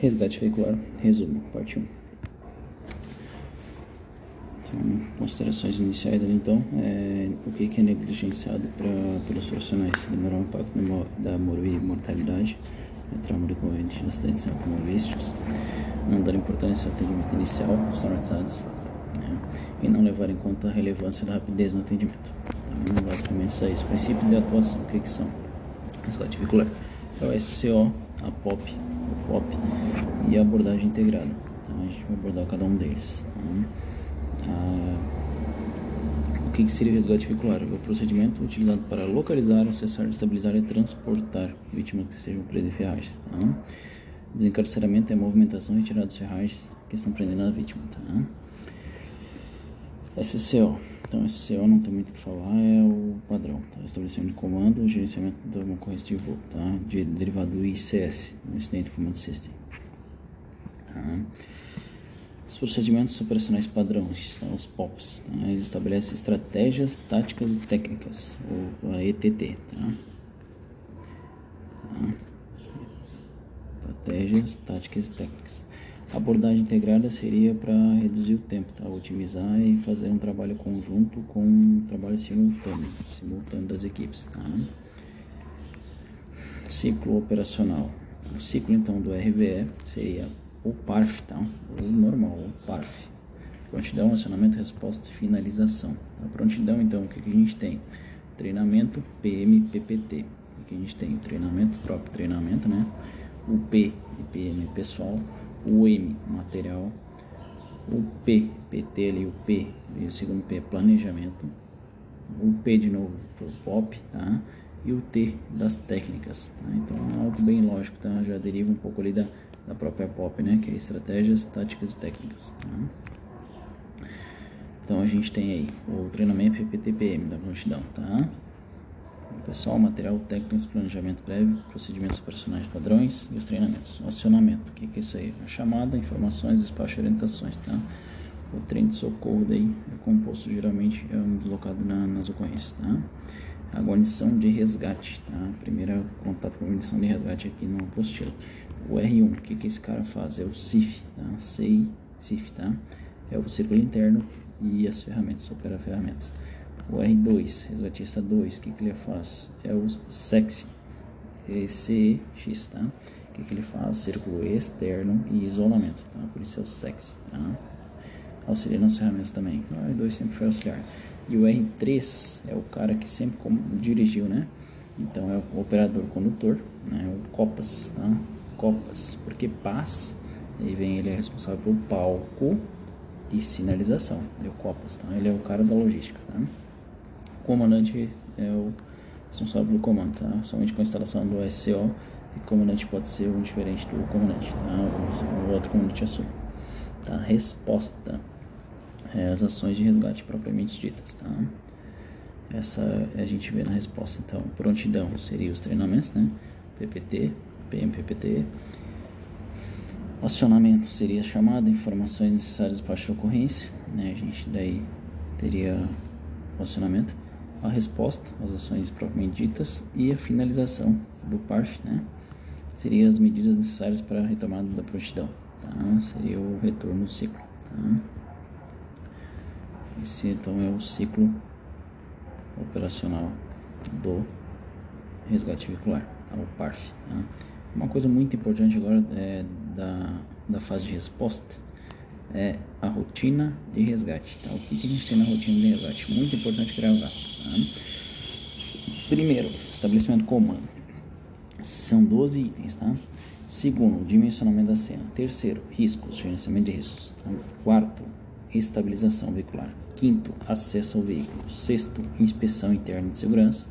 Resgate veicular, resumo, parte 1. Então, considerações iniciais ali então, é, o que, é negligenciado pra, pelos profissionais? Ignorar o impacto da mortalidade, né, trauma decorrente de acidentes automobilísticos, não dar importância ao atendimento inicial, os traumatizados, né, e não levar em conta a relevância da rapidez no atendimento. Então, basicamente isso aí. Os princípios de atuação, o que, que são? Resgate veicular. É o SCO, a POP, POP e a abordagem integrada. Então a gente vai abordar cada um deles. Tá? o que, que seria o resgate veicular? É o procedimento utilizado para localizar, acessar, estabilizar e transportar vítimas que sejam presas em ferragens. Tá? Desencarceramento é a movimentação e retirada dos ferragens que estão prendendo a vítima. Tá? SCO. Então, SCO não tem muito o que falar, é o padrão. Tá? Estabelecimento de comando, gerenciamento do ocorrência de voo, tá? De, derivado do ICS, Incident Command System. Tá? Os procedimentos operacionais padrões, são os POPs. Tá? Eles estabelecem estratégias, táticas e técnicas, ou a ETT. Tá? Tá? Estratégias, táticas e técnicas. Abordagem integrada seria para reduzir o tempo, tá? otimizar e fazer um trabalho conjunto com um trabalho simultâneo, simultâneo das equipes. Tá? Ciclo operacional. O ciclo então do RVE seria o PARF, tá? o normal, o PARF. Prontidão, acionamento, resposta e finalização. A prontidão então, o que, que a gente tem? Treinamento PM PPT. Aqui a gente tem treinamento, próprio treinamento, né? O P PM pessoal o M, material, o P, PT ali, o P, o segundo P, planejamento, o P de novo POP, tá? E o T das técnicas, tá? Então é algo bem lógico, tá? Já deriva um pouco ali da, da própria POP, né? Que é estratégias, táticas e técnicas, tá? Então a gente tem aí o treinamento PPTPM da prontidão, tá? Pessoal, material técnico, planejamento prévio, procedimentos operacionais padrões e os treinamentos. O acionamento, o que, que é isso aí? A chamada, informações, despacho e orientações, tá? O trem de socorro daí é composto geralmente é um deslocado na, nas ocorrências, tá? A guarnição de resgate, tá? Primeiro contato com a guarnição de resgate aqui no apostilo. O R1, o que, que esse cara faz? É o CIF, tá? CI, CIF, tá? É o círculo interno e as ferramentas, opera ferramentas. O R2, resgatista 2, o que, que ele faz? É o sexy, ECX, tá? O que, que ele faz? Círculo externo e isolamento, tá? Por isso é o sexy, tá? Auxilia nas ferramentas também. O R2 sempre foi auxiliar. E o R3 é o cara que sempre dirigiu, né? Então é o operador condutor, né? O COPAS, tá? COPAS, porque PAS, aí vem ele é responsável pelo palco e sinalização, é o COPAS, tá? Ele é o cara da logística, tá? Comandante é o responsável pelo comando, tá? Somente com a instalação do SCO, o comandante pode ser um diferente do comandante, tá? O, outro comandante assume. Tá? Resposta é as ações de resgate propriamente ditas, tá? Essa a gente vê na resposta, então, prontidão seria os treinamentos, né? PPT, PMPPT. Acionamento seria a chamada, informações necessárias para a ocorrência, né? A gente daí teria o acionamento a resposta às ações propriamente ditas e a finalização do PARF, né? Seria as medidas necessárias para a retomada da prontidão, tá? Seria o retorno do ciclo, tá? Esse então é o ciclo operacional do resgate veicular, tá? o PARF, tá? Uma coisa muito importante agora é da, da fase de resposta é a rotina de resgate. Tá? O que, que a gente tem na rotina de resgate? Muito importante gravar. Tá? Primeiro, estabelecimento comando. São 12 itens, tá? Segundo, dimensionamento da cena. Terceiro, riscos, gerenciamento de riscos. Tá? Quarto, estabilização veicular. Quinto, acesso ao veículo. Sexto, inspeção interna de segurança.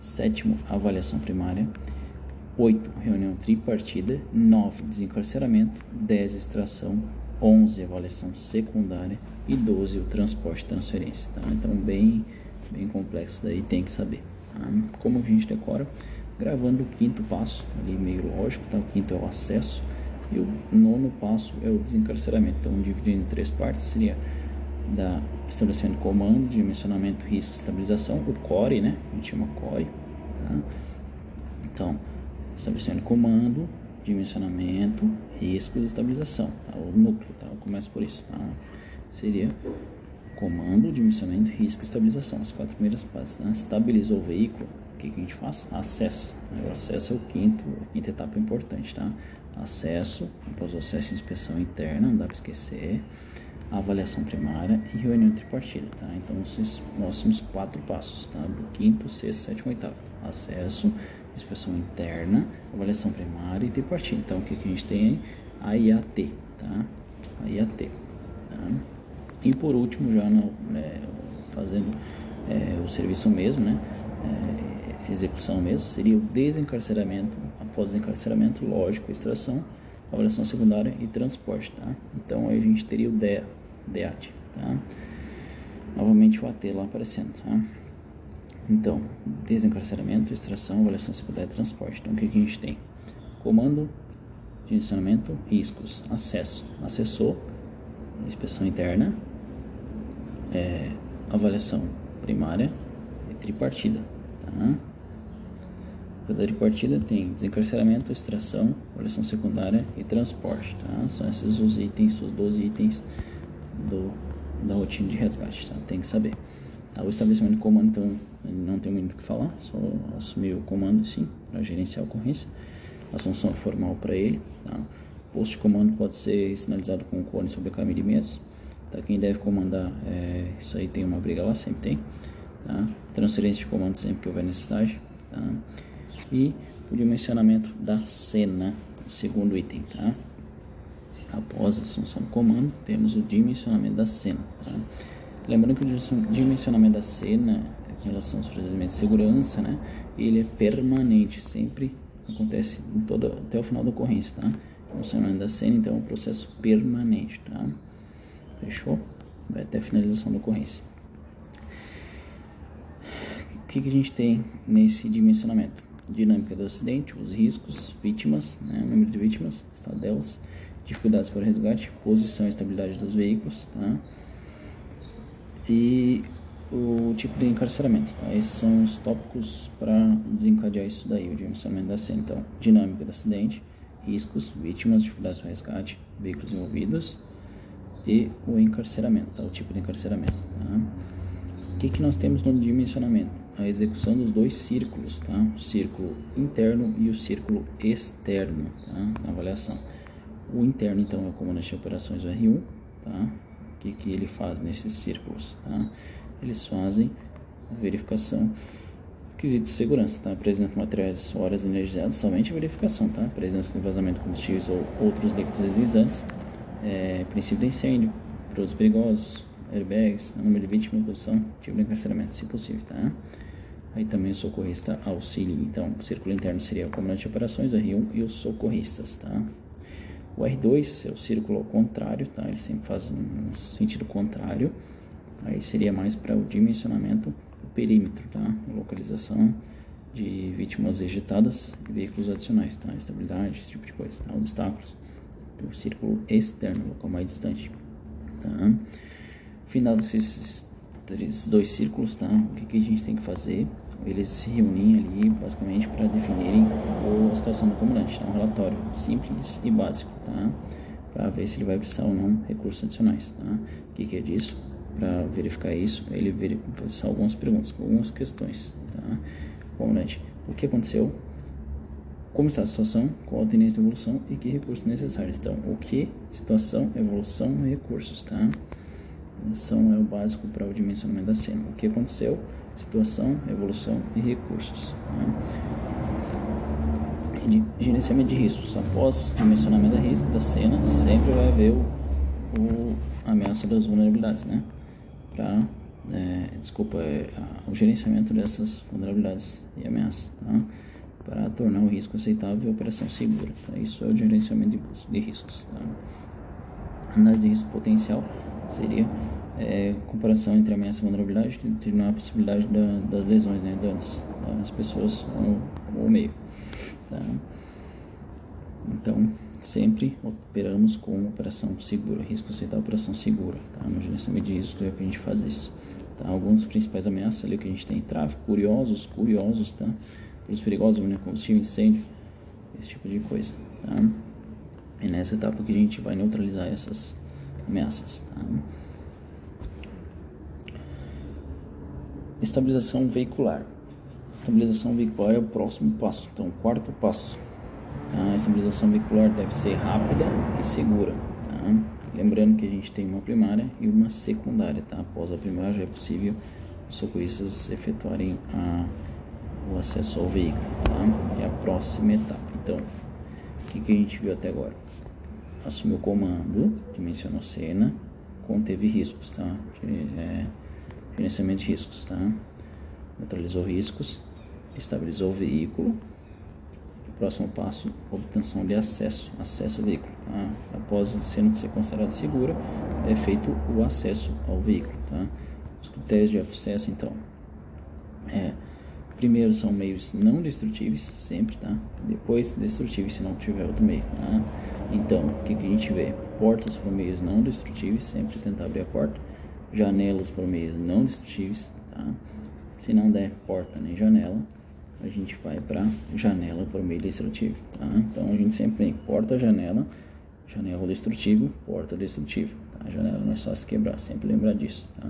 Sétimo, avaliação primária. 8. Reunião tripartida. 9. Desencarceramento. 10. Extração 11 avaliação secundária e 12 o transporte e transferência. Tá? Então bem, bem complexo daí, tem que saber. Tá? Como a gente decora? Gravando o quinto passo, ali meio lógico, tá? o quinto é o acesso e o nono passo é o desencarceramento. Então dividindo em três partes seria da estabelecimento de comando, dimensionamento, risco, estabilização, o core, né? A gente chama core. Tá? Então, estabelecimento comando, dimensionamento, riscos e estabilização, tá? o núcleo, tá? eu começo por isso, tá? seria comando, dimensionamento, risco e estabilização, as quatro primeiras fases. Né? Estabilizou o veículo, o que, que a gente faz? Acessa, né? o acesso é o quinto, a quinta etapa importante, tá? acesso, após o acesso inspeção interna, não dá para esquecer, avaliação primária e reunião tripartida, tá? Então, esses nós temos quatro passos, tá? Do quinto, sexto, sétimo, oitavo. Acesso, inspeção interna, avaliação primária e tripartida. Então, o que, que a gente tem aí? A IAT, tá? A IAT, tá? E por último, já no, né, fazendo é, o serviço mesmo, né? É, execução mesmo, seria o desencarceramento, após o encarceramento, lógico, extração, avaliação secundária e transporte, tá? Então aí a gente teria o DEA, DEAT, tá? Novamente o AT lá aparecendo, tá? Então, desencarceramento, extração, avaliação secundária e transporte. Então o que, que a gente tem? Comando, direcionamento, riscos, acesso, acessou, inspeção interna, é, avaliação primária e tripartida, tá? Pela tripartida tem desencarceramento, extração, avaliação secundária e transporte, tá? São esses os itens, os 12 itens do, da rotina de resgate, tá? Tem que saber. Tá? O estabelecimento de comando, então, não tem muito o que falar, só assumir o comando, sim, para gerenciar a ocorrência. A função formal para ele, tá? Posto de comando pode ser sinalizado com o cone sobre a câmera de mesa. Tá? Quem deve comandar, é, isso aí tem uma briga lá, sempre tem. Tá? Transferência de comando sempre que houver necessidade. Tá? E o dimensionamento da cena, segundo item. Tá? Após a assunção do comando, temos o dimensionamento da cena. Tá? Lembrando que o dimensionamento da cena, em relação aos procedimentos de segurança, né, ele é permanente, sempre acontece em todo, até o final da ocorrência. Tá? O dimensionamento da cena, então, é um processo permanente. Tá? Fechou? Vai até a finalização da ocorrência. O que, que a gente tem nesse dimensionamento? Dinâmica do acidente, os riscos, vítimas, né, o número de vítimas, estado delas, dificuldades para o resgate, posição e estabilidade dos veículos, tá? E o tipo de encarceramento. Tá? Esses são os tópicos para desencadear isso daí, o dimensionamento da cena. Então, dinâmica do acidente, riscos, vítimas, dificuldades o resgate, veículos envolvidos, e o encarceramento, tá? o tipo de encarceramento. Tá? O que, que nós temos no dimensionamento? A execução dos dois círculos, tá? o círculo interno e o círculo externo tá? na avaliação. O interno, então, é o comandante de operações, o R1. Tá? O que, que ele faz nesses círculos? Tá? Eles fazem a verificação quesitos de segurança, tá? Presença de materiais horas energizados, somente a verificação, tá? Presença de vazamento de combustíveis ou outros líquidos deslizantes, é, princípio de incêndio, produtos perigosos, airbags, número de vítimas, posição, tipo de encarceramento, se possível, tá? Aí também o socorrista auxilia. Então, o círculo interno seria o comandante de operações, o R1 e os socorristas, tá? O R2 é o círculo ao contrário, tá? Ele sempre faz no sentido contrário. Aí seria mais para o dimensionamento do perímetro, tá? Localização de vítimas ejetadas e veículos adicionais, tá? Estabilidade, esse tipo de coisa, tá? Obstáculos o círculo externo, local mais distante. Tá? Finados esses três, dois círculos, tá? o que, que a gente tem que fazer? Eles se reúnem ali basicamente para definirem a situação do comandante. Tá? Um relatório simples e básico, tá? para ver se ele vai precisar ou não recursos adicionais. Tá? O que, que é disso? Para verificar isso, ele verifica algumas perguntas, algumas questões. Tá? Comandante, o que aconteceu? como está a situação, qual a tendência de evolução e que recursos necessários. Então, o que, situação, evolução e recursos, tá? São é o básico para o dimensionamento da cena. O que aconteceu, situação, evolução e recursos. Tá? De, gerenciamento de riscos. Após dimensionamento da, da cena, sempre vai haver o, o ameaça das vulnerabilidades, né? Para, é, desculpa, é, o gerenciamento dessas vulnerabilidades e ameaças, tá? para tornar o risco aceitável e a operação segura. Tá? Isso é o gerenciamento de, de riscos. Tá? Análise de risco potencial seria é, comparação entre ameaça e vulnerabilidade, determinar a possibilidade da, das lesões, né, danos das pessoas ou, ou meio. Tá? Então, sempre operamos com operação segura, risco aceitável, operação segura. Tá? No gerenciamento de risco é que a gente faz isso. Tá? Alguns principais ameaças ali que a gente tem, tráfego, curiosos, curiosos, tá? perigosos, né, combustível, incêndio, esse tipo de coisa. tá? É nessa etapa que a gente vai neutralizar essas ameaças, tá? Estabilização veicular. Estabilização veicular é o próximo passo. Então, quarto passo. Tá? A estabilização veicular deve ser rápida e segura. Tá? Lembrando que a gente tem uma primária e uma secundária. Tá? Após a primária já é possível os socorristas efetuarem a, o acesso ao veículo. Tá? Que é a próxima etapa. Então, o que, que a gente viu até agora? Assumiu o comando, dimensionou cena, conteve riscos. Tá? É, gerenciamento de riscos, tá? Neutralizou riscos, estabilizou o veículo. Próximo passo, obtenção de acesso, acesso ao veículo. Tá? Após sendo ser considerado segura, é feito o acesso ao veículo, tá? Os critérios de acesso, então, é, primeiro são meios não destrutíveis, sempre, tá? Depois destrutíveis se não tiver outro meio, tá? Então, o que, que a gente vê? Portas por meios não destrutíveis, sempre tentar abrir a porta janelas por meios não destrutíveis, tá? Se não der porta nem janela, a gente vai para janela por meio destrutivo, tá? Então a gente sempre tem porta, janela, janela destrutível, porta destrutível, tá? A janela não é só se quebrar, sempre lembrar disso, tá?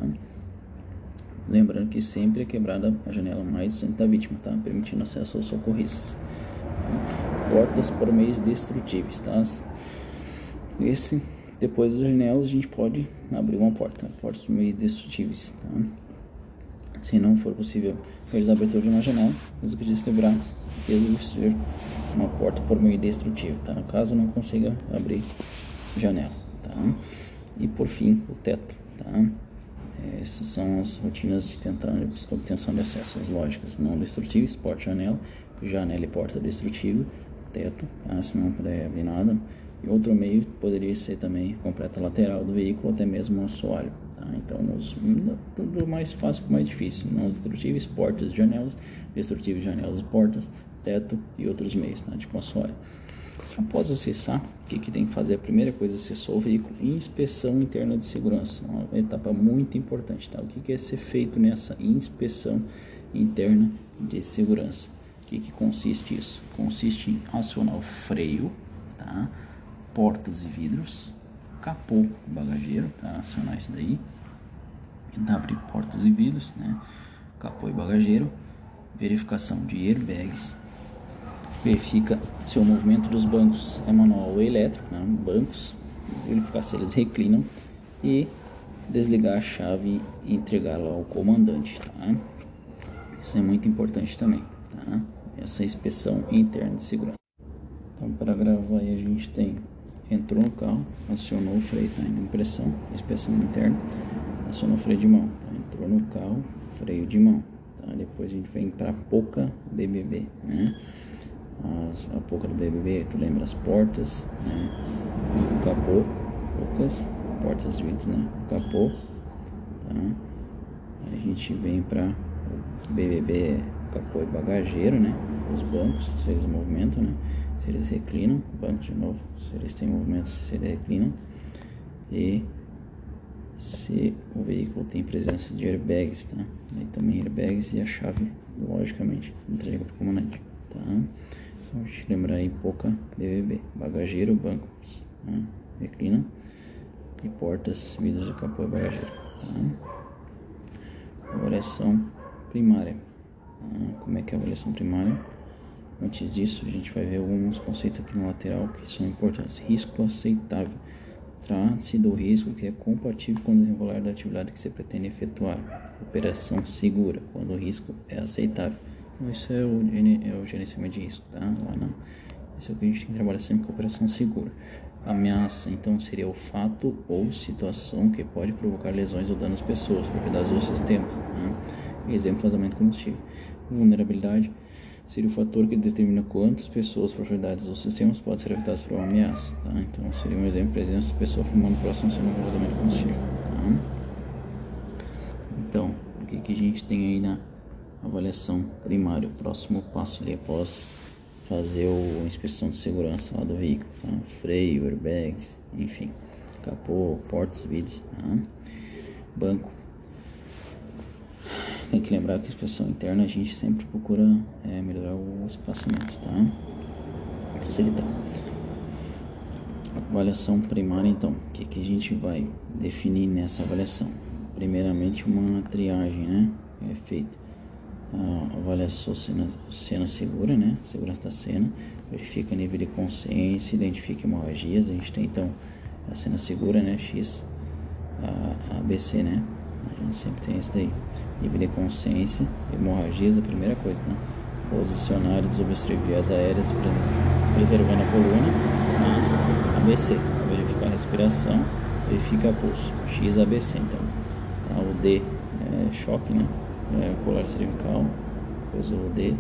Lembrando que sempre é quebrada a janela mais distante da vítima, tá? Permitindo acesso aos socorristas. Tá? Portas por meios destrutíveis, tá? Esse depois das janelas a gente pode abrir uma porta, portas meio destrutíveis. Tá? Se não for possível realizar a abertura de uma janela, usa que quebrar ser uma porta por meio destrutivo, tá? Caso não consiga abrir janela, tá? E por fim, o teto, tá? Essas são as rotinas de tentar obtenção de acesso, as lógicas não destrutíveis, porta janela, janela e porta destrutiva, teto, tá? se não puder abrir nada, e outro meio poderia ser também completa lateral do veículo, até mesmo um assoalho. Tá? Então, nos, tudo mais fácil para mais difícil. Não destrutíveis, portas, janelas, destrutíveis, janelas e portas, teto e outros meios, tá? tipo assoalho. Após acessar, o que, que tem que fazer? A primeira coisa, acessou o veículo, inspeção interna de segurança, uma etapa muito importante. Tá? O que, que é ser feito nessa inspeção interna de segurança? O que, que consiste isso? Consiste em acionar o freio, tá? portas e vidros, capô bagageiro, tá? Acionar isso daí. Abrir portas e vidros, né? Capô e bagageiro. Verificação de airbags. Verifica se o movimento dos bancos é manual ou elétrico, né? Bancos. Verificar se eles reclinam. E desligar a chave e entregá-la ao comandante, tá? Isso é muito importante também, tá? Essa inspeção interna de segurança. Então, para gravar aí a gente tem entrou no carro, acionou o freio, tá? Impressão, inspeção interna, acionou o freio de mão, tá? Entrou no carro, freio de mão, tá? Depois a gente vem para pouca BBB, né? As, a pouca do BBB, tu lembra as portas, né? O capô, poucas, portas vidros, né? O capô, tá? A gente vem para BBB, capô e bagageiro, né? Os bancos, se eles movimentam, né? se eles reclinam, banco de novo, se eles têm movimentos, se eles reclinam, e se o veículo tem presença de airbags, tá? Aí também airbags e a chave, logicamente, entrega para o comandante, tá? Então, te lembrar aí pouca BBB, bagageiro, bancos, tá? reclina e portas, vidros de capô e bagageiro, tá? Avaliação primária. Tá? Como é que é a avaliação primária? Antes disso, a gente vai ver alguns conceitos aqui no lateral que são importantes. Risco aceitável. Trata-se do risco que é compatível com o desenrolar da atividade que você pretende efetuar. Operação segura, quando o risco é aceitável. Então, isso é o, é o gerenciamento de risco, tá? Lá isso é o que a gente tem que trabalhar sempre com operação segura. Ameaça, então, seria o fato ou situação que pode provocar lesões ou danos às pessoas, propriedades ou sistemas. Né? Exemplo, vazamento de combustível. Vulnerabilidade seria o fator que determina quantas pessoas, propriedades ou sistemas podem ser afetadas por uma ameaça. Tá? Então, seria um exemplo, presença de pessoa fumando próximo sinal de vazamento de combustível. Tá? Então, o que, que a gente tem aí na avaliação primária? O próximo passo ali após fazer a inspeção de segurança lá do veículo, tá? freio, airbags, enfim, capô, portas, vidros, tá? banco, tem que lembrar que a inspeção interna a gente sempre procura é, melhorar o espaçamento, tá? Facilitar. Avaliação primária, então, o que, que a gente vai definir nessa avaliação? Primeiramente, uma triagem, né? É feita. A avaliação cena, cena segura, né? Segurança da cena, verifica nível de consciência, identifica hemorragias. A gente tem então a cena segura, né? X, a, ABC, né? A gente sempre tem isso daí. Nível de consciência, hemorragias, a primeira coisa, né? Posicionar e desobstruir vias aéreas, preservando a coluna. A ABC, verificar a respiração, verifica pulso. X, ABC, então. Tá? O D é choque, né? É, colar cervical, depois o D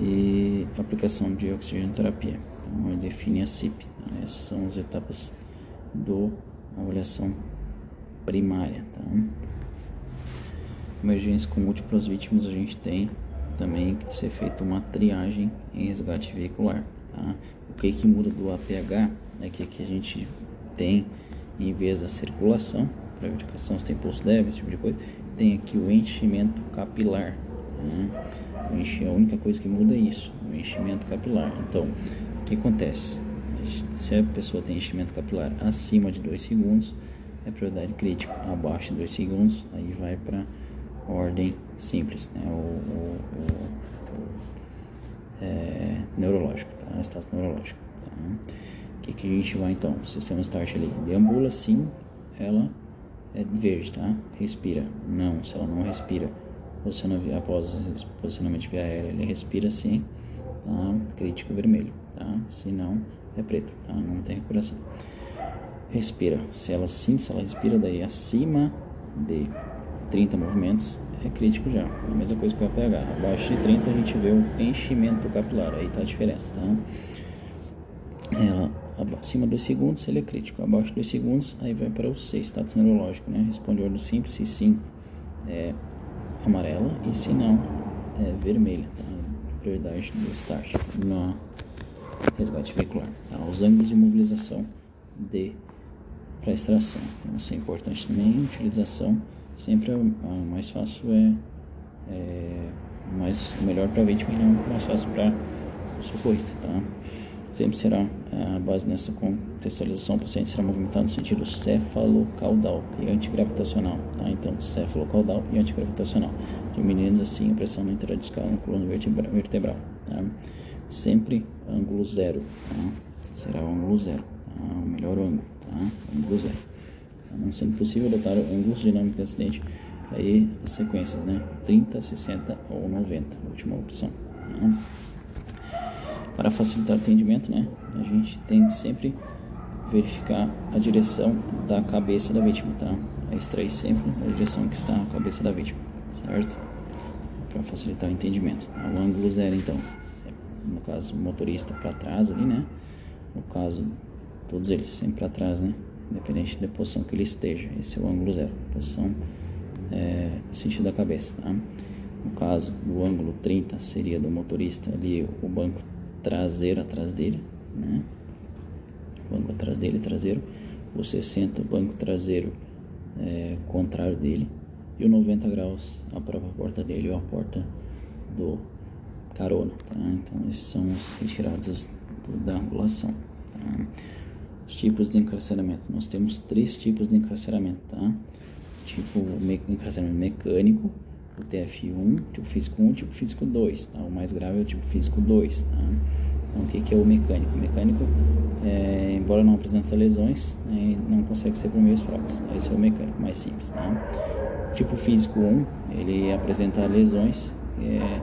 e aplicação de oxigênio terapia. Então, ele define a CIP. Tá? Essas são as etapas do avaliação primária. Tá? Emergência com múltiplas vítimas, a gente tem também que ser feita uma triagem em resgate veicular. Tá? O que, que muda do APH é que aqui a gente tem, em vez da circulação, para verificação se tem pulso leve, esse tipo de coisa, tem aqui o enchimento capilar. Tá? A única coisa que muda é isso, o enchimento capilar. Então, o que acontece? Se a pessoa tem enchimento capilar acima de 2 segundos, é prioridade crítica. Abaixo de 2 segundos, aí vai para ordem simples, né? o, o, o, é, neurológico, tá? Status neurológico. Tá? O que, que a gente vai então? O sistema start ali. Deambula sim, ela é verde, tá? Respira. Não, se ela não respira, posicionamento, após posicionamento via aérea, ele respira sim, tá? Crítico vermelho, tá? Se não, é preto, tá? Não tem recuperação. Respira. Se ela sim, se ela respira daí acima de 30 movimentos, é crítico já. A mesma coisa que o APH. Abaixo de 30 a gente vê o enchimento capilar, aí tá a diferença, tá? Ela acima 2 segundos, ele é crítico. Abaixo 2 segundos, aí vai para o C, status neurológico, né? Responde ordem simples, se sim, é amarela, e se não, é vermelha, tá? Prioridade do start no resgate veicular. Tá? Os ângulos de mobilização de para extração. Então, isso é importante também. Utilização sempre é a mais fácil é, é mais melhor para a vítima e não mais fácil para o socorrista, tá? Sempre será a base nessa contextualização, o paciente será movimentado no sentido céfalo-caudal e antigravitacional, tá? Então, céfalo-caudal e antigravitacional, diminuindo assim a pressão no intradiscal no coluna vertebral, tá? Sempre ângulo zero, tá? Será o ângulo zero, tá? o melhor ângulo, tá? Ângulo zero. Não sendo possível adotar ângulos dinâmicos de acidente, aí as sequências, né? 30, 60 ou 90, última opção, tá? para facilitar o atendimento, né, a gente tem que sempre verificar a direção da cabeça da vítima, tá? É extrair sempre a direção que está a cabeça da vítima, certo? Para facilitar o entendimento. Tá? O ângulo zero, então, é, no caso, motorista para trás ali, né? No caso, todos eles sempre para trás, né? Independente da posição que ele esteja. Esse é o ângulo zero, posição é, sentido da cabeça, tá? No caso, o ângulo 30 seria do motorista ali, o banco traseiro atrás dele, né? Banco atrás dele, traseiro. O 60, banco traseiro é, contrário dele. E o 90 graus, a própria porta dele ou a porta do carona, tá? Então, esses são os retirados do, da angulação, tá? Os tipos de encarceramento. Nós temos três tipos de encarceramento, tá? Tipo, me encarceramento mecânico, o TF1, tipo físico 1, tipo físico 2, tá? O mais grave é o tipo físico 2, tá? Então, o que, que é o mecânico? O mecânico, é, embora não apresente lesões, né, não consegue ser por meios fracos, tá? Esse é o mecânico mais simples, tá? Tipo físico 1, ele apresenta lesões é,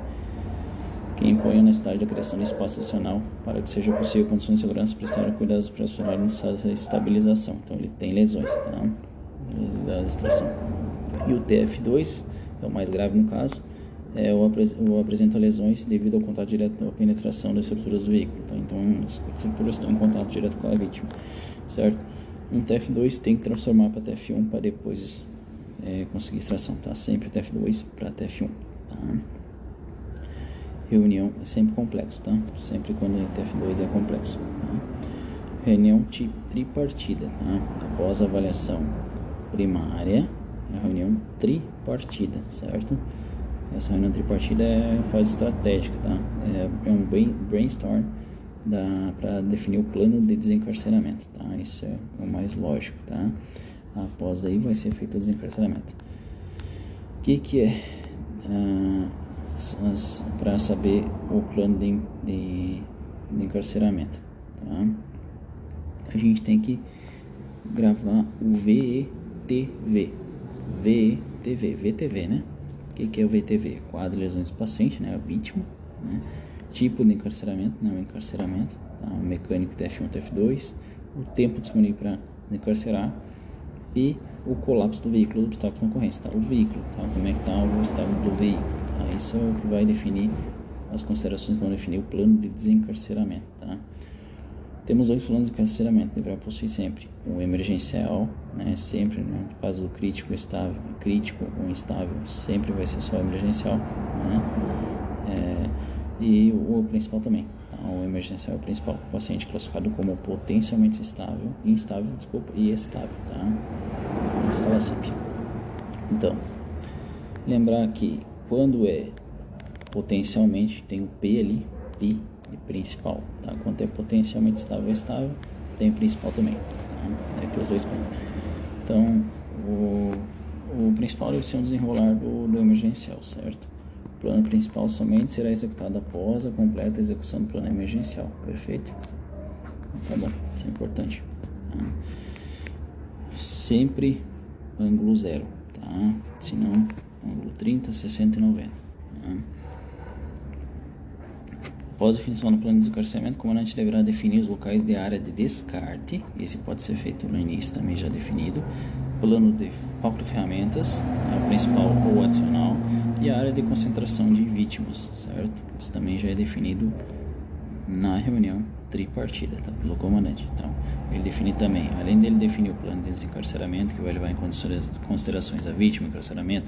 que impõe a necessidade da criação de espaço adicional para que seja possível condições de segurança prestar cuidados para a estabilização. Então, ele tem lesões, tá? Da extração. E o TF2 é o mais grave no caso, é, ou, apres, ou apresenta lesões devido ao contato direto à penetração das estruturas do veículo. Tá? Então, as estruturas estão em contato direto com a vítima, certo? Um TF2 tem que transformar para TF1 para depois é, conseguir extração, tá? Sempre TF2 para TF1, tá? Reunião é sempre complexo, tá? Sempre quando é TF2 é complexo, tá? Reunião tripartida, tá? Após avaliação primária, a reunião tripartida, certo? Essa reunião tripartida é fase estratégica, tá? É, é um brainstorm para definir o plano de desencarceramento, tá? Isso é o mais lógico, tá? Após aí vai ser feito o desencarceramento. O que que é ah, para saber o plano de, de, de encarceramento, tá? A gente tem que gravar o VETV, VETV, VTV, né? O que, que é o VTV? Quadro lesões do paciente, né? A vítima, né? Tipo de encarceramento, não encarceramento, tá? O mecânico TF1, TF2, o tempo disponível para encarcerar e o colapso do veículo, do obstáculo de concorrência, tá? O veículo, tá? Como é que tá o estado do veículo, tá? Isso é o que vai definir as considerações que vão definir o plano de desencarceramento, tá? Temos dois planos de encarceramento, deverá possuir sempre o emergencial, né, sempre, né, no caso do crítico, estável, crítico ou instável, sempre vai ser só emergencial, né, é, e o, principal também, tá, o emergencial é o principal, o paciente classificado como potencialmente estável, instável, desculpa, e estável, tá, escala CIP. Então, lembrar que quando é potencialmente, tem o P ali, P e principal, tá? Quando é potencialmente estável, estável, tem principal também, tá? É os dois pontos. Então, o, o principal deve ser um desenrolar do, do emergencial, certo? O plano principal somente será executado após a completa execução do plano emergencial, perfeito? Tá bom, isso é importante. Tá? Sempre ângulo zero, tá? Se ângulo 30, 60 e 90. Tá? Após definição do plano de descarceramento, o comandante deverá definir os locais de área de descarte, esse pode ser feito no início também já definido, plano de palco de ferramentas, né, principal ou adicional, e a área de concentração de vítimas, certo? Isso também já é definido na reunião tripartida, tá? Pelo comandante. Então, ele define também, além dele definir o plano de desencarceramento, que vai levar em considerações a vítima, encarceramento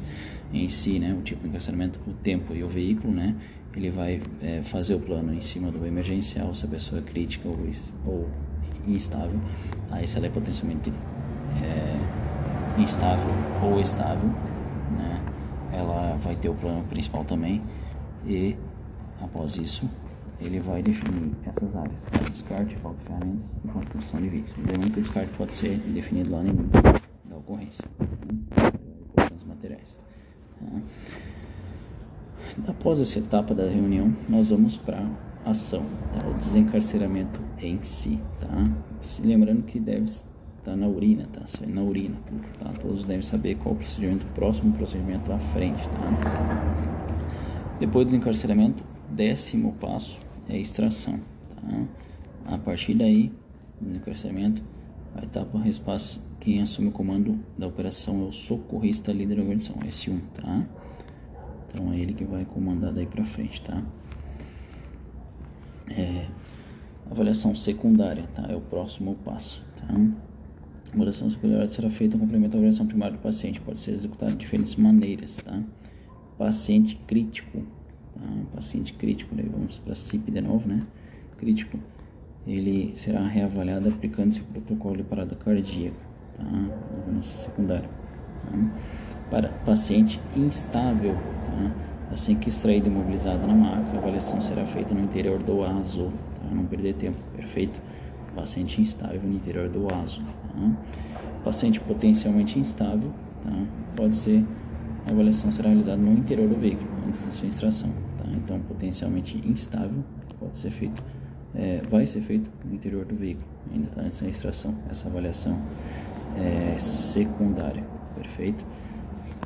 em si, né? O tipo de encarceramento, o tempo e o veículo, né? ele vai é, fazer o plano em cima do emergencial, se a pessoa é crítica ou, ou instável, aí se ela é potencialmente é, instável ou estável, né, ela vai ter o plano principal também e após isso ele vai definir essas áreas, descarte, falta de ferramentas e construção de vítimas. Lembrando que o descarte pode ser definido lá no da ocorrência, né, os materiais. Tá? Após essa etapa da reunião, nós vamos para ação, tá? o desencarceramento em si. Tá? Se lembrando que deve estar na urina, tá? É na urina, tá? Todos devem saber qual o procedimento próximo, o procedimento à frente. Tá? Depois do desencarceramento, décimo passo é extração. Tá? A partir daí, desencarceramento, a etapa espaço, quem assume o comando da operação é o socorrista líder da organização, S1, tá? Então é ele que vai comandar daí para frente, tá? É, avaliação secundária, tá? É o próximo passo, tá? A avaliação secundária será feita complemento à avaliação primária do paciente, pode ser executada de diferentes maneiras, tá? Paciente crítico, Paciente crítico, vamos para CIP de novo, né? Crítico, ele será reavaliado aplicando-se o protocolo de parada cardíaca, tá? Avaliação secundária, tá? Para paciente instável, Tá? Assim que extraído e imobilizado na maca, a avaliação será feita no interior do ASO, tá? não perder tempo, perfeito? Paciente instável no interior do ASO. Tá? Paciente potencialmente instável, tá? pode ser, a avaliação será realizada no interior do veículo, antes da sua extração. Tá? Então, potencialmente instável pode ser feito, é, vai ser feito no interior do veículo, ainda tá? antes da extração, essa avaliação é secundária, perfeito?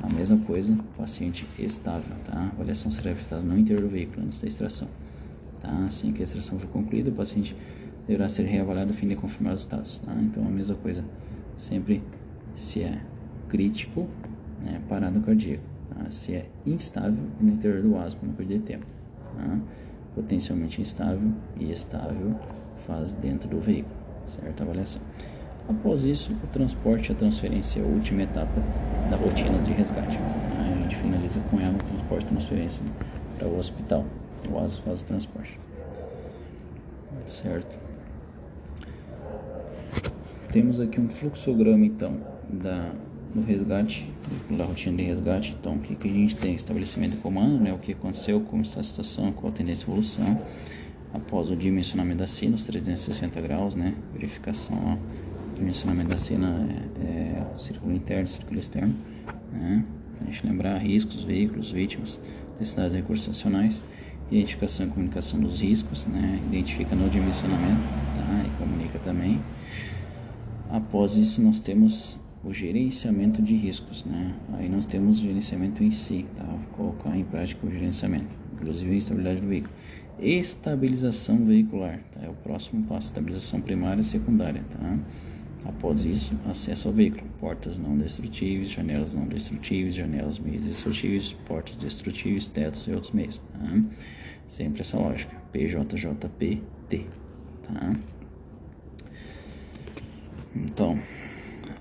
A mesma coisa, paciente estável, tá? A avaliação será efetuada no interior do veículo antes da extração. Tá? Assim que a extração for concluída, o paciente deverá ser reavaliado a fim de confirmar os status. Tá? Então, a mesma coisa, sempre se é crítico, né, parada cardíaca. Tá? Se é instável, no interior do asma, não perder tempo. Tá? Potencialmente instável e estável, faz dentro do veículo, certo? Avaliação. Após isso, o transporte e a transferência é a última etapa da rotina de resgate. A gente finaliza com ela o transporte e transferência para o hospital. O ASO faz o transporte. Certo? Temos aqui um fluxograma então da, do resgate, da rotina de resgate. Então, o que, que a gente tem? Estabelecimento de comando, né? o que aconteceu, como está a situação, qual a tendência de evolução. após o dimensionamento da sina, os 360 graus, né? Verificação, ó. Dimensionamento da sina é, é círculo interno, círculo externo, né? A gente lembrar riscos, veículos, vítimas, necessidades de recursos nacionais, identificação e comunicação dos riscos, né? Identifica no dimensionamento, tá? E comunica também. Após isso, nós temos o gerenciamento de riscos, né? Aí nós temos o gerenciamento em si, tá? Colocar em prática o gerenciamento, inclusive a estabilidade do veículo. Estabilização veicular, tá? É o próximo passo, estabilização primária e secundária, tá? Após isso, acesso ao veículo, portas não destrutíveis, janelas não destrutíveis, janelas meias destrutíveis, portas destrutíveis, tetos e outros meios, tá? Sempre essa lógica, PJJPT, tá? Então,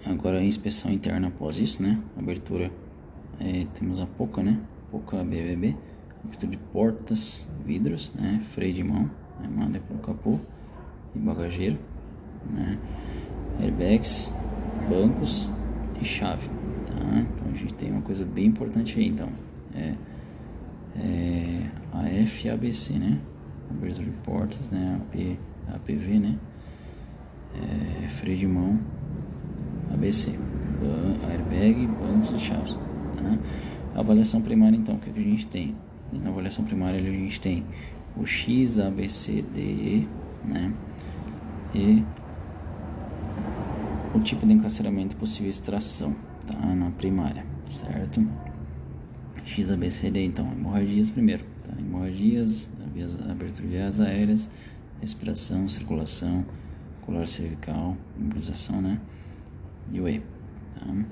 agora a inspeção interna após isso, né? Abertura, é, temos a POCA, né? POCA BBB, abertura de portas, vidros, né? Freio de mão, né? manda o capô e bagageiro, né? Airbags, bancos e chave, tá? Então a gente tem uma coisa bem importante aí, então, é, é a FABC, né? Abertura de portas, né? AP, APV, né? É, freio de mão, ABC, airbag, bancos e chaves. Tá? Avaliação primária, então, o que, é a gente tem? Na avaliação primária a gente tem o X, A, B, C, D, E, né? E o tipo de encarceramento possível extração, tá? Na primária, certo? X, A, B, C, D, então, hemorragias primeiro, tá? Hemorragias, abertura de vias aéreas, respiração, circulação, colar cervical, mobilização, né? E o E. Tá?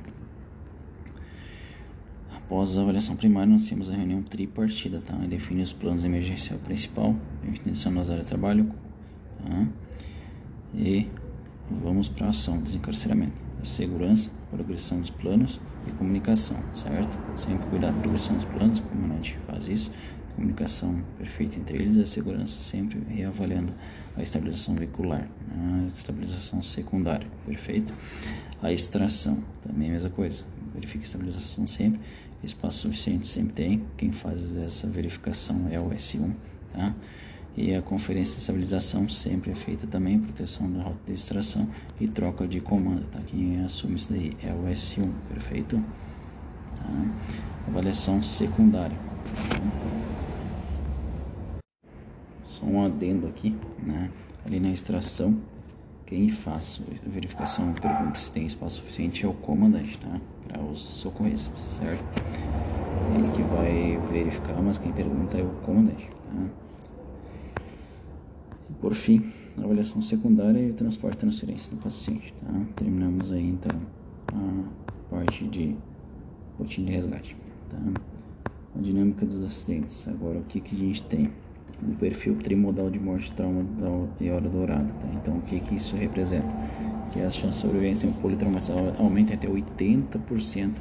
Após a avaliação primária, nós temos a reunião tripartida, tá? Define os planos emergencial principal, definição das áreas de trabalho, tá? E vamos para a ação, desencarceramento, segurança, progressão dos planos e comunicação, certo? Sempre cuidar da progressão dos planos, como a gente faz isso, comunicação perfeita entre eles a segurança sempre reavaliando a estabilização veicular, a estabilização secundária, perfeito? A extração, também a mesma coisa, verifique a estabilização sempre, espaço suficiente sempre tem, quem faz essa verificação é o S1, tá? E a conferência de estabilização sempre é feita também, proteção da rota de extração e troca de comando, tá? Quem assume isso daí é o S1, perfeito? Tá? Avaliação secundária. Tá? Só um adendo aqui, né? Ali na extração, quem faz a verificação pergunta se tem espaço suficiente é o comandante, tá? Para os socorristas, certo? Ele que vai verificar, mas quem pergunta é o comandante, tá? E por fim, avaliação secundária e transporte e transferência do paciente, tá? Terminamos aí então a parte de rotina de resgate, tá? A dinâmica dos acidentes. Agora o que que a gente tem? O perfil trimodal de morte, trauma e hora dourada. Tá? Então, o que, que isso representa? Que as chances de sobrevivência em um politraumatizado aumentam até 80%.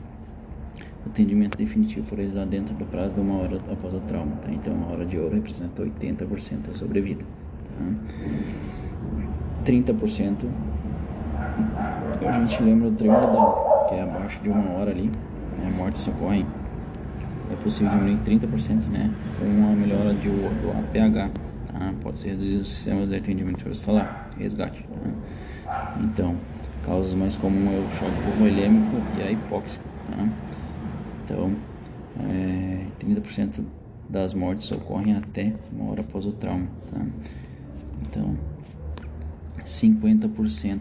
O atendimento definitivo for realizado dentro do prazo de uma hora após o trauma. Tá? Então, a hora de ouro representa 80% da sobrevida. Tá? 30% a gente lembra do trimodal, que é abaixo de uma hora ali. Né? A morte se ocorre é possível diminuir em 30%, né, com uma melhora de, do APH, tá? pode ser reduzido os sistemas de atendimento hospitalar, resgate. Tá? Então, causas mais comuns é o choque hipovolêmico e a hipóxia. Tá? Então, é, 30% das mortes ocorrem até uma hora após o trauma. Tá? Então, 50%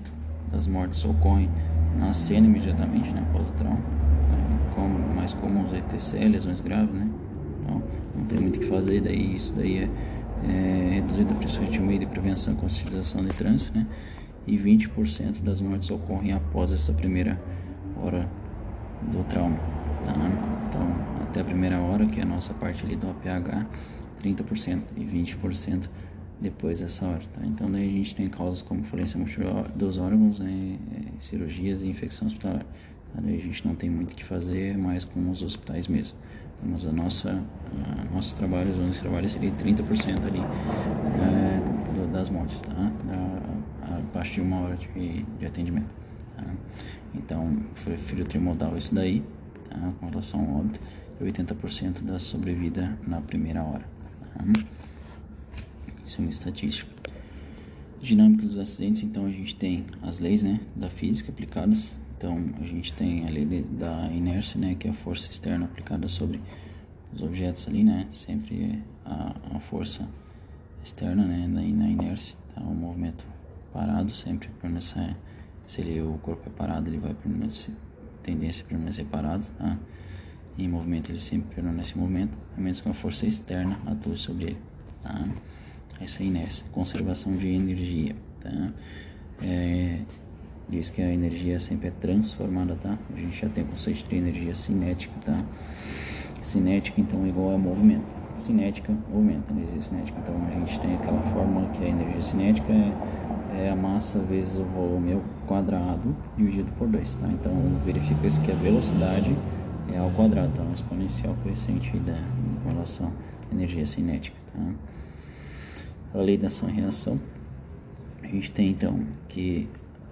das mortes ocorrem na cena imediatamente né, após o trauma mais comuns é TCE, lesões graves, né? Então, não tem muito o que fazer, daí isso daí é, é reduzido a meio de prevenção e conscientização de trânsito, né? E 20% das mortes ocorrem após essa primeira hora do trauma, tá? Então, até a primeira hora, que é a nossa parte ali do APH, 30% e 20% depois dessa hora, tá? Então daí a gente tem causas como falência dos órgãos, né, cirurgias e infecção hospitalar. A gente não tem muito o que fazer mais com os hospitais mesmo. Mas a nossa, a nosso trabalho, os nossos trabalhos seria 30% ali é, das mortes, tá? A, a, partir de uma hora de, de atendimento. Tá? Então, prefiro trimodal isso daí, tá? com relação ao óbito, e 80% da sobrevida na primeira hora. Tá? Isso é uma estatística. Dinâmica dos acidentes, então a gente tem as leis né, da física aplicadas. Então a gente tem a lei de, da inércia, né, que é a força externa aplicada sobre os objetos ali, né? Sempre a, a força externa, né, na, na inércia, tá? O movimento parado sempre permanecer, se ele, o corpo é parado, ele vai permanecer, tendência a permanecer parado, tá? Em movimento ele sempre permanece em movimento, a menos que uma força externa atue sobre ele, tá? Essa é inércia, conservação de energia, tá? É, diz que a energia sempre é transformada, tá? A gente já tem o conceito de energia cinética, tá? Cinética, então, é igual a movimento. Cinética, movimento, energia cinética. Então, a gente tem aquela fórmula que a energia cinética é, é a massa vezes o volume ao quadrado dividido por 2, tá? Então, verifica-se que a velocidade é ao quadrado, tá? Uma exponencial crescente da, em relação à energia cinética, tá? A lei da ação e reação. A gente tem, então, que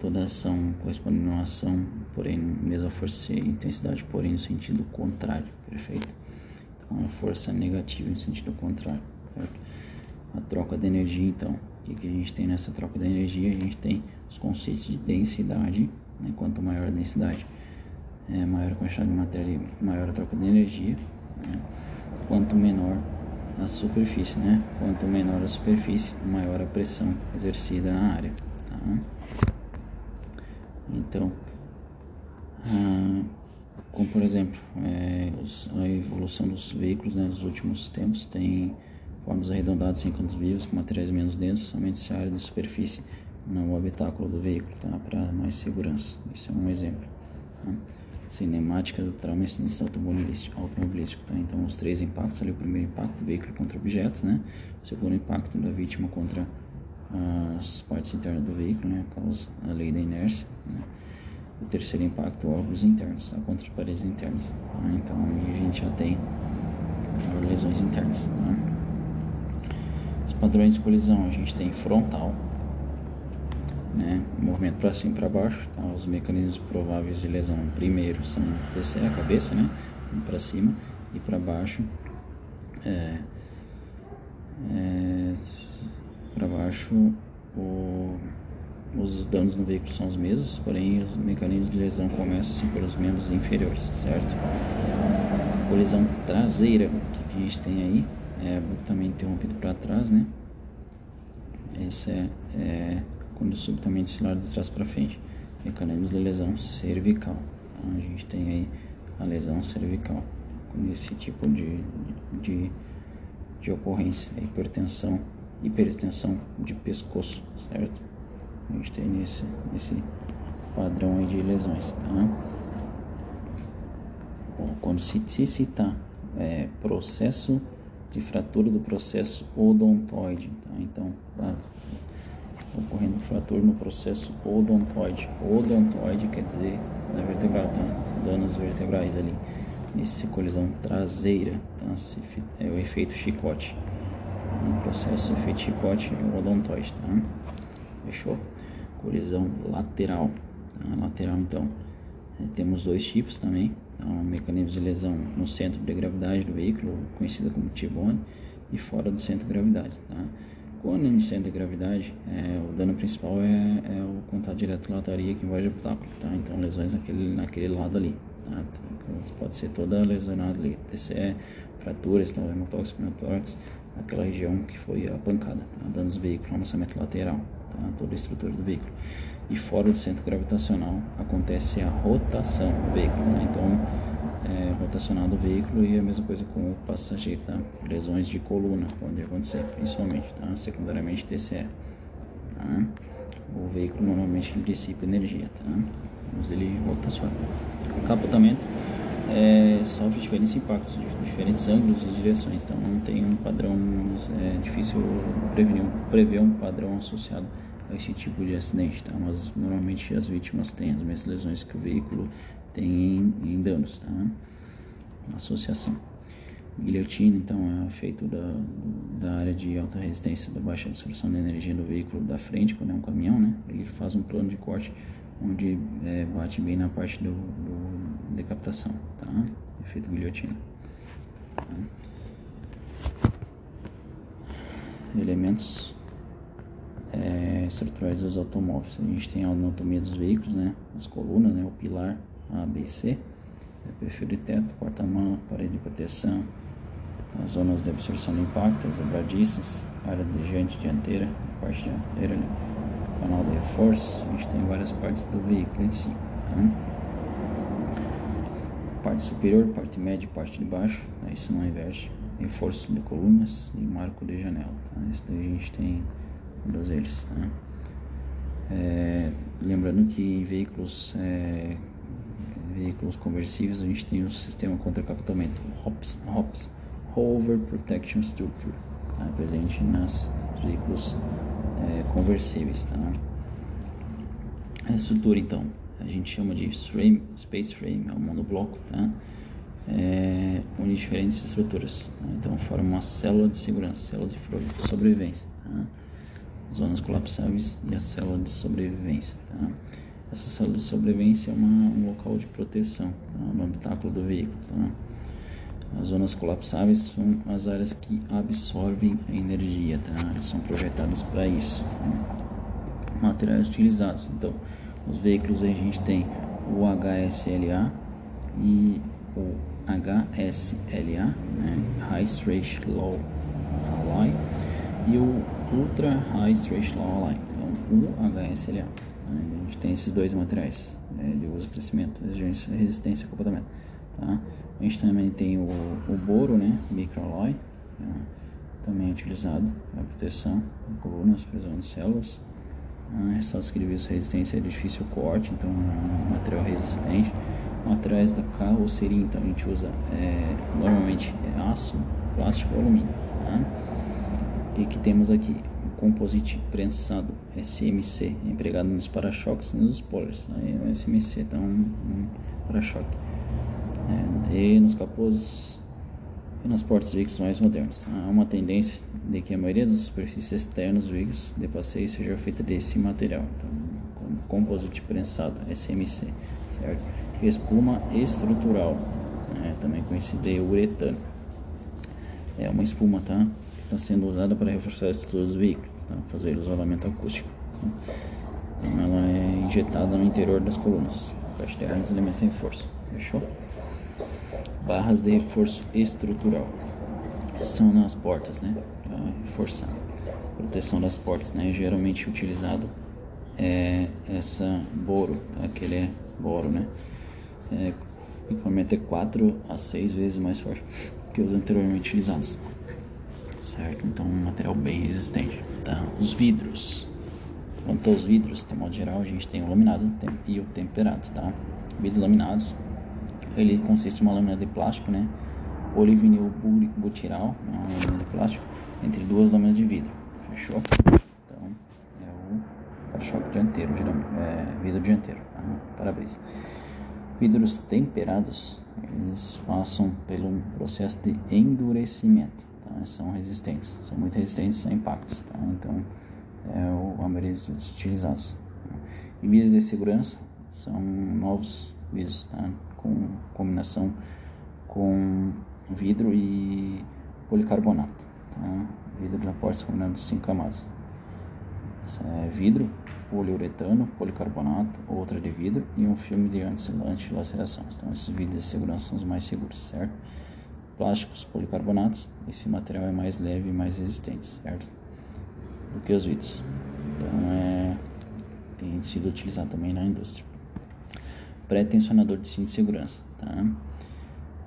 toda ação corresponde a uma ação, porém, mesma força e intensidade, porém, no sentido contrário, perfeito? uma força negativa no sentido contrário. Certo? A troca de energia, então, o que, que a gente tem nessa troca de energia? A gente tem os conceitos de densidade, né? quanto maior a densidade, é, maior a quantidade de matéria, maior a troca de energia, né? quanto menor a superfície, né? Quanto menor a superfície, maior a pressão exercida na área. Tá? Então, ah, como por exemplo, é, os, a evolução dos veículos né, nos últimos tempos tem formas arredondadas sem cantos vivos, com materiais menos densos, somente se a área de superfície no habitáculo do veículo, tá? para mais segurança. Isso é um exemplo. Tá? Cinemática do trauma e acidente automobilístico. automobilístico tá? Então, os três impactos ali: o primeiro impacto do veículo contra objetos, né? o segundo impacto da vítima contra as partes internas do veículo, né? causa a lei da inércia. Né? O terceiro impacto, órgãos internos, tá? contra paredes internas. Tá? Então, a gente já tem lesões internas. Tá? Os padrões de colisão, a gente tem frontal, né? movimento para cima e para baixo. Tá? Os mecanismos prováveis de lesão, primeiro são descer a cabeça, né? para cima e para baixo. É, é, para baixo o os danos no veículo são os mesmos, porém os mecanismos de lesão começam pelos membros inferiores, certo? Colisão traseira, que a gente tem aí, é abruptamente interrompido para trás, né? Esse é, é quando subitamente se larga de trás para frente. Mecanismos de lesão cervical. Então, a gente tem aí a lesão cervical com esse tipo de, de, de ocorrência, hipertensão, hiperextensão de pescoço, certo? a gente tem nesse, nesse padrão aí de lesões, tá? Bom, quando se, se citar é, processo de fratura do processo odontoide, tá? Então, tá ocorrendo fratura no processo odontoide. Odontoide quer dizer na vertebral, tá? Danos vertebrais ali. Nesse colisão traseira, tá? É o efeito chicote. No processo é o odontoide, tá? Fechou? colisão lateral. A lateral, então, é, temos dois tipos também. Então, um mecanismo de lesão no centro de gravidade do veículo, conhecida como T-bone, e fora do centro de gravidade. Tá? Quando no centro de gravidade, é, o dano principal é, é, o contato direto lataria que invade o obstáculo. Tá? Então, lesões naquele, naquele lado ali. Tá? Então, pode ser toda lesionada ali. TCE, fraturas, então, hemotóxicos, pneumotórax, aquela região que foi a pancada. Tá? Danos veículo, lançamento lateral tá? toda a estrutura do veículo. E fora do centro gravitacional acontece a rotação do veículo. Tá? Então, é, rotacional do veículo e a mesma coisa com o passageiro. Tá? Lesões de coluna podem acontecer, principalmente, tá? secundariamente TCE. Tá? O veículo normalmente dissipa energia, tá? mas ele rotaciona. O capotamento é, sofre diferentes impactos, diferentes ângulos e direções, então não tem um padrão, é difícil prevenir, prever um padrão associado a esse tipo de acidente, tá? mas normalmente as vítimas têm as mesmas lesões que o veículo tem em, em danos, tá? Associação. Guilhotina, então, é feito da, da área de alta resistência, da baixa absorção de energia do veículo da frente, quando é um caminhão, né? Ele faz um plano de corte onde é, bate bem na parte do, do decapitação, tá? Efeito guilhotina. Tá? Elementos é, estruturais dos automóveis. A gente tem a anatomia dos veículos, né? As colunas, né? O pilar A, B, C, é, perfil de teto, porta-mão, parede de proteção, as zonas de absorção de impacto, as dobradiças, área de diante dianteira, parte dianteira, canal de reforço. A gente tem várias partes do veículo em si. Tá? Parte superior, parte média, parte de baixo. Tá? Isso não inverte. Reforço de colunas e marco de janela. Tá? Isso daí a gente tem todos eles. Tá? É, lembrando que em veículos, é, veículos conversíveis a gente tem o sistema contra capotamento, HOPS, HOPS Hover Protection Structure, tá? presente nos veículos é, conversíveis. Tá? A estrutura então, a gente chama de frame, space frame, é um monobloco, tá? É, une diferentes estruturas, tá? então forma uma célula de segurança, célula de sobrevivência. Tá? zonas colapsáveis e a célula de sobrevivência. Tá? Essa célula de sobrevivência é uma, um local de proteção tá? no habitáculo do veículo. Tá? As zonas colapsáveis são as áreas que absorvem a energia, tá? São projetadas para isso. Tá? Materiais utilizados. Então, os veículos a gente tem o HSLA e o HSLA, né? High Stretch Low Alloy, e o Ultra High Stretch Law Line, então HSLA. Né? A gente tem esses dois materiais né, de uso crescimento, resistência e. Tá? A gente também tem o, o boro, né, microalloy, tá? também é utilizado para proteção de colunas, prisão de células. Ah, ressaltos que devido resistência é difícil corte, então é um material resistente. Materiais da carroceria, então a gente usa é, normalmente é aço, plástico ou alumínio. Tá? que, temos aqui? O composite prensado SMC, empregado nos para-choques e nos spoilers. Aí o SMC então um para-choque. É, e nos capôs e nas portas dos veículos mais modernos. Há uma tendência de que a maioria das superfícies externas dos veículos de passeio seja feita desse material. Então, composite prensado, SMC, certo? Espuma estrutural, né, também conhecida de uretano. É uma espuma, tá? está sendo usada para reforçar a estrutura dos veículos, tá? fazer isolamento acústico. Tá? Então ela é injetada no interior das colunas, para tirar os elementos sem força. Fechou? Barras de reforço estrutural. São nas portas, né? Para reforçar. Proteção das portas, né? Geralmente utilizado é essa boro, tá? Que ele é boro, né? É, equipamento é 4 a 6 vezes mais forte que os anteriormente utilizados certo? Então, um material bem resistente, tá? Os vidros. Quanto aos vidros, de modo geral, a gente tem o laminado e o temperado, tá? Vidros laminados, ele consiste em uma lâmina de plástico, né? Polivinil butiral, uma lâmina de plástico, entre duas lâminas de vidro, fechou? Então, é o para-choque dianteiro, é, vidro dianteiro, tá? para-brisa. Vidros temperados, eles passam pelo processo de endurecimento tá? são resistentes, são muito resistentes a impactos, tá? então é o, a maioria dos utilizados. Tá? E vias de segurança são novos vidros tá? Com combinação com vidro e policarbonato, tá? vidro da porta combinado de 5 camadas. É vidro, poliuretano, policarbonato, outra de vidro e um filme de anti-laceração. Então esses vidros de segurança são os mais seguros, certo? plásticos policarbonatos, esse material é mais leve e mais resistente, certo? Do que os vidros. Então é tem sido utilizado também na indústria. Pré-tensionador de cinto de segurança, tá?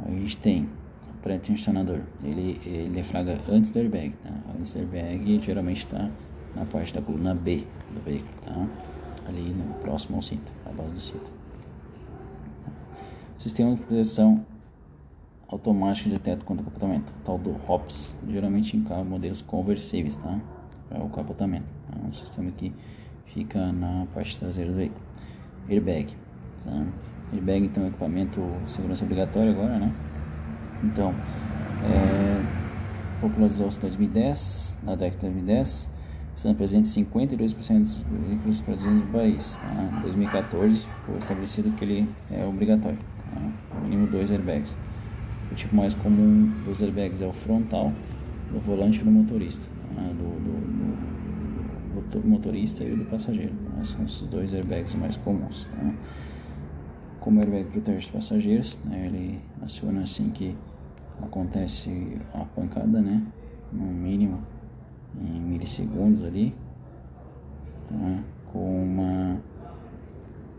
A gente tem pré-tensionador, ele ele fraga antes do airbag, tá? Antes do airbag geralmente está na parte da coluna B do veículo, tá? Ali no próximo ao cinto, a base do cinto. Sistema de proteção automático de teto contra capotamento, tal do HOPS, geralmente em carros modelos conversíveis, tá? Para o capotamento. É um sistema que fica na parte traseira do veículo. Airbag, tá? Airbag então é equipamento segurança obrigatório agora, né? Então, é, popularizou-se em 2010, na década de 2010, sendo presente 52% dos veículos produzidos no país. Tá? Em 2014 foi estabelecido que ele é obrigatório, tá? mínimo dois airbags. O tipo mais comum dos airbags é o frontal, do volante do motorista, né? do, do, do, do, motorista e do passageiro. Tá? São os dois airbags mais comuns. Tá? Como airbag protege os passageiros, né? ele aciona assim que acontece a pancada, né? no mínimo em milissegundos ali, tá? com uma,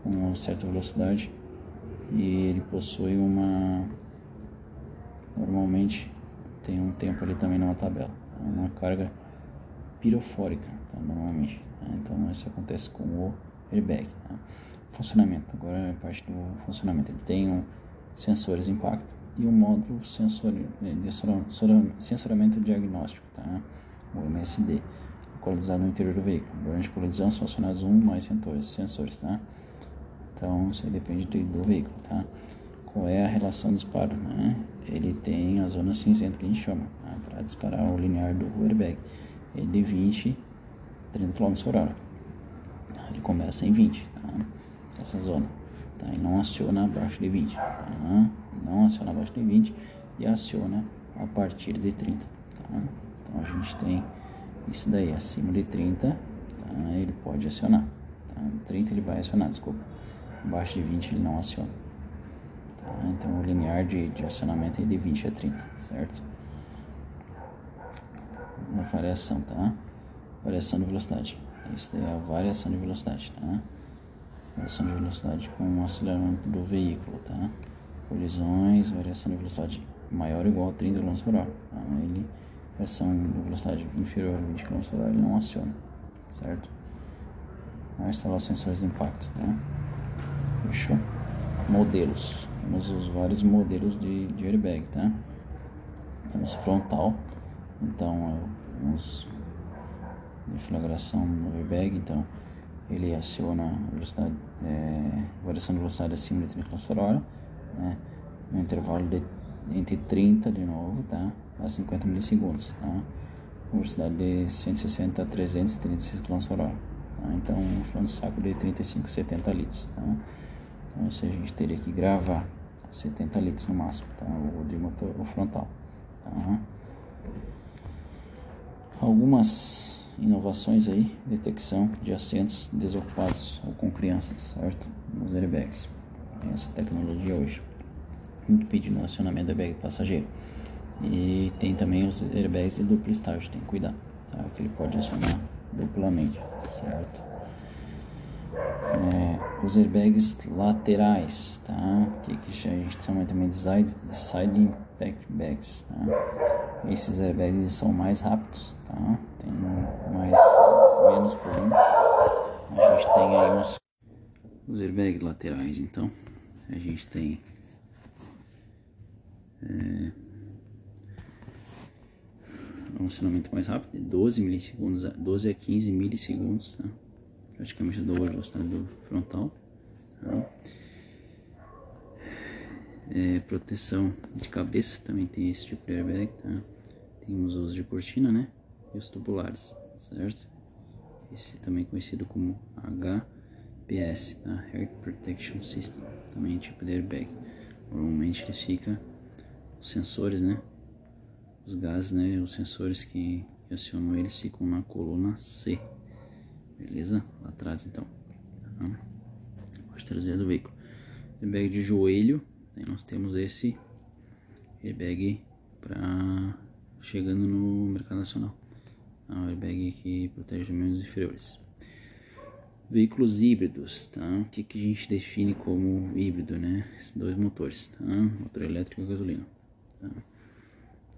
uma certa velocidade e ele possui uma normalmente tem um tempo ali também numa tabela, tá? uma carga pirofórica, tá? normalmente. Tá? Então isso acontece com o airbag. Tá? Funcionamento, agora é parte do funcionamento. Ele tem um sensores de impacto e um módulo sensor, eh, de sensoramento diagnóstico, tá? o MSD, localizado no interior do veículo. Durante a colisão são acionados um mais sensores, sensores tá? Então isso aí depende do, veículo, tá? Qual é a relação de disparo, né? Ele tem a zona cinzenta que a gente chama, tá? para disparar o linear do airbag. Ele de 20, 30 km por hora. Ele começa em 20, tá? Essa zona. Tá? E não aciona abaixo de 20. Tá? Não aciona abaixo de 20 e aciona a partir de 30. Tá? Então a gente tem isso daí, acima de 30, tá? ele pode acionar. Tá? 30 ele vai acionar, desculpa. Abaixo de 20 ele não aciona. Tá? Então o linear de, de acionamento é de 20 a 30, certo? Uma variação, tá? Variação de velocidade. Isso daí é a variação de velocidade, tá? Variação de velocidade com o aceleramento do veículo, tá? Colisões, variação de velocidade maior ou igual a 30 km por hora. Tá? Ele, variação de velocidade inferior a 20 km por hora, ele não aciona, certo? A instalar sensores de impacto, tá? Fechou? Modelos. Temos os vários modelos de, de airbag, tá? Temos frontal, então temos deflagração no airbag, então ele aciona velocidade, é, variação de velocidade acima de 30 km por hora, né? no intervalo de entre 30 de novo, tá? A 50 milissegundos, tá? Velocidade de 160 a 336 km por hora. Tá? Então, de saco de 35 a 70 litros, tá? Então, seja, a gente teria que gravar 70 litros no máximo, tá? O de motor o frontal, tá? Algumas inovações aí, detecção de assentos desocupados ou com crianças, certo? Nos airbags. Tem essa tecnologia hoje. Muito pedido no acionamento do airbag passageiro. E tem também os airbags de duplo estágio, tem que cuidar, tá? Que ele pode acionar duplamente, certo? É, os airbags laterais, tá? Que, que a gente chama também de side, side impact bags, tá? Esses airbags são mais rápidos, tá? Tem mais, menos comum. A gente tem aí uns, os airbags laterais, então a gente tem é, um acionamento mais rápido, de 12 milissegundos, 12 a 15 milissegundos, tá? Praticamente da velocidade do frontal. Tá? É, proteção de cabeça também tem esse tipo de airbag, tá? Temos os de cortina, né? E os tubulares, certo? Esse também conhecido como HPS, tá? Air Protection System, também é tipo de airbag. Normalmente ele fica os sensores, né? Os gases, né? Os sensores que acionam eles ficam na coluna C, beleza? Lá atrás então, tá? parte traseira do veículo. Airbag de joelho, aí nós temos esse airbag para chegando no mercado nacional. É um airbag que protege membros inferiores. Veículos híbridos, tá? O que, que a gente define como híbrido, né? Esses dois motores, tá? Motor elétrico e gasolina. Tá?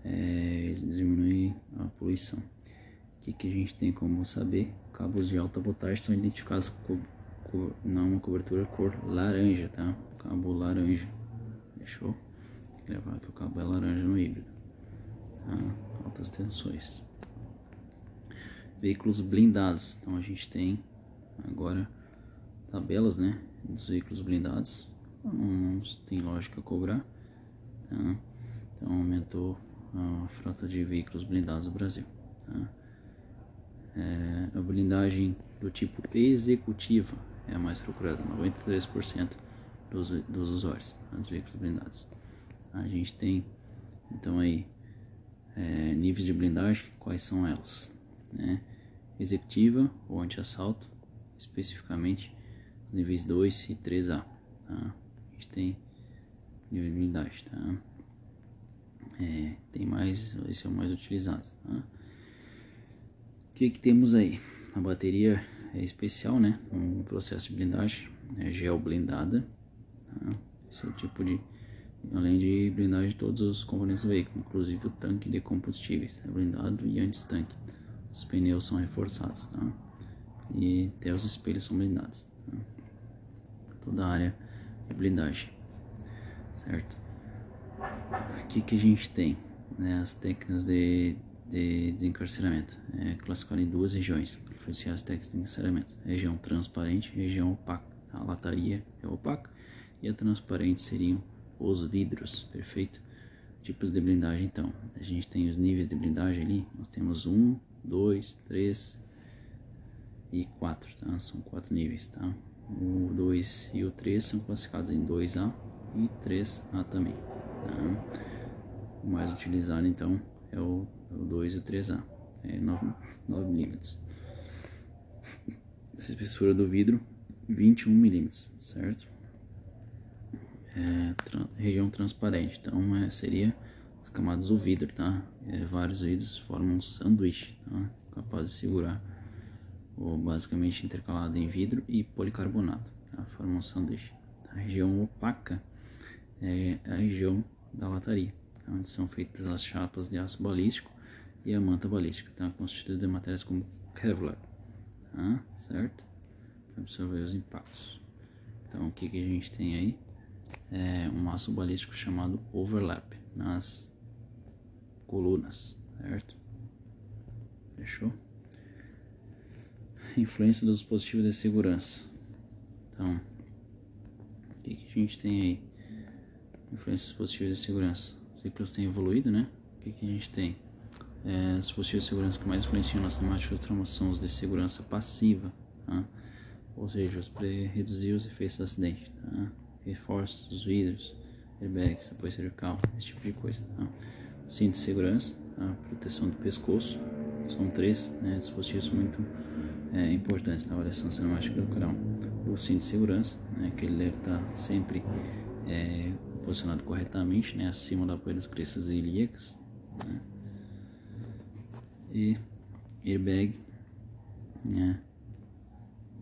É, diminui a poluição. O que, que a gente tem como saber? Cabos de alta voltagem são identificados com, uma cobertura cor laranja, tá? Cabo laranja. Fechou? Gravar que o cabo é laranja no híbrido. Tá? Altas tensões. Veículos blindados. Então a gente tem agora tabelas, né? Dos veículos blindados. Não tem lógica cobrar. Tá? Então aumentou a frota de veículos blindados no Brasil. Tá? É, a blindagem do tipo executiva é a mais procurada, 93% dos, dos usuários dos veículos blindados. A gente tem então aí é, níveis de blindagem, quais são elas? Né? executiva ou anti-assalto, especificamente níveis 2 e 3A. Tá? A gente tem nível de blindagem. Tá? É, tem mais, esse é o mais utilizado. Tá? O que, que temos aí? A bateria é especial, né? Um processo de blindagem, é gel blindada. Tá? Esse é o tipo de além de blindagem de todos os componentes do veículo, inclusive o tanque de combustíveis, é blindado e anti-tanque. Os pneus são reforçados, tá? E até os espelhos são blindados. Tá? Toda a área de blindagem, certo? O que que a gente tem? Né? As técnicas de, de desencarceramento é classificado em duas regiões, as técnicas de encarceramento: região transparente, região opaca. A lataria é opaca e a transparente seriam os vidros, perfeito? Tipos de blindagem então, a gente tem os níveis de blindagem ali, nós temos um, dois, três e quatro, tá? São quatro níveis, tá? O 2 e o 3 são classificados em 2A e 3A também, tá? O mais utilizado então é o, o 2 e o 3A, é 9, 9 milímetros. Essa espessura do vidro 21 milímetros, certo? é, tra região transparente. Então é, seria as camadas do vidro, tá? É, vários vidros formam um sanduíche, tá? capaz de segurar, ou basicamente intercalado em vidro e policarbonato, tá? Forma um sanduíche. A região opaca é a região da lataria, tá? onde são feitas as chapas de aço balístico e a manta balística, tá? constituída de matérias como Kevlar, tá? certo? Para absorver os impactos. Então, o que, que a gente tem aí? é, um aço balístico chamado overlap nas colunas, certo? Fechou? Influência dos dispositivos de segurança. Então, o que, que a gente tem aí? Influência dos dispositivos de segurança. Os veículos têm evoluído, né? O que, que a gente tem? É, os dispositivos de segurança que mais influenciam nas temáticas de trama são os de segurança passiva, tá? ou seja, os para reduzir os efeitos do acidente. Tá? reforços dos vidros, airbags, apoio cervical, esse tipo de coisa. Tá? Cinto de segurança, tá? proteção do pescoço, são três né, dispositivos muito é, importantes na avaliação cinemática do canal. O cinto de segurança, né, que ele deve estar sempre é, posicionado corretamente, né, acima da apoio das crestas ilíacas. Né? E airbag, né?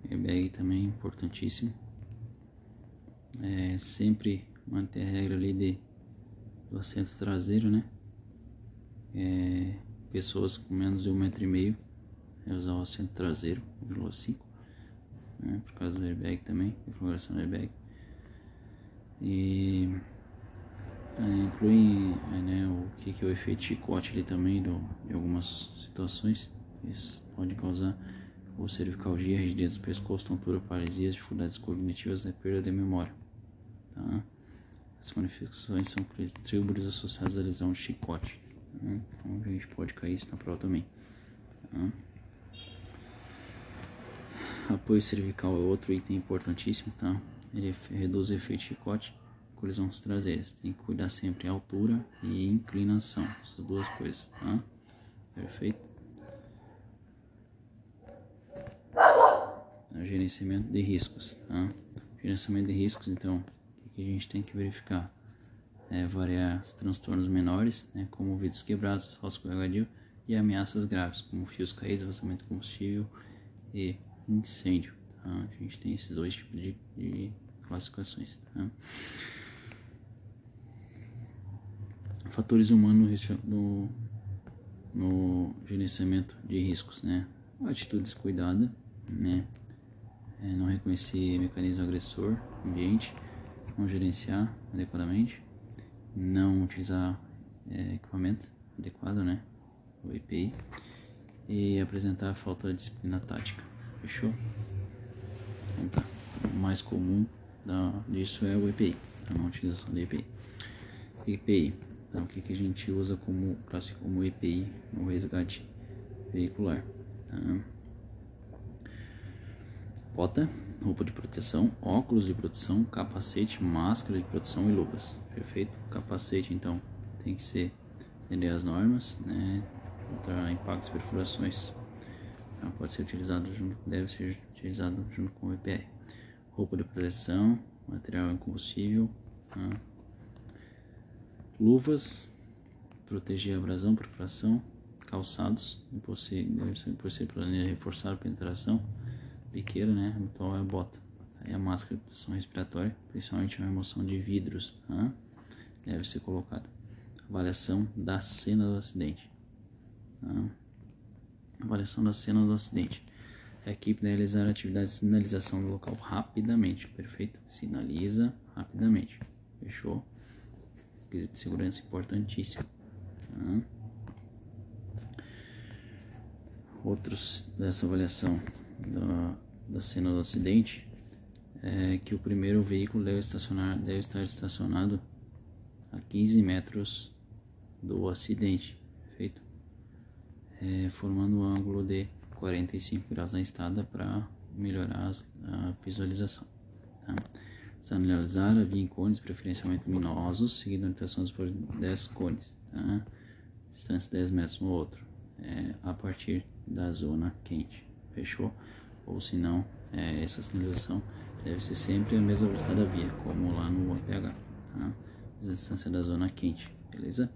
airbag também importantíssimo é, sempre manter a regra ali de, do assento traseiro, né? É, pessoas com menos de um metro e meio é usar o assento traseiro, 1,5 né? por causa do airbag também, configuração do airbag. E é, inclui é, né, o que, é o efeito chicote ali também do, de algumas situações. Isso pode causar ou cervicalgia, rigidez do pescoço, tontura, paralisias, dificuldades cognitivas e perda de memória. Tá? As manifestações são tribos associadas à lesão de chicote. Tá? Então a gente pode cair isso na prova também. Tá? Apoio cervical é outro item importantíssimo, tá? Ele reduz o efeito chicote, colisões traseiras. Tem que cuidar sempre a altura e inclinação, essas duas coisas, tá? Perfeito? O gerenciamento de riscos, tá? Gerenciamento de riscos, então, que a gente tem que verificar. É, variar transtornos menores, né, como vidros quebrados, falso escorregadio e ameaças graves, como fios caídos, vazamento de combustível e incêndio. Tá? A gente tem esses dois tipos de, de classificações. Tá? Fatores humanos no, no gerenciamento de riscos, né? Atitude descuidada, né? É, não reconhecer mecanismo agressor, ambiente, não gerenciar adequadamente, não utilizar é, equipamento adequado, né, o EPI, e apresentar falta de disciplina tática. Fechou? Então tá. O mais comum da, disso é o EPI, a não utilização do EPI. EPI, então, o que, que a gente usa como como EPI no resgate veicular? Tá? Bota roupa de proteção, óculos de proteção, capacete, máscara de proteção e luvas. Perfeito? Capacete, então, tem que ser atender as normas, né? Contra impactos e perfurações. Tá? Pode ser utilizado junto, deve ser utilizado junto com o EPR. Roupa de proteção, material combustível, tá? Luvas, proteger abrasão, perfuração, calçados, por ser, por reforçar a penetração, biqueira, né, habitual é a bota. Aí a máscara de proteção respiratória, principalmente a remoção de vidros, tá? deve ser colocada. Avaliação da cena do acidente. Tá? Avaliação da cena do acidente. A equipe deve realizar a atividade de sinalização do local rapidamente, perfeito? Sinaliza rapidamente, fechou? Quesito de segurança importantíssimo. Tá? Outros dessa avaliação da, da cena do acidente é que o primeiro veículo deve, estacionar, deve estar estacionado a 15 metros do acidente, feito, é, formando um ângulo de 45 graus na estrada para melhorar a visualização. Tá? Sinalizar a via em cones preferencialmente luminosos, seguindo orientações por 10 cones, tá? distância 10 metros um outro, é, a partir da zona quente, fechou? Ou se não, é, essa sinalização deve ser sempre a mesma velocidade da via, como lá no APH, tá? A distância da zona quente, beleza?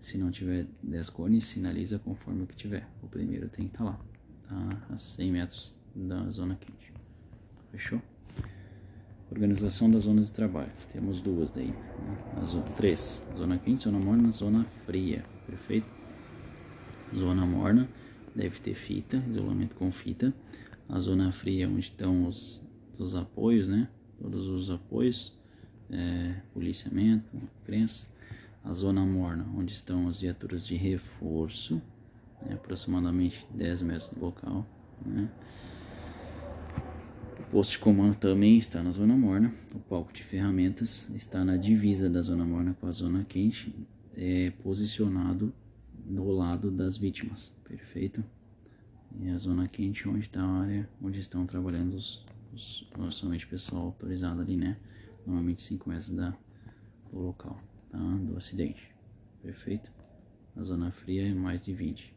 Se não tiver 10 cones, sinaliza conforme o que tiver. O primeiro tem que estar tá lá, tá? A 100 metros da zona quente, fechou? Organização das zonas de trabalho. Temos duas daí. Né? Zona, três. Zona quente, zona morna, zona fria. Perfeito? Zona morna deve ter fita, isolamento com fita. A zona fria, onde estão os, os apoios, né? Todos os apoios, é, policiamento, imprensa. A zona morna, onde estão as viaturas de reforço, né? aproximadamente 10 metros do local. Né? Posto de comando também está na zona morna. O palco de ferramentas está na divisa da zona morna com a zona quente, é posicionado do lado das vítimas. Perfeito? E a zona quente onde está a área onde estão trabalhando os, os somente pessoal autorizado ali, né? Normalmente 5 metros da, do local, tá? Do acidente. Perfeito? A zona fria é mais de 20.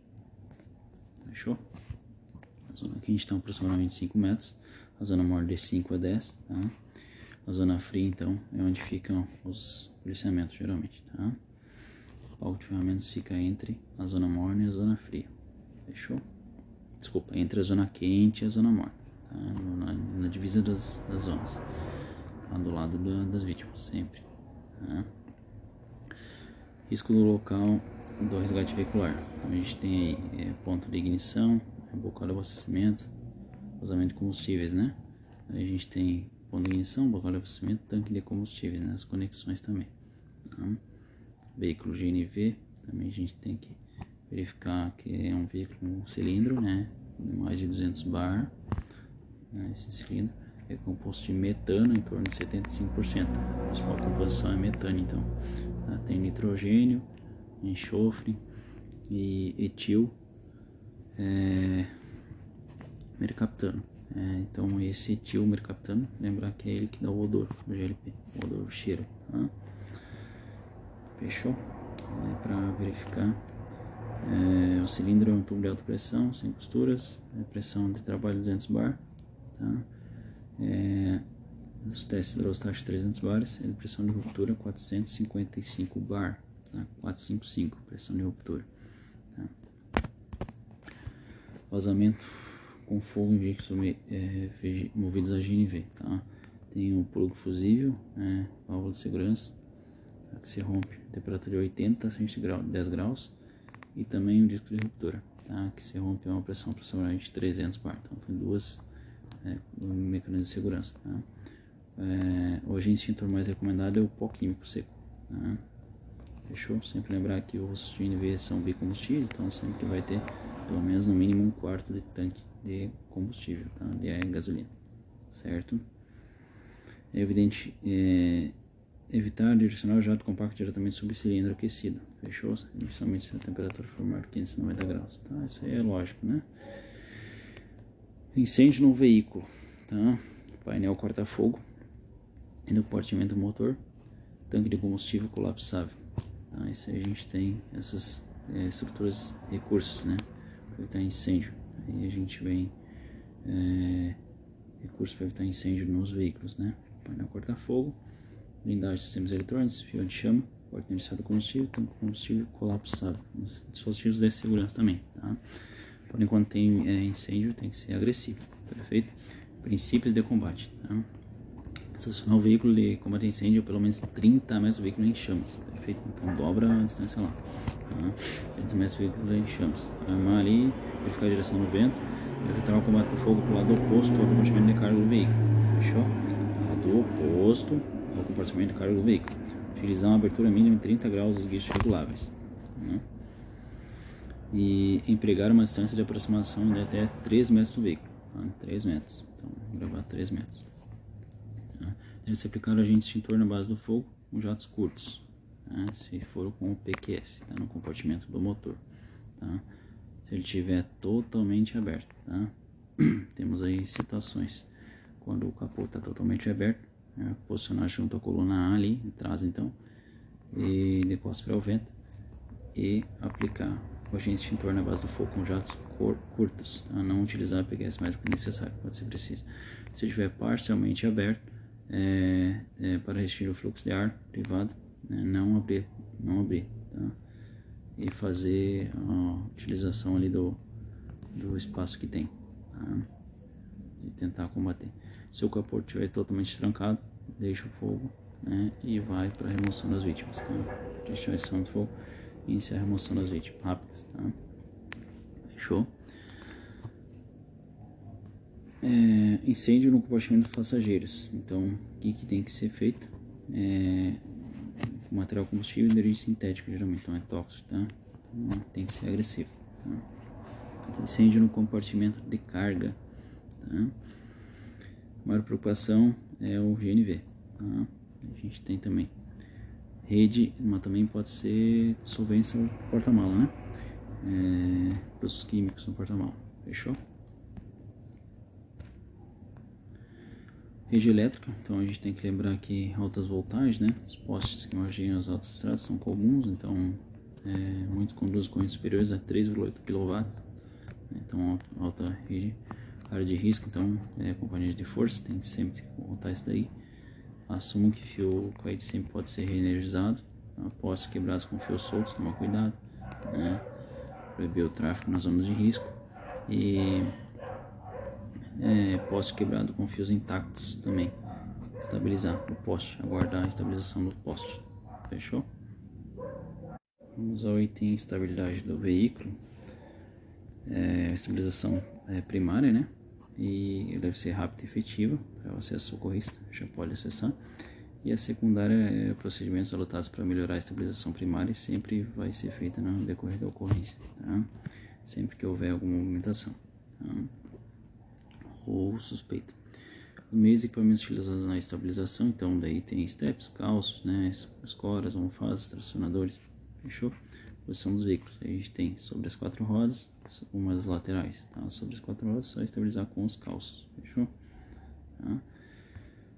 Fechou? A zona quente está aproximadamente 5 metros. A zona morna de 5 a 10, tá? A zona fria, então, é onde ficam os policiamentos, geralmente, tá? O palco de ferramentas fica entre a zona morna e a zona fria. Fechou? Desculpa, entre a zona quente e a zona morna, tá? na, na, divisa das, das zonas, do lado da, das vítimas, sempre. Tá? Risco do local do resgate veicular. Então, a gente tem aí é, ponto de ignição, bocal de abastecimento, vazamento de combustíveis, né? Aí a gente tem ponto de ignição, bocal de abastecimento, tanque de combustíveis, né? As conexões também. Tá? Veículo GNV, também a gente tem que verificar que é um veículo um cilindro, né, de mais de 200 bar, né, esse cilindro é composto de metano em torno de 75%. A principal composição é metano, então tá? tem nitrogênio, enxofre e etil é, mercaptano. É, então esse etil mercaptano, lembrar que é ele que dá o odor, o GLP, o odor, o cheiro. Tá? Fechou? É, para verificar é, o cilindro é um tubo de alta pressão, sem costuras, é pressão de trabalho 200 bar, tá? É, os testes de hidrostático 300 bares, é pressão de ruptura 455 bar, tá? 455, pressão de ruptura. Tá? Vazamento com fogo em veículos é, movidos a GNV, tá? Tem o plugue fusível, é, válvula de segurança, tá? que se rompe, temperatura de 80 a 10 graus, e também o disco de ruptura, tá? que se rompe a uma pressão aproximadamente 300 bar. Então, tem duas é, mecanismos de segurança. Tá? É, o agente extintor mais recomendado é o pó químico seco. Tá? Fechou? Sempre lembrar que os GNV são bicombustíveis, então sempre vai ter pelo menos no mínimo um quarto de tanque de combustível, tá? de gasolina, certo? É evidente, é, evitar direcionar o jato compacto diretamente sobre cilindro aquecido. Fechou? Principalmente se a temperatura for maior que 590 graus. Tá? Isso aí é lógico, né? Incêndio no veículo. Tá? Painel corta-fogo. No compartimento do motor. Tanque de combustível colapsável. Tá? Isso aí a gente tem essas é, estruturas, recursos, né? Para evitar incêndio. E a gente vem é, recursos para evitar incêndio nos veículos, né? Painel corta-fogo, blindagem de sistemas eletrônicos, fio de chama, porta inicial combustível, tanque combustível colapsável, dispositivos de segurança também, tá? Por enquanto tem é, incêndio, tem que ser agressivo, perfeito? Princípios de combate, tá? Estacionar o veículo de combate incêndio pelo menos 30 metros do veículo em chamas, perfeito? Então dobra a distância lá, tá? 30 metros veículo em chamas. Armar ali, verificar a direção do vento, evitar o combate do fogo para o lado oposto ao compartimento de carga do veículo, fechou? Lado oposto ao compartimento de carga do veículo. Utilizar uma abertura mínima de 30 graus dos guichos reguláveis. Né? E empregar uma distância de aproximação de até 3 metros do veículo. Tá? 3 metros. Então, gravar 3 metros. Tá? Deve ser aplicado agente extintor na base do fogo com jatos curtos. Tá? Se for com o PQS, tá? no compartimento do motor. Tá? Se ele estiver totalmente aberto. Tá? Temos aí situações quando o capô está totalmente aberto né, posicionar junto à coluna A ali, atrás então, e decosta para o vento e aplicar o agente extintor na base do fogo com jatos curtos, tá? não utilizar PQS mais do que necessário, pode ser preciso. Se estiver parcialmente aberto, é, é, para restringir o fluxo de ar privado, né? não abrir, não abrir, tá? e fazer a utilização ali do, do espaço que tem, tá? e tentar combater. Se o capô estiver totalmente trancado, deixa o fogo né, e vai para a remoção das vítimas. Tá? Destinação do fogo e inicia a remoção das vítimas rápidas. Tá? Fechou? É, incêndio no compartimento dos passageiros. Então, o que, que tem que ser feito? É, material combustível e energia sintética, geralmente, então é tóxico, tá? Então, tem que ser agressivo. Tá? Incêndio no compartimento de carga, tá? maior preocupação é o GNV. Tá? A gente tem também rede, mas também pode ser solvência no porta-mala, né? É, produtos químicos no porta-mala. Fechou? Rede elétrica, então a gente tem que lembrar que altas voltagens, né? Os postes que margem as altas estradas são comuns, então é, muitos conduzem correntes superiores a 3,8 kW. Então alta rede área de risco, então é, companhia de força, tem que sempre contar isso daí. Assumo que fio coide sempre pode ser reenergizado, após quebrados com fios soltos, tomar cuidado, né? proibir o tráfego nas zonas de risco e é, poste quebrado com fios intactos também, estabilizar o poste, aguardar a estabilização do poste, fechou? Vamos ao item estabilidade do veículo, é, estabilização é, primária, né? e deve ser rápida e efetiva para o acesso socorrista, já pode acessar. E a secundária é procedimentos adotados para melhorar a estabilização primária e sempre vai ser feita no decorrer da ocorrência, tá? sempre que houver alguma movimentação tá? Ou suspeita. Os meios e equipamentos utilizados na estabilização, então daí tem steps, calços, né, escoras, almofadas, tracionadores, fechou? Posição dos veículos, aí a gente tem sobre as quatro rodas, umas laterais, tá? Sobre as quatro rodas, só estabilizar com os calços, fechou? Tá?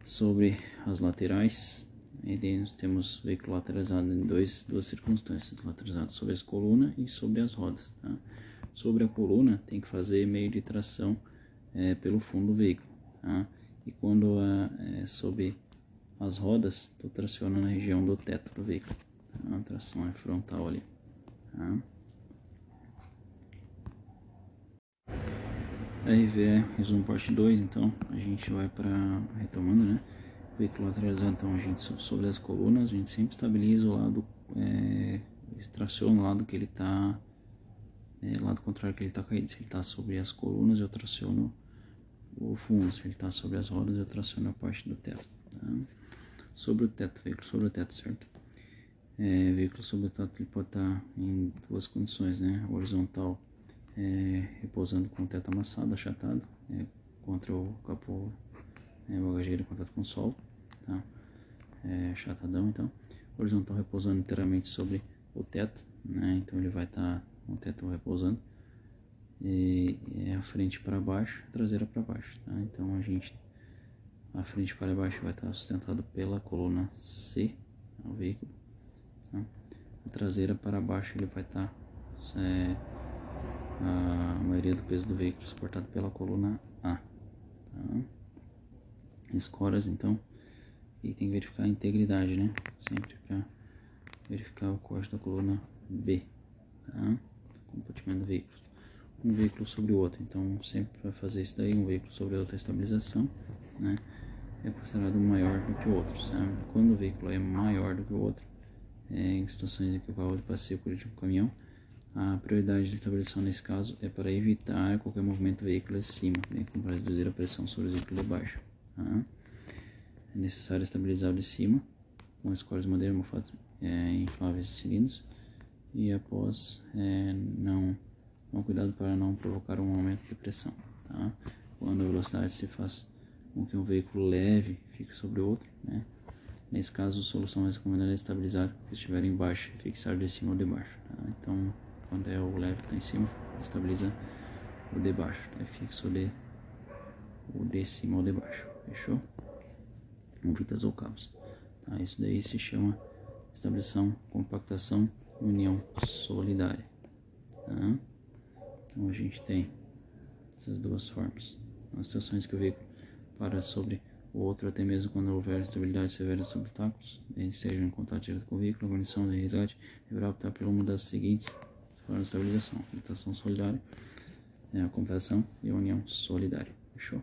Sobre as laterais, aí nós temos veículo lateralizado em dois, duas circunstâncias, lateralizado sobre as colunas e sobre as rodas, tá? Sobre a coluna, tem que fazer meio de tração é, pelo fundo do veículo, tá? E quando é, é sobre as rodas, tu traciona na região do teto do veículo, tá? A tração é frontal ali, tá? RVE resumo parte 2, então a gente vai para retomando, né? Veículo lateralizado, então a gente sobre as colunas, a gente sempre estabiliza o lado, é, traciona o lado que ele está, é, lado contrário que ele está caído. Se ele está sobre as colunas, eu traciono o. Se ele está sobre as rodas, eu traciono a parte do teto. Tá? Sobre o teto, veículo sobre o teto, certo? É, veículo sobre o teto ele pode estar tá em duas condições, né? Horizontal é, repousando com o teto amassado, achatado, é, contra o capô é, bagageiro em contato com o solo, tá? É, achatadão então, horizontal repousando inteiramente sobre o teto, né? Então ele vai estar tá com o teto repousando é a frente para baixo, a traseira para baixo, tá? Então a gente a frente para baixo vai estar tá sustentado pela coluna C, tá? o veículo, tá? a traseira para baixo ele vai estar tá, é, a maioria do peso do veículo suportado pela coluna A. Tá? Escoras, então, e tem que verificar a integridade, né? Sempre para verificar o corte da coluna B, tá? Compartimento do veículo. Um veículo sobre o outro, então sempre para fazer isso daí, um veículo sobre outra estabilização, né? É considerado maior do que o outro, sabe? Quando o veículo é maior do que o outro, é, em situações em que o carro de passeio por um caminhão, a prioridade de estabilização nesse caso é para evitar qualquer movimento do veículo acima, bem como para reduzir a pressão sobre o veículo de baixo. Tá? É necessário estabilizar o de cima com escoras de madeira é, infláveis e cilindros e após é, não tomar cuidado para não provocar um aumento de pressão. Tá? Quando a velocidade se faz com que um veículo leve fique sobre o outro, né? Nesse caso, a solução mais recomendada é estabilizar que estiver embaixo e fixar de cima ou de baixo. Tá? Então, quando é o leve que está em cima, estabiliza o de baixo, tá? fixo o de, o de cima ou de baixo, fechou? Com fitas ou cabos. Tá? Isso daí se chama estabilização, compactação, união solidária. Tá? Então a gente tem essas duas formas. Nas situações que o veículo para sobre o outro, até mesmo quando houver estabilidade severa sobre obstáculos, bem seja em contato direto com o veículo, a guarnição de resgate deverá optar por uma das seguintes formas de estabilização: a solidária, é a comparação e a união solidária. Fechou?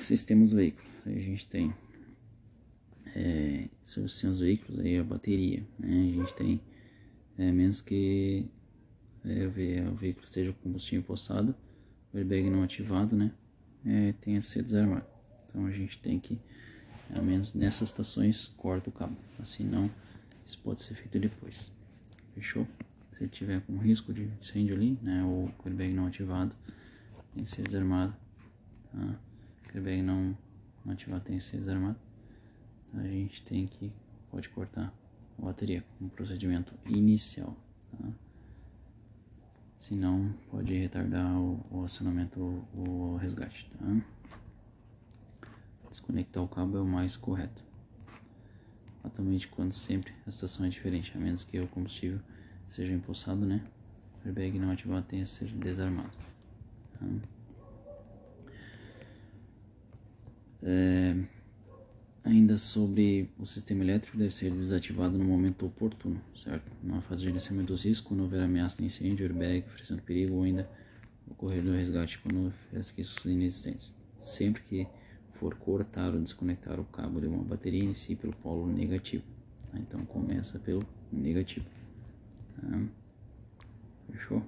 Sistemas do veículo. Aí a gente tem é, sobre os veículos, aí a bateria. Né? A gente tem, é, menos que é, o veículo esteja com combustível empossado, o airbag não ativado, né? É, tenha sido desarmado. Então a gente tem que, ao menos nessas estações, corta o cabo. Assim não, isso pode ser feito depois. Fechou? Se tiver com risco de incêndio ali, né? Ou o airbag não ativado, tem que ser desarmado. Tá? O airbag não, não ativado tem que ser desarmado a gente tem que pode cortar a bateria um procedimento inicial, tá? Senão pode retardar o, o acionamento, o, o resgate, tá? Desconectar o cabo é o mais correto. Atualmente, quando sempre a situação é diferente, a menos que o combustível seja empossado, né? O airbag não ativado tenha que ser desarmado. Tá? É, Ainda sobre o sistema elétrico deve ser desativado no momento oportuno, certo? Na fase de gerenciamento dos riscos, quando houver ameaça de incêndio, airbag, oferecendo perigo ou ainda ocorrer do resgate quando oferece riscos inexistentes. Sempre que for cortar ou desconectar o cabo de uma bateria, inicie pelo polo negativo. Tá? Então começa pelo negativo. Tá? Fechou?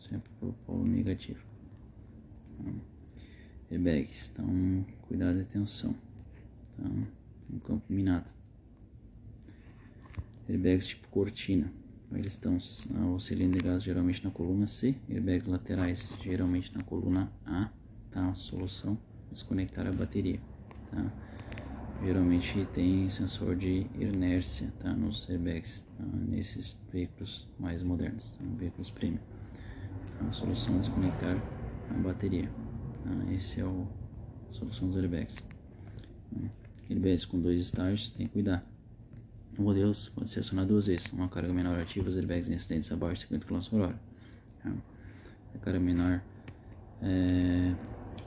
Sempre pelo polo negativo. Tá? Airbags, então cuidado e atenção. Tá? Um campo minado. Airbags tipo cortina. Eles estão o cilindro de gás geralmente na coluna C, airbags laterais geralmente na coluna A, tá? Solução desconectar a bateria, tá? Geralmente tem sensor de inércia, tá? Nos airbags, tá? nesses veículos mais modernos, tá? veículos premium. A solução é desconectar a bateria, tá? Esse é o a solução dos airbags. Né? Airbags com dois estágios, tem que cuidar. O modelo pode ser acionado duas vezes, uma carga menor ativa, os airbags em acidentes abaixo de 50 km por hora. Tá? A carga menor é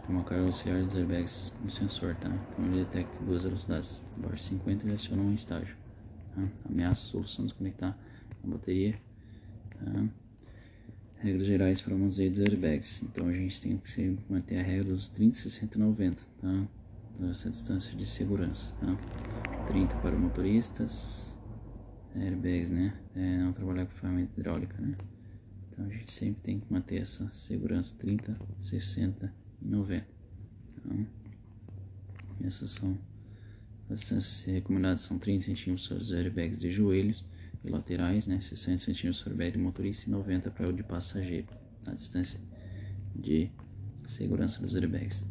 uma carga auxiliar dos airbags no sensor, tá? Então ele detecta duas velocidades, abaixo de 50 ele aciona um estágio. Tá? Ameaça solução desconectar a bateria. Tá? Regras gerais para o manuseio dos airbags. Então a gente tem que manter a regra dos 30, 60 e 90, tá? Essa distância de segurança, tá? 30 para motoristas, airbags, né? É, não trabalhar com ferramenta hidráulica, né? Então a gente sempre tem que manter essa segurança 30, 60 e 90. Então, essas são as distâncias recomendadas são 30 centímetros para os airbags de joelhos e laterais, né? 60 centímetros para o airbag de motorista e 90 para o de passageiro, a distância de segurança dos airbags.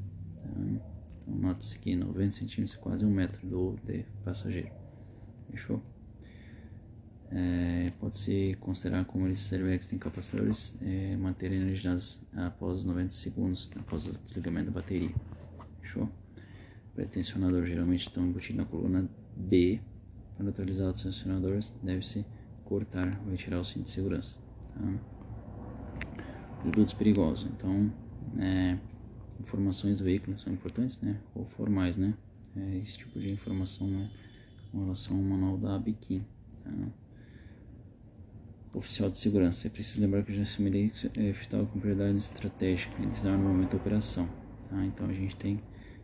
Então, Note-se que 90 centímetros é quase um metro do de passageiro. Fechou? É, Pode-se considerar como esses airbags têm capacitadores é, manterem energizados após 90 segundos após o desligamento da bateria. Fechou? Pretensionador geralmente estão embutidos na coluna B. Para neutralizar os tensionadores, deve-se cortar ou retirar o cinto de segurança. Tá? produtos perigosos. Então, é, informações do veículo são importantes, né? Ou formais, né? É, esse tipo de informação né? com relação ao manual da ABIQUIM. Tá? Oficial de segurança. Você precisa lembrar que já assimilei é, evitar com prioridade estratégica e no momento da operação. Tá? Então a gente tem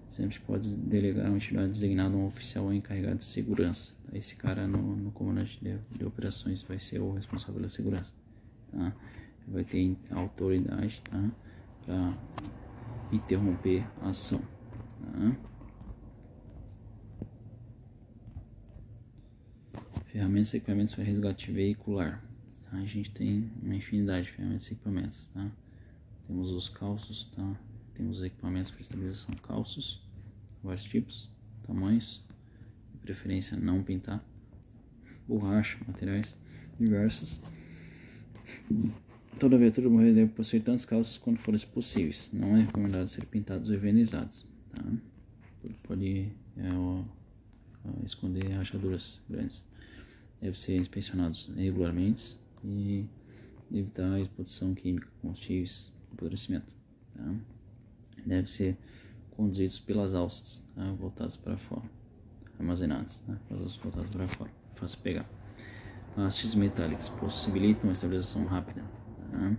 sempre pode delegar uma entidade designada um oficial encarregado de segurança. Tá? Esse cara no, no comandante de, de, operações vai ser o responsável pela segurança. Tá? Vai ter autoridade tá? para interromper a ação. Tá? Ferramentas e equipamentos para resgate veicular. Tá? A gente tem uma infinidade de ferramentas e equipamentos. Tá? Temos os calços, tá? temos os equipamentos para estabilização calços, vários tipos, tamanhos, de preferência não pintar, borracha, materiais diversos. Toda viatura morrer deve possuir tantos calços quanto forem possíveis. Não é recomendado ser pintados ou envenizados. Tá? Pode é, ó, esconder rachaduras grandes deve ser inspecionados regularmente e evitar a exposição química, combustíveis, apodrecimento. Tá? Deve ser conduzidos pelas alças, tá? voltadas para fora, armazenadas, tá? voltadas para fora, fácil pegar. Hastes metálicas possibilitam a estabilização rápida. Tá?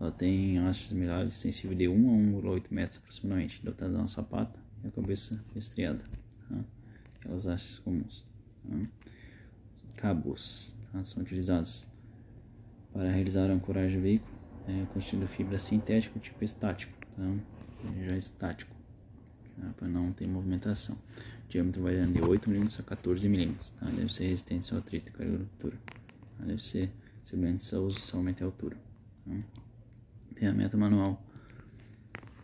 Ela tem hastes metálicas extensível de 1 a 1,8 metros aproximadamente, dotada de uma sapata e a cabeça estriada. Tá? Aquelas hastes comuns. Tá? cabos tá? são utilizados para realizar a ancoragem do veículo, é, constituindo fibra sintética tipo estático, tá? já estático, tá? para não ter movimentação. O diâmetro variando de 8 mm a 14 mm, tá? deve ser resistente ao atrito e tá? deve ser semelhante somente a altura. Ferramenta manual,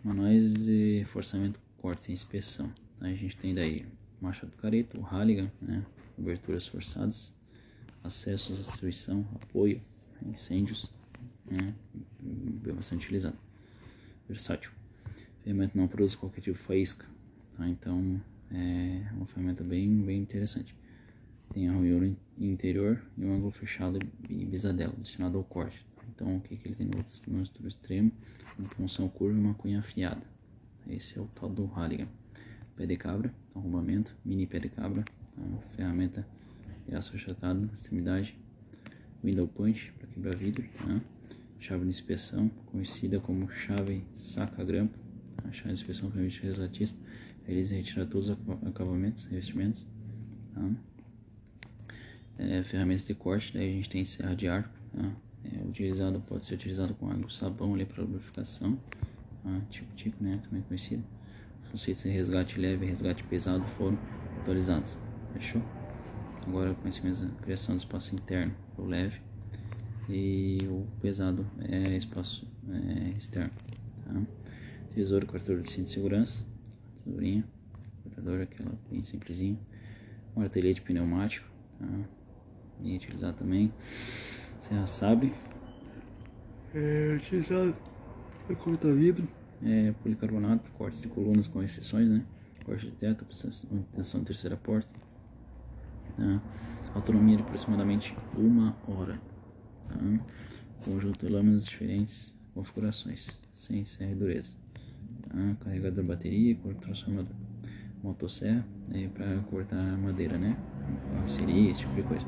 manuais de forçamento, corte e inspeção. A gente tem daí machado careta, o Halligan, né? coberturas forçadas, acesso destruição, apoio, incêndios, né, bastante utilizado. Versátil. Ferramenta não produz qualquer tipo de faísca, tá? então é uma ferramenta bem, bem interessante. Tem a ranhura interior e um ângulo fechado e bisadela, destinado ao corte. Então o que, que ele tem no outro, extremo? Uma punção curva e uma cunha afiada. Esse é o tal do Halligan. Pé de cabra, arrombamento, mini pé de cabra, a ferramenta aço achatado extremidade, window punch para quebrar vidro, tá? chave de inspeção, conhecida como chave saca-grampo, a chave de inspeção permite ao resgatista eles retirar todos os acabamentos, revestimentos, tá? é, ferramentas de corte, daí a gente tem serra de arco, tá? É, utilizado, pode ser utilizado com água sabão ali para lubrificação, tá? tipo tipo, né, também conhecido. Os conceitos de resgate leve e resgate pesado foram atualizados, fechou? Agora conhecimento da criação do espaço interno, o leve, e o pesado é espaço é, externo. Tá? Tesouro, cortador de cinto de segurança, tesourinha, cortador, aquela bem simplesinha, martelete pneumático, tá? e utilizar também serra sabre, é utilizado para cortar vidro, é, policarbonato, cortes de colunas com exceções, né? corte de teto, obtenção de terceira porta, Tá? Autonomia de aproximadamente uma hora. Tá? Conjunto de lâminas diferentes configurações, sem serra e dureza. Tá? Carregador bateria, transformador. Motosserra é para cortar madeira, né? Siri, esse tipo de coisa.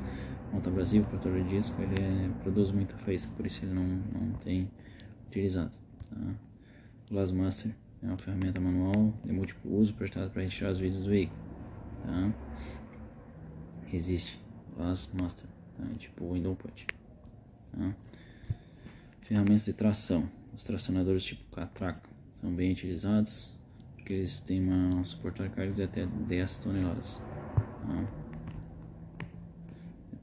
Monta Brasil, cortador de disco, ele é, produz muita faísca, por isso ele não, não tem utilizado. Tá? Glassmaster é uma ferramenta manual de múltiplo uso projetada para retirar os vidros do veículo. Tá? existe as master, tá? tipo window punch. Tá? Ferramentas de tração. Os tracionadores tipo catraca são bem utilizados porque eles têm uma suportar cargas de até 10 toneladas. Tá?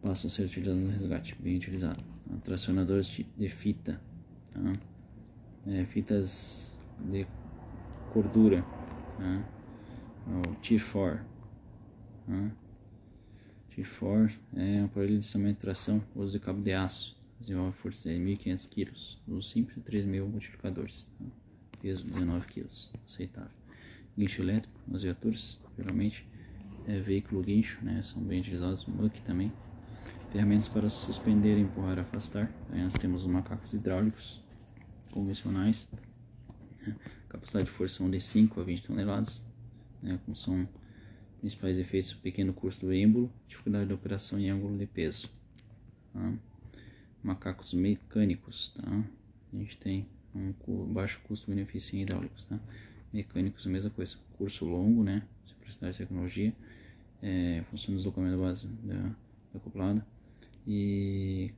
Passam a ser utilizados no resgate, bem utilizado. Tracionadores de fita, tá? é, fitas de cordura, tá? o Tier 4. Tá? T4 é um aparelho de lançamento de tração, uso de cabo de aço, desenvolve força de 1.500 kg, uso simples 3.000 multiplicadores, tá? peso 19 kg, aceitável. Guincho elétrico nas viaturas, geralmente é veículo guincho, né? são bem utilizados, muck também. Ferramentas para suspender, empurrar e afastar. Aí nós temos os macacos hidráulicos, convencionais. Né? Capacidade de força de 5 a 20 toneladas, né? como são principais efeitos, pequeno custo do êmbolo, dificuldade de operação em ângulo de peso. Tá? Macacos mecânicos, tá? a gente tem um baixo custo-benefício em hidráulicos. Tá? Mecânicos, a mesma coisa, curso longo, né? simplicidade de tecnologia, é, funciona o deslocamento base da, da acoplada e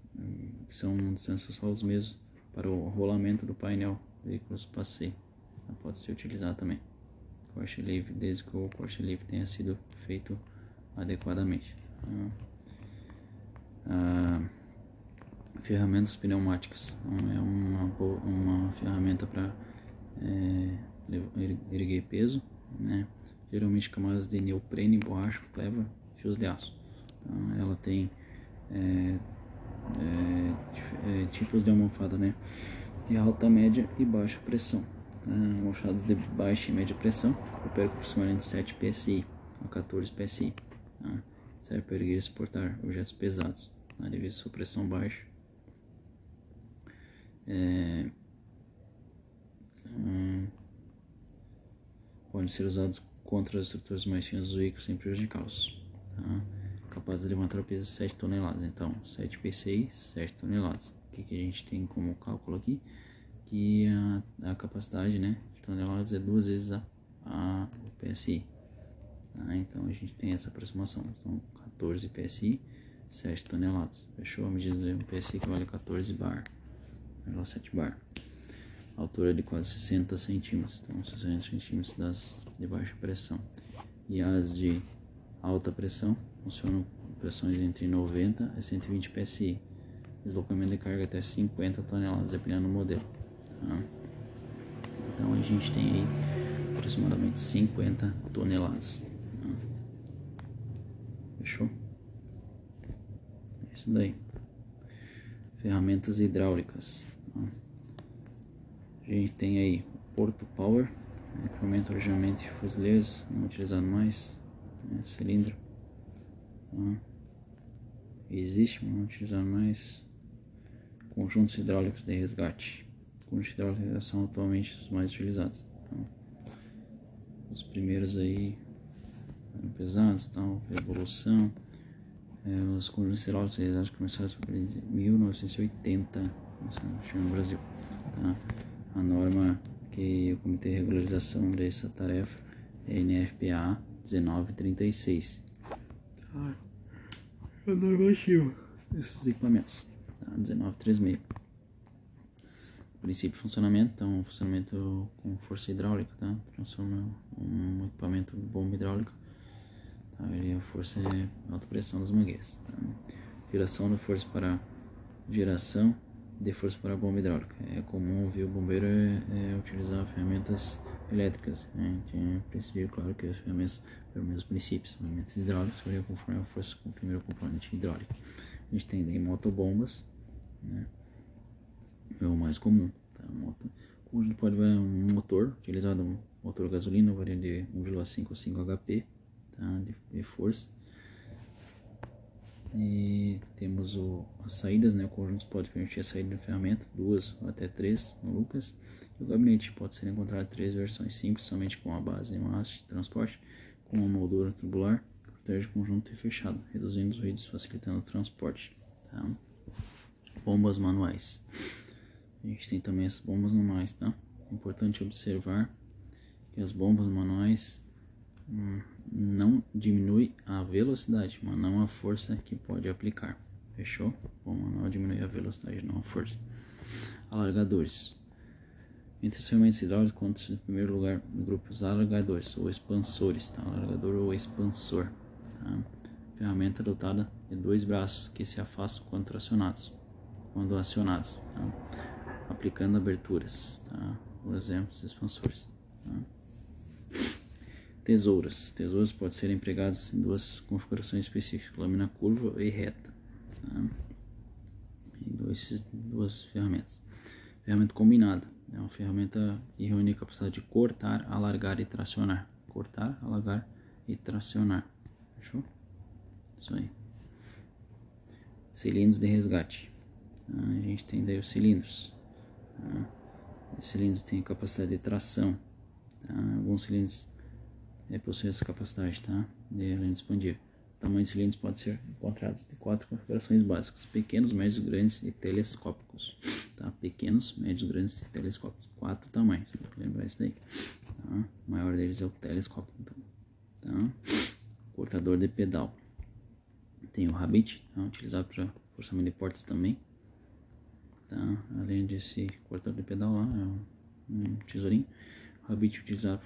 que são distâncias só os mesmos para o rolamento do painel veículos passeio. Então, pode ser utilizado também. Corte livre, desde que o corte livre tenha sido feito adequadamente. Ah, ah, ferramentas pneumáticas então, é uma, uma ferramenta para é, erguer peso, né? geralmente camadas de neoprene, borracha, clever, fios de aço. Então, ela tem é, é, é, tipos de almofada, né? De alta, média e baixa pressão. Tá? Almofadas de baixa e média pressão operam aproximadamente 7 PSI a 14 PSI. Tá? Serve para erguer e suportar objetos pesados, tá? devido à sua pressão baixa. É, hum, podem ser usados contra as estruturas mais finas dos veículos sem prejudicá-los. Tá? Capaz de levantar o peso de 7 toneladas. Então, 7 P6, 7 toneladas. O que, que a gente tem como cálculo aqui? Que a, a capacidade né, de toneladas é duas vezes a, a PSI. Tá? Então, a gente tem essa aproximação. São 14 PSI, 7 toneladas. Fechou? A medida de um PSI que vale 14 bar. 7 bar. altura de quase 60 centímetros. Então, 60 centímetros das de baixa pressão. E as de alta pressão funcionam com pressões entre 90 e 120 psi, deslocamento de carga até 50 toneladas, dependendo do modelo. Tá? Então a gente tem aí aproximadamente 50 toneladas. Tá? Fechou? É isso daí. Ferramentas hidráulicas. Tá? A gente tem aí Porto Power, equipamento originalmente fuzileiros, não utilizado mais, né? cilindro Tá? Existe, não utilizar mais conjuntos hidráulicos de resgate. Conjuntos hidráulicos são atualmente os mais utilizados. Então, os primeiros aí eram pesados, tal, evolução. É, os conjuntos hidráulicos de resgate começaram em 1980 no Brasil. Tá? A norma que o Comitê de Regularização dessa tarefa é NFPA 1936 é normativo desses equipamentos. Tá? 1936. Princípio de funcionamento, então funcionamento com força hidráulica, tá? Transforma um equipamento de bomba hidráulica. Tá? E a força é alta pressão das mangueiras. Tá? Geração de força para geração de força para bomba hidráulica. É comum ver o bombeiro é, é utilizar ferramentas elétricas. Né? Tinha princípio, claro que as ferramentas pelos mesmos princípios. Ferramentas hidráulicas variam conforme a força com o primeiro componente hidráulico. A gente tem daí motobombas, né? é o mais comum. Tá? Moto, conjunto pode variar um motor, utilizado um motor gasolina, varia de 1,55 HP tá? de, de força. E temos o, as saídas, né? o conjunto pode permitir a saída da ferramenta, duas ou até três no Lucas. O gabinete pode ser encontrado três versões simples, somente com a base em uma haste de transporte, com uma moldura tubular, protege o conjunto e fechado, reduzindo os ruídos, facilitando o transporte. Tá? Bombas manuais. A gente tem também as bombas manuais, tá? É importante observar que as bombas manuais hum, não diminui a velocidade, mas não a força que pode aplicar. Fechou? Bom, não diminui a velocidade, não a força. Alargadores. Entre os ferramentas hidráulicos, conta em primeiro lugar no grupo os alargadores ou expansores. Tá? Alargador ou expansor. Tá? Ferramenta dotada de dois braços que se afastam quando acionados. Quando acionados tá? Aplicando aberturas. Tá? Por exemplo, expansores. Tá? Tesouras. Tesouras podem ser empregadas em duas configurações específicas, lâmina curva e reta. Tá? Dois, duas ferramentas. Ferramenta combinada. É uma ferramenta que reúne a capacidade de cortar, alargar e tracionar. Cortar, alargar e tracionar. Fechou? Isso aí. Cilindros de resgate. Tá? A gente tem daí os cilindros. Os cilindros têm capacidade de tração. Tá? Alguns cilindros é, possuem essa capacidade tá? de de expandir. O tamanho de cilindros pode ser encontrado em quatro configurações básicas: pequenos, médios, grandes e telescópicos. Tá? Pequenos, médios, grandes e telescópicos. Quatro tamanhos, tem que lembrar isso daí. Tá? O maior deles é o telescópico. Então. Tá? Cortador de pedal. Tem o Rabbit, tá? utilizado para forçamento de portas também. Tá? Além desse cortador de pedal lá, é um, tesourinho. Rabbit utilizado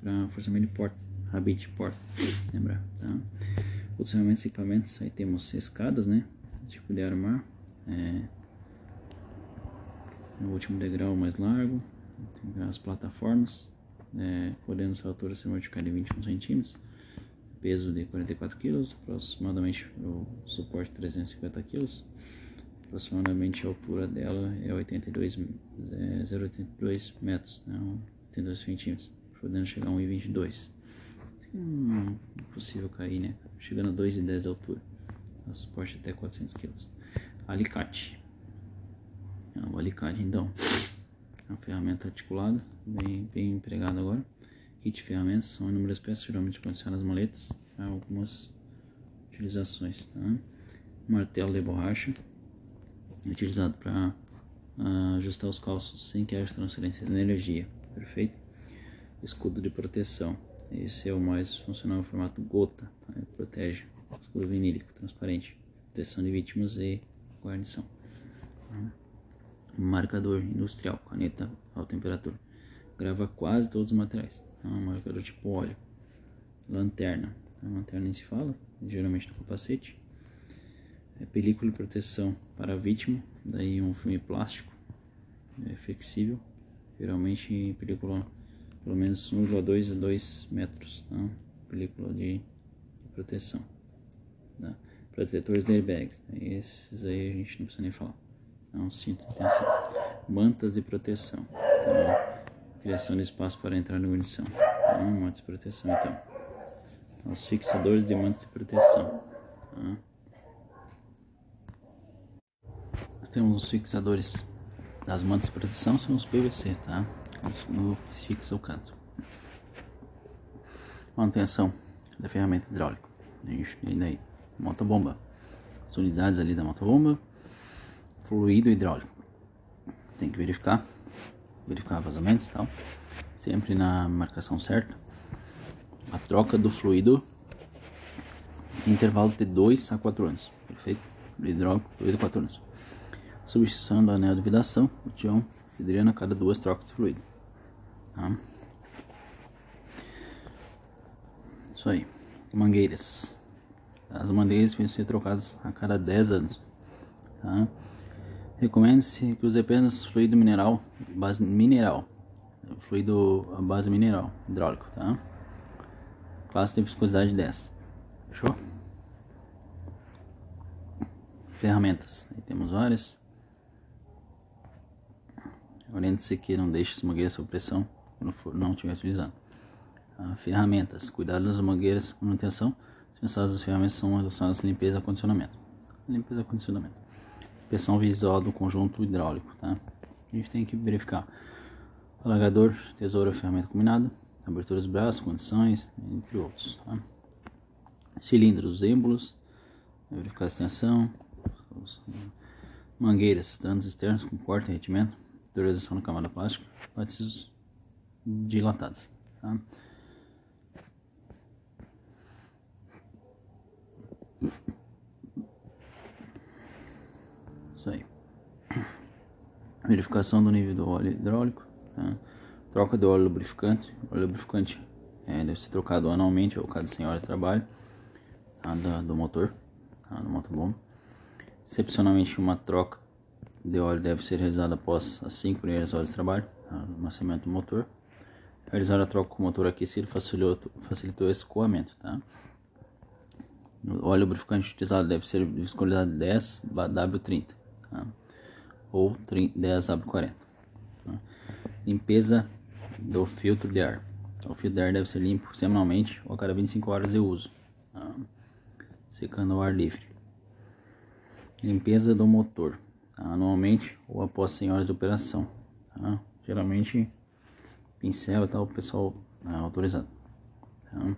para forçamento de portas Rabbit Port, lembra? Tá? Outros ferramentas e equipamentos, aí temos escadas, né? Tipo de armar, é, o último degrau mais largo, as plataformas, é, podendo sua altura ser modificada em 21 centímetros, peso de 44 kg, aproximadamente o suporte 350 kg, aproximadamente a altura dela é 82, é, 0,82 metros, né? 82 centímetros, podendo chegar a 1,22 Hum, impossível cair, né? Chegando a 2,10 de altura. A suporte até 400 kg. Alicate. É o alicate, então. É uma ferramenta articulada, bem, bem empregada agora. Kit de ferramentas são inúmeras peças, geralmente condicionam nas maletas. Há algumas utilizações, tá? Martelo de borracha, utilizado para ah, ajustar os calços sem que haja transferência de energia. Perfeito? Escudo de proteção esse é o mais funcional em formato gota, tá? protege escuro vinílico, transparente, proteção de vítimas e guarnição. Marcador industrial, caneta alta temperatura, grava quase todos os materiais. Tá? Marcador tipo óleo, lanterna, a lanterna nem se fala, geralmente no capacete. É película de proteção para a vítima, daí um filme plástico, é flexível, geralmente película pelo menos 1,2 a 2 metros, tá? película de, de proteção. Tá? Protetores de airbags, esses aí a gente não precisa nem falar. Não, cinto de tensão. Mantas de proteção. Tá? Criação de espaço para entrar na munição. Tá? Mantas de proteção então. Os fixadores de mantas de proteção. Tá? Temos os fixadores das mantas de proteção, são os PVC, tá? No fixa o canto. Manutenção da ferramenta hidráulica. E daí, motobomba. As unidades ali da motobomba. Fluido hidráulico. Tem que verificar. Verificar vazamentos e tal. Sempre na marcação certa. A troca do fluido em intervalos de 2 a 4 anos. Perfeito? Hidráulico, fluido 4 anos. Substituição do anel de vidação, o tião vidriano a cada duas trocas de fluido. Tá? Isso aí. Mangueiras. As mangueiras precisam ser trocadas a cada 10 anos. Tá? Recomenda-se que use apenas fluido mineral, base mineral, fluido a base mineral, hidráulico, tá? Classe de viscosidade 10. Fechou? Ferramentas. Aí temos várias. Oriente-se que não deixe as mangueiras sob pressão quando for, não estiver utilizando. Ah, ferramentas. Cuidado das mangueiras manutenção. Dispensadas as ferramentas são relacionadas à limpeza e acondicionamento. Limpeza e acondicionamento. Inspeção visual do conjunto hidráulico. Tá? A gente tem que verificar. Alargador, tesoura, ferramenta combinada. Abertura dos braços, condições, entre outros. Tá? Cilindros, êmbolos. Verificar a extensão. Mangueiras, danos externos com corte e retimento. Autorização na camada plástica. Batismos dilatadas. Tá? Isso aí. Verificação do nível do óleo hidráulico. Tá? Troca do óleo lubrificante. O óleo lubrificante é, deve ser trocado anualmente ou cada 100 horas de trabalho tá? do, do, motor, tá? do motobomba. Excepcionalmente, uma troca de óleo deve ser realizada após as 5 primeiras horas de trabalho, tá? no nascimento do motor. Realizar a troca com o motor aquecido facilitou, facilitou esse escoamento, tá? O óleo lubrificante utilizado deve ser de viscosidade 10 W30 tá? ou 10 W40. Tá? Limpeza do filtro de ar. O filtro de ar deve ser limpo semanalmente ou a cada 25 horas de uso, tá? secando ao ar livre. Limpeza do motor, tá? anualmente ou após 100 horas de operação. tá? Geralmente, pincel e tal, o pessoal é autorizado. Tá?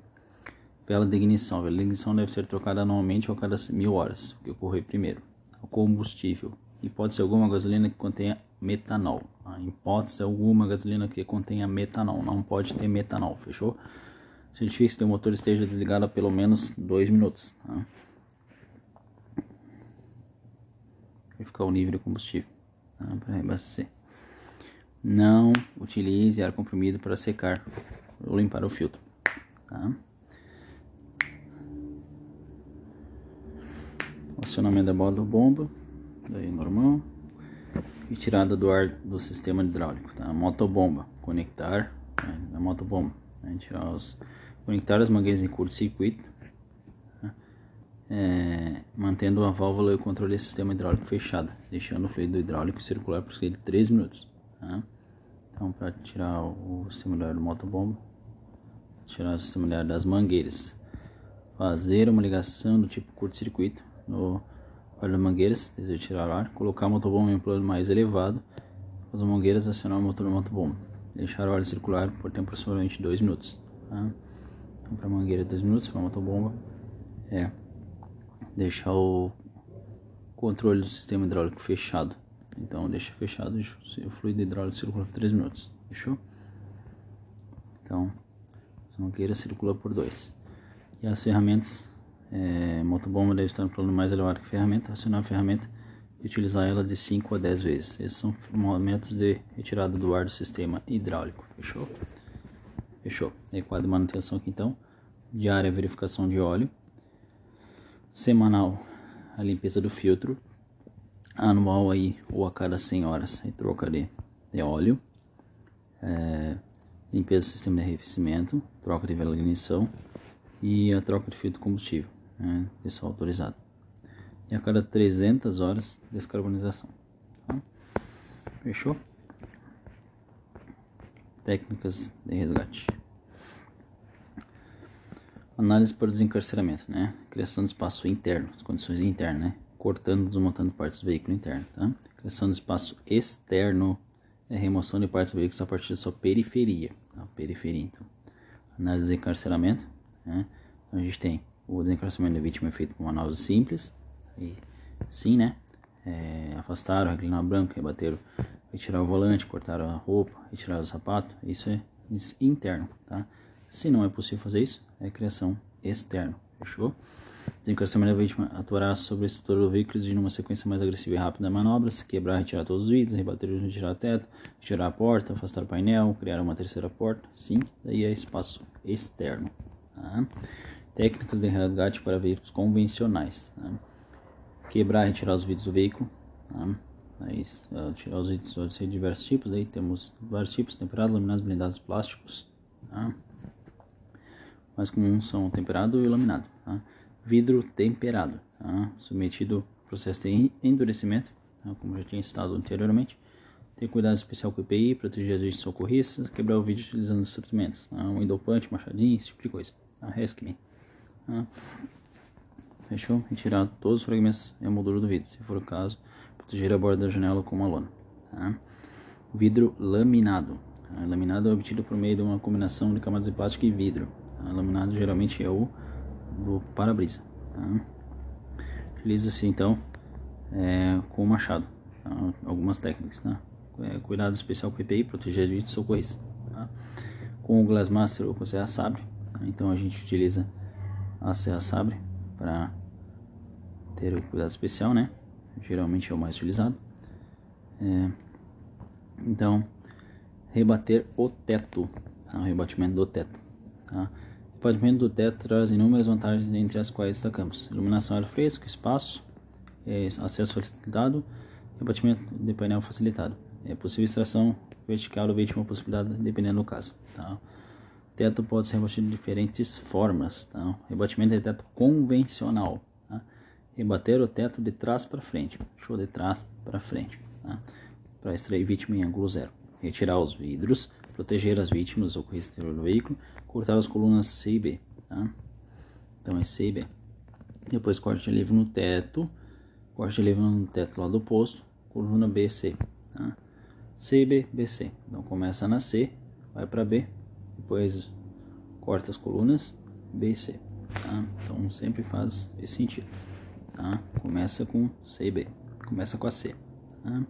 Vela de ignição. Vela de ignição deve ser trocada anualmente ou a cada mil horas, o que ocorrer primeiro. O combustível. E pode ser alguma gasolina que contenha metanol. Tá? Hipótese alguma gasolina que contenha metanol. Não pode ter metanol, fechou? Certifique que o motor esteja desligado há pelo menos 2 minutos. Tá? Verificar o nível de combustível tá? para reabastecer. Não utilize ar comprimido para secar ou limpar o filtro. Tá? Acionamento da bola do bomba, daí normal. Retirada do ar do sistema hidráulico. Tá? Motobomba, conectar né, a motobomba. Né? Tirar os, conectar as mangueiras em curto-circuito. Tá? É, mantendo a válvula e o controle do sistema hidráulico fechada, deixando o fluido hidráulico circular por cerca de 3 minutos. Então, para tirar o sistema do motobomba, tirar o sistema das mangueiras, fazer uma ligação do tipo curto-circuito no das mangueiras, desejo tirar o ar, colocar o motobomba em um plano mais elevado, as mangueiras acionar o motor do motobomba, deixar o ar circular por tempo aproximadamente 2 minutos. Então, para mangueira 2 minutos, para motobomba, é deixar o controle do sistema hidráulico fechado então deixa fechado o fluido hidráulico circula por 3 minutos. Fechou? Então, essa mangueira circula por 2. E as ferramentas, é, motobomba deve estar no plano mais elevado que ferramenta, acionar a ferramenta e utilizar ela de 5 a 10 vezes. Esses são métodos de retirada do ar do sistema hidráulico. Fechou? Fechou. E quadro de manutenção aqui então. Diária verificação de óleo. Semanal a limpeza do filtro anual aí ou a cada 100 horas aí troca de, de óleo. É, limpeza do sistema de arrefecimento troca de vela de ignição e a troca de filtro de combustível né, isso é autorizado. E a cada 300 horas descarbonização tá? fechou? Técnicas de resgate. Análise para o desencarceramento né? Criação de espaço interno as condições internas né cortando, desmontando partes do veículo interno, tá? Criação de espaço externo é remoção de partes do veículo a partir da sua periferia, tá? periferia, então. Análise de encarceramento, né? Então a gente tem o desencarceramento da vítima é feito por uma análise simples, e sim, né? É, afastaram, reclinar o branco, rebateram, retirar o volante, cortaram a roupa, retirar o sapato, isso é interno, tá? Se não é possível fazer isso, é criação externo, fechou? Desencarceramento da vítima atuará sobre a estrutura do veículo, exigindo uma sequência mais agressiva e rápida de manobras, quebrar, retirar todos os vidros, rebater, retirar o teto, retirar a porta, afastar o painel, criar uma terceira porta. Sim, daí é espaço externo. Tá? Técnicas de resgate para veículos convencionais. Tá? Quebrar, retirar os vidros do veículo. Tá? Aí, tirar os vidros pode ser de diversos tipos. Aí temos vários tipos: temperados, laminados, blindados, plásticos. Tá? Mais comuns são temperado e laminado. Tá? Vidro temperado, tá? submetido ao processo de endurecimento, tá? como já tinha citado anteriormente. Ter cuidado especial com o EPI, proteger agentes socorristas, quebrar o vidro utilizando instrumentos, tá? um endopante, machadinho, esse tipo de coisa. Tá? Rescue tá? Fechou? Retirar todos os fragmentos e a moldura do vidro, se for o caso, proteger a borda da janela com uma lona. Tá? Vidro laminado. Tá? Laminado é obtido por meio de uma combinação de camadas de plástico e vidro. Tá? Laminado geralmente é o do para-brisa. Tá? Utiliza-se então é, com o machado, tá? algumas técnicas. Tá? É, cuidado especial EPI, proteger de socorros. Tá? Com o Glassmaster ou com a serra sabre, tá? então a gente utiliza a serra sabre para ter o cuidado especial, né? Geralmente é o mais utilizado. É, então, rebater o teto, tá? o rebatimento do teto. Tá? Pavimento do teto traz inúmeras vantagens, entre as quais destacamos iluminação ar fresco, espaço, é, acesso facilitado abatimento de painel facilitado. É possível extração vertical ou vítima possibilidade, dependendo do caso. Tá? O teto pode ser rebatido de diferentes formas. Tá? Rebatimento de teto convencional. Tá? Rebater o teto de trás para frente. Show de trás para frente. Tá? Para extrair vítima em ângulo zero. Retirar os vidros proteger as vítimas ou exterior do veículo, cortar as colunas C e B, tá? Então é C e B. Depois corte de livro no teto, corte de livro no teto lá do posto, coluna B e C, tá? C, B, B, C. Então começa na C, vai para B, depois corta as colunas B e C. Tá? Então sempre faz esse sentido. Tá? Começa com C e B, começa com a C. Tá?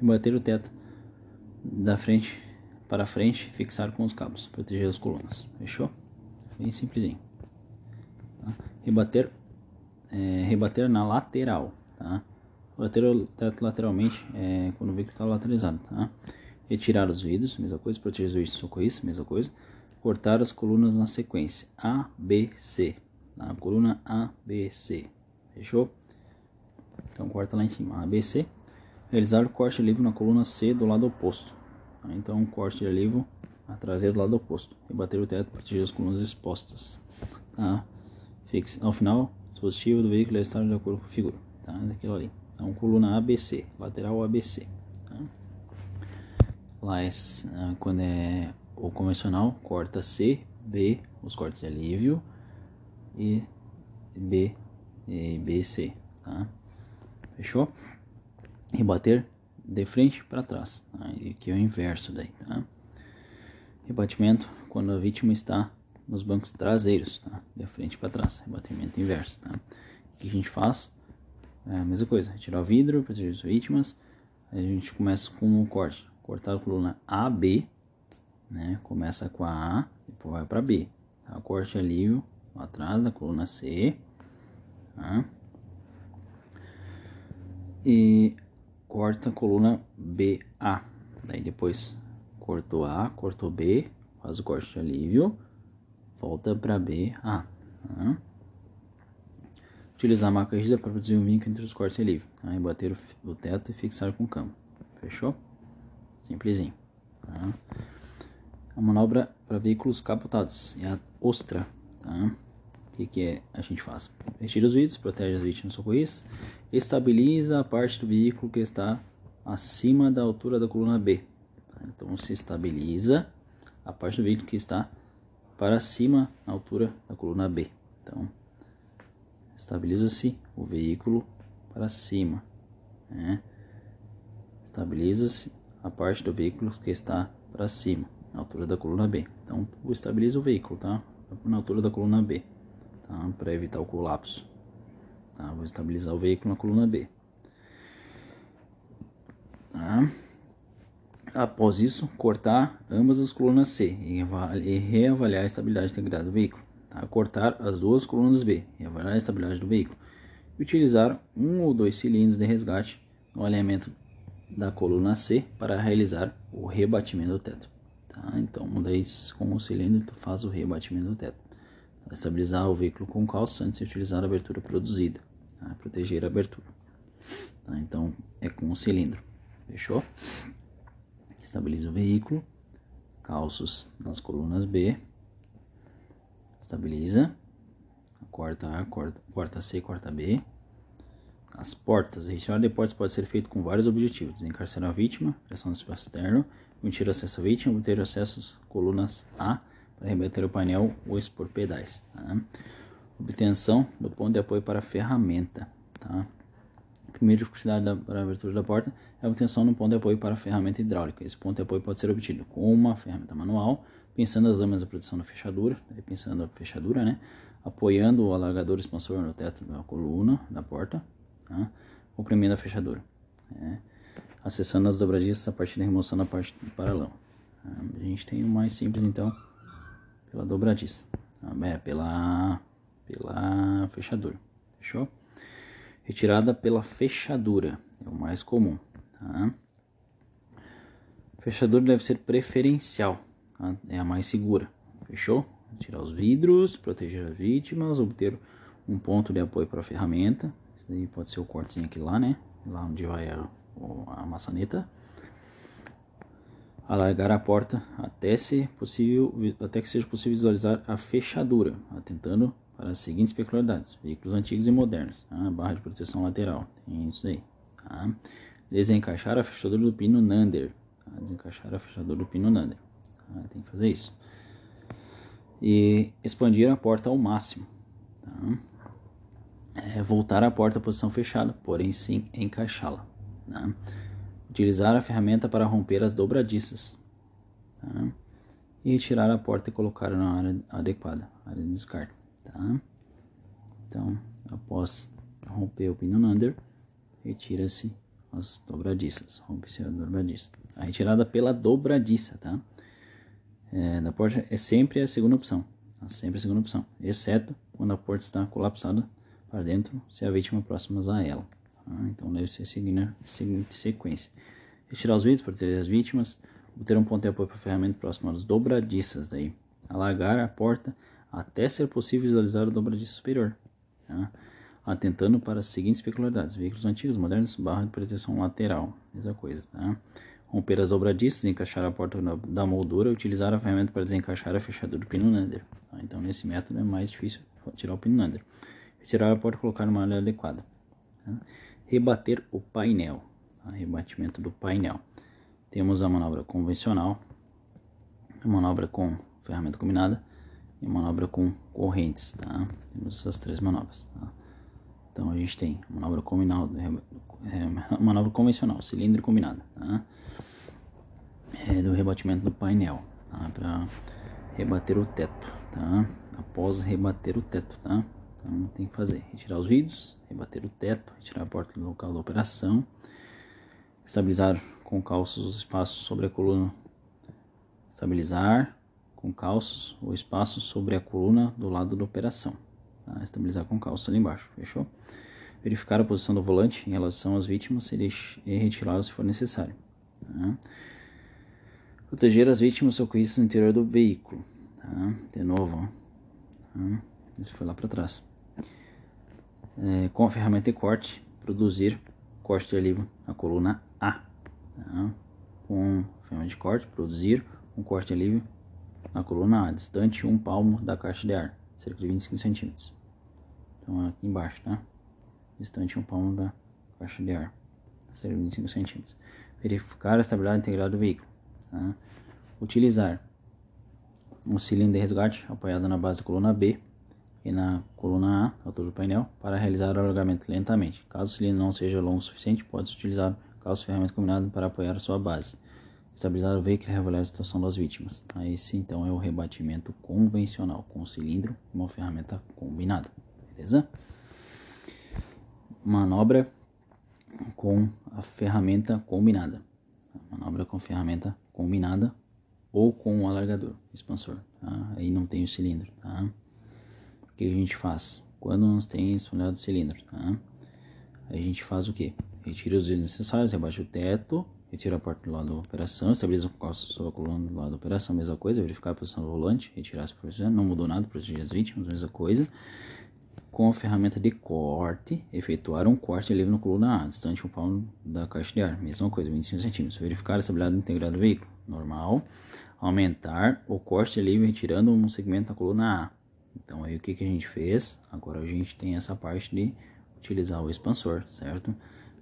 E bater o teto da frente para frente, fixar com os cabos, proteger as colunas. Fechou? Bem simplesinho. Tá? Rebater, é, rebater na lateral. Tá? Teto lateralmente é, quando o veículo está lateralizado. Tá? Retirar os vidros, mesma coisa. Proteger os vidros de socorrista, mesma coisa. Cortar as colunas na sequência A, B, C. Tá? Coluna A, B, C. Fechou? Então corta lá em cima A, B, C. Realizar o corte livre na coluna C do lado oposto. Então corte de livro a traseira do lado oposto. Rebater o teto, proteger as colunas expostas. Tá? Fixe. Ao final, dispositivo do veículo é de acordo com a figura. Tá? Daquilo ali. Então, coluna ABC, lateral ABC. Tá? Lá é, ah, quando é o convencional, corta C, B, os cortes de alívio e B e BC, tá? Fechou? Rebater de frente para trás, tá? e aqui é o inverso daí, tá? Rebatimento quando a vítima está nos bancos traseiros, tá? De frente para trás, rebatimento inverso, tá? O que a gente faz? É a mesma coisa, retirar o vidro, proteger as vítimas. A gente começa com um corte. Cortar a coluna AB, né? Começa com a A, depois vai para B. Tá? Corte alívio atrás da coluna C. Tá? E corta a coluna BA. Daí depois cortou A, cortou B, faz o corte de alívio, volta para B, A. Tá? Utilizar a maca rígida para produzir um vínculo entre os cortes e livre. Aí bater o, teto e fixar com o camo. Fechou? Simplesinho. Tá? A manobra para veículos capotados é a ostra. Tá? Que, que é, a gente faz? Retira os vidros, protege as vítimas socorristas, estabiliza a parte do veículo que está acima da altura da coluna B. Então se estabiliza a parte do veículo que está para cima na altura da coluna B. Então estabiliza-se o veículo para cima. Né? Estabiliza-se a parte do veículo que está para cima, na altura da coluna B. Então, estabiliza o veículo, tá? Na altura da coluna B, tá? Para evitar o colapso. Tá? Vou estabilizar o veículo na coluna B. Tá? Após isso, cortar ambas as colunas C e reavaliar a estabilidade integrada do veículo tá? cortar as duas colunas B e avaliar a estabilidade do veículo. E utilizar um ou dois cilindros de resgate no alinhamento da coluna C para realizar o rebatimento do teto. Tá? Então, daí com o cilindro tu faz o rebatimento do teto. Estabilizar o veículo com calço antes de utilizar a abertura produzida. Tá? Proteger a abertura. Tá? Então, é com o cilindro. Fechou? Estabiliza o veículo. Calços nas colunas B estabiliza, corta A, corta, corta C, corta B. As portas, a retirada de portas pode ser feito com vários objetivos: desencarcerar a vítima, pressão no espaço externo, obter acesso à vítima, obter acesso às colunas A rebater o painel ou expor pedais. Tá? Obtenção do ponto de apoio para a ferramenta. Tá? Primeira dificuldade da, para a abertura da porta é a obtenção do ponto de apoio para a ferramenta hidráulica. Esse ponto de apoio pode ser obtido com uma ferramenta manual pensando as lâminas da produção na fechadura, pensando a fechadura, né? Apoiando o alargador expansor no teto da coluna da porta, tá? comprimindo a fechadura. É. Acessando as dobradiças a partir da remoção da parte do paralão. Tá? A gente tem o mais simples então, pela dobradiça, é, pela, pela fechadura, fechou? Retirada pela fechadura, é o mais comum. Tá? Fechadura deve ser preferencial, Tá? é a mais segura. Fechou? Tirar os vidros, proteger as vítimas, obter um ponto de apoio para a ferramenta. Isso aí pode ser o cortezinho aqui lá, né? Lá onde vai a, a maçaneta. Alargar a porta até, se possível, até que seja possível visualizar a fechadura, atentando para as seguintes peculiaridades: veículos antigos e modernos, tá? barra de proteção lateral, tem isso aí. Tá? Desencaixar a fechadura do pino Nander, tá? desencaixar a fechadura do pino Nander. Tá? Tem que fazer isso. E expandir a porta ao máximo. Tá? É voltar a porta à posição fechada, porém sim encaixá-la. Tá? Utilizar a ferramenta para romper as dobradiças. Tá? E retirar a porta e colocar na área adequada, área de descarte. Tá? Então, após romper o pino under, retira-se as dobradiças. Rompe-se a dobradiça. A retirada pela dobradiça, tá? É, da porta é sempre a segunda opção. Tá? Sempre a segunda opção. Exceto quando a porta está colapsada para dentro, se a vítima próxima a ela. Tá? Então deve ser a seguinte sequência. Retirar os vidros, proteger as vítimas, obter um ponto de apoio para a ferramenta próximo às dobradiças. Daí. Alagar a porta até ser possível visualizar a dobradiça superior. Tá? atentando para as seguintes peculiaridades: veículos antigos, modernos, barra de proteção lateral, mesma coisa, tá? Romper as dobradiças, encaixar a porta da moldura, utilizar a ferramenta para desencaixar a fechadura do pino Nander. Tá? Então, nesse método é mais difícil tirar o pino Nander. Retirar a porta e colocar numa área adequada. Tá? Rebater o painel. Tá? Rebatimento do painel. Temos a manobra convencional, a manobra com ferramenta combinada e a manobra com correntes. Tá? Temos essas três manobras. Tá? Então a gente tem manobra combinada, é, manobra convencional, cilindro combinado, tá? é, do rebatimento do painel, tá? Para rebater o teto, tá? Após rebater o teto, tá? Então tem que fazer, retirar os vidros, rebater o teto, retirar a porta do local da operação, estabilizar com calços os espaços sobre a coluna, estabilizar com calços o espaço sobre a coluna do lado da operação. Tá? Estabilizar com calça ali embaixo, fechou? Verificar a posição do volante em relação às vítimas e retirá-lo se for necessário. Tá? Proteger as vítimas socorristas no interior do veículo. Tá? De novo, ó. Tá? Isso foi lá para trás. É, com a ferramenta de corte, produzir corte de alívio na coluna A. Tá? Com a ferramenta de corte, produzir um corte de alívio na coluna A, distante um palmo da caixa de ar, cerca de 25 centímetros. Então aqui embaixo, tá? Distante um palmo da caixa de ar, cerca de 25 centímetros. Verificar a estabilidade integral do veículo. Tá? Utilizar um cilindro de resgate apoiado na base da coluna B e na coluna A, altura do painel, para realizar o alargamento lentamente. Caso o cilindro não seja longo o suficiente, pode-se utilizar calço ferramenta combinado para apoiar a sua base. Estabilizar o veículo e revelar a situação das vítimas. Esse então é o rebatimento convencional, com cilindro e uma ferramenta combinada beleza? Manobra com a ferramenta combinada. Manobra com ferramenta combinada ou com o alargador, expansor. Tá? Aí não tem o cilindro. Tá? Que a gente faz? Quando nós temos espalhado o cilindro, tá? a gente faz o que? Retira os itens necessários, rebaixa o teto, retira a porta do lado da operação, estabiliza o calço sobre a coluna do lado da operação, mesma coisa, verificar a posição do volante, retirar as proteções, não mudou nada, proteger as vítimas, mesma coisa com a ferramenta de corte, efetuar um corte livre na coluna A, distante um palmo da caixa de ar, mesma coisa, 25 centímetros. Verificar a estabilidade integrada do veículo, normal. Aumentar o corte livre retirando um segmento da coluna A. Então aí o que, que a gente fez? Agora a gente tem essa parte de utilizar o expansor, certo?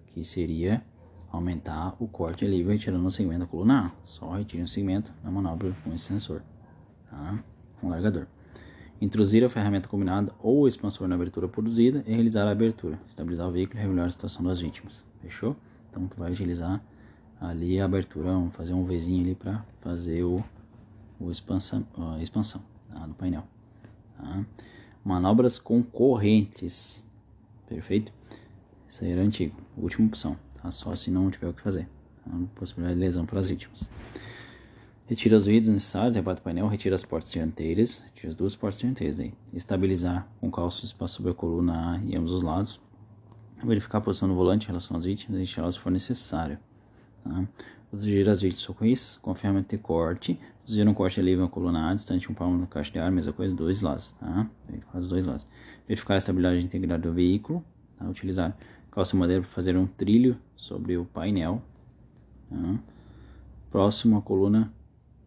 Que seria aumentar o corte livre retirando um segmento da coluna A. Só retire um segmento na manobra com esse sensor, tá? Um largador introduzir a ferramenta combinada ou o expansor na abertura produzida e realizar a abertura, estabilizar o veículo e regular a situação das vítimas. Fechou? Então tu vai utilizar ali a abertura, vamos fazer um Vzinho ali para fazer o, o a expansão tá? do painel. Tá? Manobras concorrentes. Perfeito? Isso aí era antigo. Última opção. Tá? Só se não tiver o que fazer. Tá? Possibilidade de lesão para as vítimas. Retira os vidros necessários, rebate o painel, retira as portas dianteiras, retira as duas portas dianteiras aí. Estabilizar com calço espaço sobre a coluna e ambos os lados. Verificar a posição do volante em relação às vítimas e retirá se for necessário. Tá? Proteger as vítimas com ferramenta de corte. Produzir um corte livre na coluna A, distante um palmo da caixa de ar, mesma coisa, dois lados. Tá? Os dois lados. Verificar a estabilidade integral do veículo. Tá? Utilizar calça madeira para fazer um trilho sobre o painel. Tá? Próximo à coluna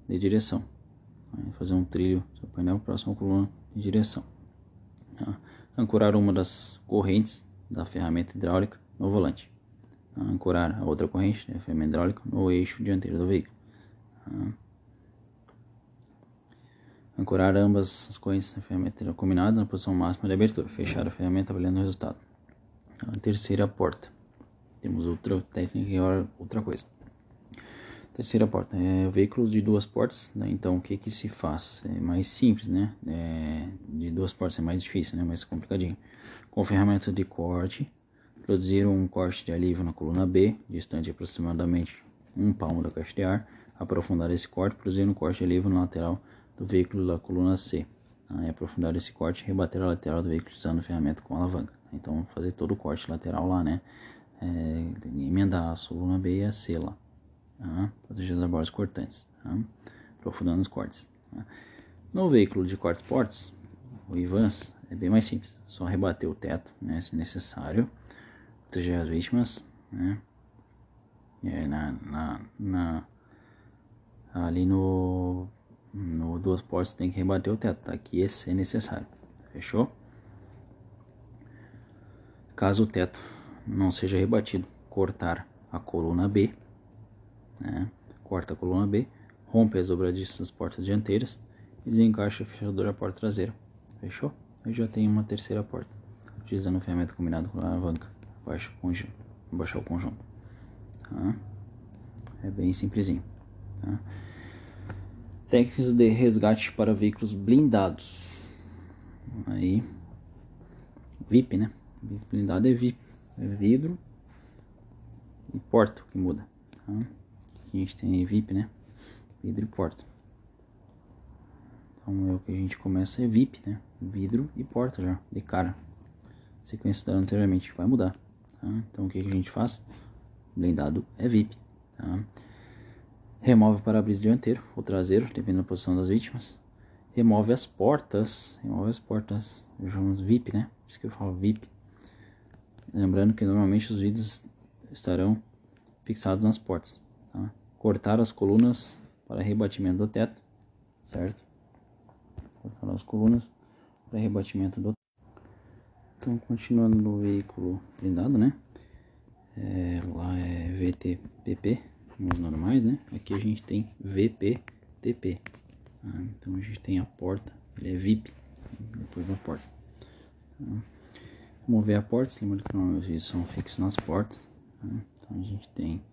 de direção. Fazer um trilho do painel próximo à coluna de direção. Tá? Ancorar uma das correntes da ferramenta hidráulica no volante. Ancorar a outra corrente da ferramenta hidráulica no eixo dianteiro do veículo. Tá? Ancorar ambas as correntes da ferramenta combinada na posição máxima de abertura. Fechar a ferramenta avaliando o resultado. A terceira porta. Temos outra técnica e outra coisa. Terceira porta é veículos de duas portas, né? então o que que se faz? É mais simples, né? É, de duas portas é mais difícil, né? Mais complicadinho. Com ferramenta de corte, produzir um corte de alívio na coluna B, distante aproximadamente um palmo da caixa de ar, aprofundar esse corte, produzir um corte de alívio na lateral do veículo da coluna C. Tá? aprofundar esse corte e rebater a lateral do veículo usando a ferramenta com alavanca. Então fazer todo o corte lateral lá, né? É, emendar a coluna B e a C lá tá? proteger as bordas cortantes, tá? aprofundando os cortes. Tá? No veículo de cortes portes, o Ivans é bem mais simples, só rebater o teto, né, se necessário, proteger as vítimas, né, é, na, na, na, ali no, no duas portas tem que rebater o teto, tá? aqui é se necessário, fechou? Caso o teto não seja rebatido, cortar a coluna B né? corta a coluna B, rompe as dobradiças das portas dianteiras e desencaixa o fechador da porta traseira. Fechou? Eu já tenho uma terceira porta, utilizando o ferramenta combinado com a alavanca, abaixo baixar o conjunto. Tá? É bem simplesinho. Tá? Técnicas de resgate para veículos blindados. Aí, VIP, né? Blindado é VIP, é vidro e porta que muda. Tá? a gente tem VIP, né? Vidro e porta. Então é o que a gente começa é VIP, né? Vidro e porta já, de cara. Sequência da anteriormente vai mudar. Tá? Então o que a gente faz? Blindado é VIP. Tá? Remove o para-brisa dianteiro ou traseiro, dependendo da posição das vítimas. Remove as portas. Remove as portas. Chamo VIP, né? Por isso que eu falo VIP. Lembrando que normalmente os vidros estarão fixados nas portas. Tá? cortar as colunas para rebatimento do teto, certo? Cortar as colunas para rebatimento do Então, continuando no veículo blindado, né? É, lá é VTPP, os normais, né? Aqui a gente tem VPTP. Tá? Então a gente tem a porta, ele é VIP, depois a porta. Tá? Mover a porta, lembrando que não, os são fixos nas portas. Tá? Então a gente tem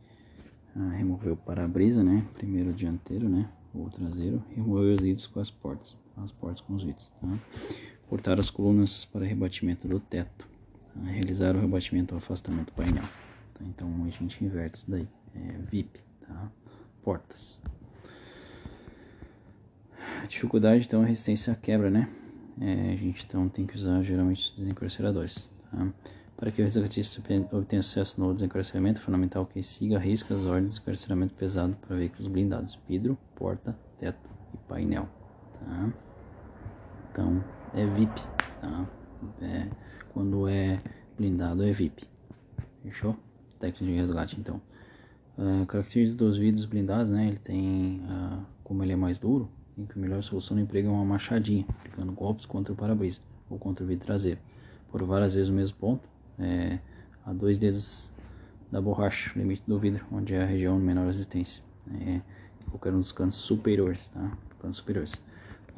ah, remover o para-brisa, né? Primeiro o dianteiro, né? O traseiro. Remover os vidros com as portas. As portas com os vidros, tá? Cortar as colunas para rebatimento do teto. Tá? Realizar o rebatimento ou afastamento do painel. Tá? Então a gente inverte isso daí. É VIP, tá? Portas. A dificuldade então é a resistência à quebra, né? É, a gente então tem que usar geralmente desencarceradores, tá? Para que o resgatista obtenha sucesso no desencarceramento, é fundamental que siga riscas as ordens de desencarceramento pesado para veículos blindados, vidro, porta, teto e painel. Tá? Então, é VIP. Tá? É, quando é blindado, é VIP. Fechou? Técnica de resgate, então. Uh, características dos vidros blindados, né? Ele tem, uh, como ele é mais duro, a melhor solução no emprego é uma machadinha, aplicando golpes contra o para-brisa ou contra o vidro traseiro, por várias vezes o mesmo ponto, é, a dois dedos da borracha, limite do vidro, onde é a região de menor resistência. É, qualquer um dos cantos superiores, tá? Cantos superiores.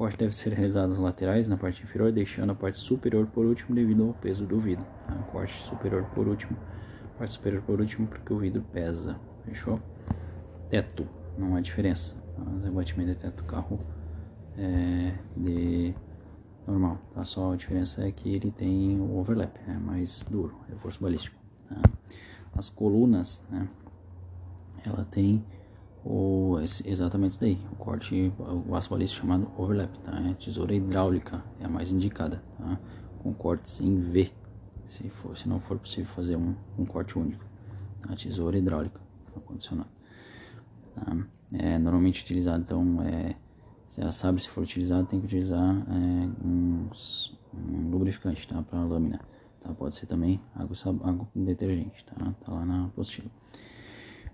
O corte deve ser realizado nas laterais, na parte inferior, deixando a parte superior por último devido ao peso do vidro. Tá? Corte superior por último, parte superior por último porque o vidro pesa. Fechou? Teto, não há diferença. Tá? Os rebatimentos de teto carro é de normal, tá? Só a diferença é que ele tem o overlap, é mais duro, reforço balístico. Tá? As colunas, né? Ela tem o, exatamente isso daí, o corte, o aço balístico chamado overlap, tá? É tesoura hidráulica é a mais indicada, tá? Com cortes em V, se, for, se não for possível fazer um, um corte único. A tá? tesoura hidráulica, condicionado. Tá? É normalmente utilizado, então, é se ela sabe se for utilizado, tem que utilizar é, uns, um lubrificante, tá? Para a lâmina, tá? Pode ser também água, água detergente, tá? Tá lá na apostila.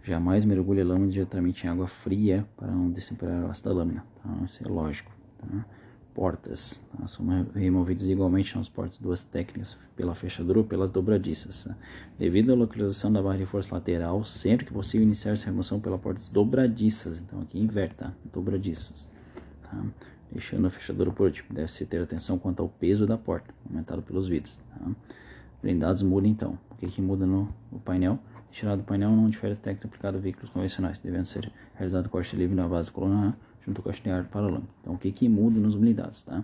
Jamais mergulhe a lâmina diretamente em água fria para não destemperar o ácido da lâmina, tá? Isso é lógico, tá? Portas, tá? são removidas igualmente nas portas duas técnicas, pela fechadura ou pelas dobradiças. Tá? Devido à localização da barra de força lateral, sempre que possível iniciar essa remoção pela portas dobradiças, então aqui inverte, tá? Dobradiças tá? deixando a fechadura por último. Deve-se ter atenção quanto ao peso da porta, aumentado pelos vidros. Tá? Blindados muda então. O que, que muda no, no painel? Tirado do painel não difere do técnico aplicado a veículos convencionais, devendo ser realizado corte livre na base da coluna A, junto ao corte de ar. Então, o que que muda nos blindados, tá?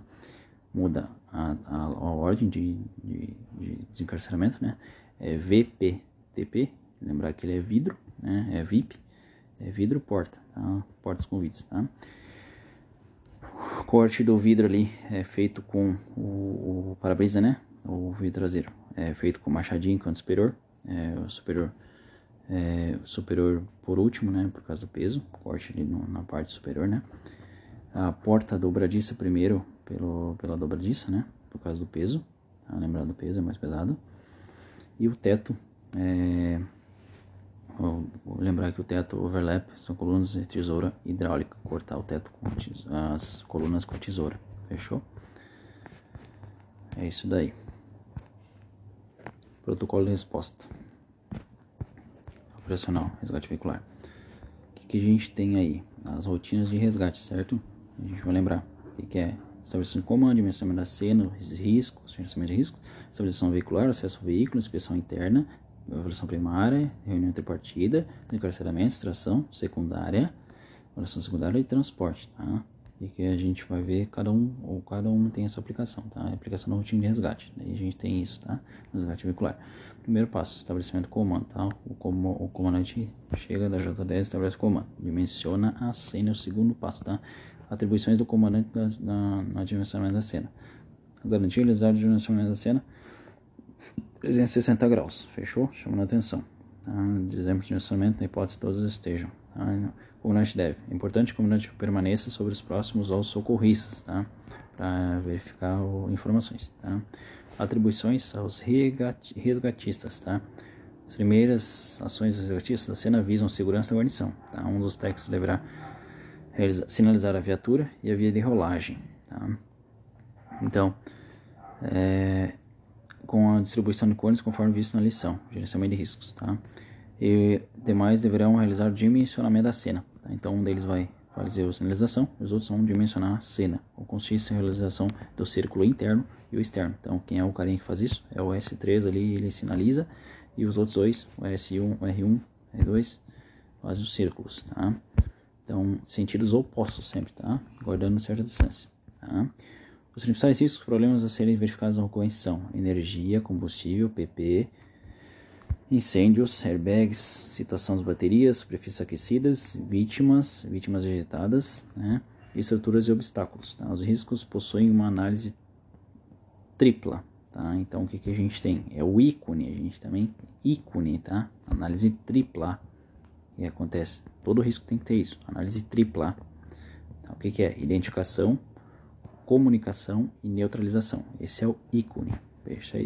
Muda a, a, a ordem de, de, de, desencarceramento, né? É VPTP, lembrar que ele é vidro, né? É VIP, é vidro porta, tá? Portas com vidros, tá? O corte do vidro ali é feito com o, o para-brisa, né? O vidro traseiro é feito com machadinho canto superior, é, o superior é, superior por último, né, por causa do peso, corte ali no, na parte superior, né. A porta dobradiça primeiro pelo, pela dobradiça, né, por causa do peso, tá? lembrar do peso, é mais pesado. E o teto, é, vou, lembrar que o teto overlap são colunas de tesoura hidráulica, cortar o teto com as colunas com tesoura, fechou? É isso daí. Protocolo de resposta operacional, resgate veicular. O que, que, a gente tem aí? As rotinas de resgate, certo? A gente vai lembrar o que, que é estabelecimento de comando, dimensionamento da cena, riscos, gerenciamento de risco, estabilização veicular, acesso ao veículo, inspeção interna, avaliação primária, reunião tripartida, encarceramento, extração secundária, avaliação secundária e transporte, tá? E que a gente vai ver cada um, ou cada um tem essa aplicação, tá? A aplicação da rotina de resgate, daí a gente tem isso, tá? No resgate veicular. Primeiro passo, estabelecimento do comando, tá? O, com, o comandante chega da J10 estabelece o comando, dimensiona a cena, é o segundo passo, tá? Atribuições do comandante da, na, na dimensionamento da cena. Garantir realizar o dimensionamento da cena 360 graus, fechou? Chamando a atenção. Tá? Dizemos de dimensionamento na hipótese todos estejam. Tá? Comandante deve. É importante que o comandante permaneça sobre os próximos aos socorristas, tá? Para verificar o, informações, tá? atribuições aos resgatistas, tá? As primeiras ações dos resgatistas da cena visam segurança da guarnição, tá? Um dos técnicos deverá sinalizar a viatura e a via de rolagem, tá? Então, é, com a distribuição de cones conforme visto na lição, gerenciamento de riscos, tá? E demais deverão realizar o dimensionamento da cena, tá? Então, um deles vai fazer a sinalização, os outros vão dimensionar a cena, ou consiste em realização do círculo interno e o externo. Então, quem é o carinha que faz isso? É o S3 ali, ele sinaliza, e os outros dois, o S1, o R1, R2, fazem os círculos, tá? Então, sentidos opostos sempre, tá? Guardando certa distância, tá? Os principais riscos, problemas a serem verificados na ocorrência são energia, combustível, PP, incêndios, airbags, situação das baterias, superfícies aquecidas, vítimas, vítimas vegetadas, né? estruturas e obstáculos. Tá? Os riscos possuem uma análise tripla. Tá? Então o que, que a gente tem? É o ícone, a gente também ícone, tá? Análise tripla. O que acontece? Todo risco tem que ter isso. Análise tripla. Tá? O que, que é? Identificação, comunicação e neutralização. Esse é o ícone.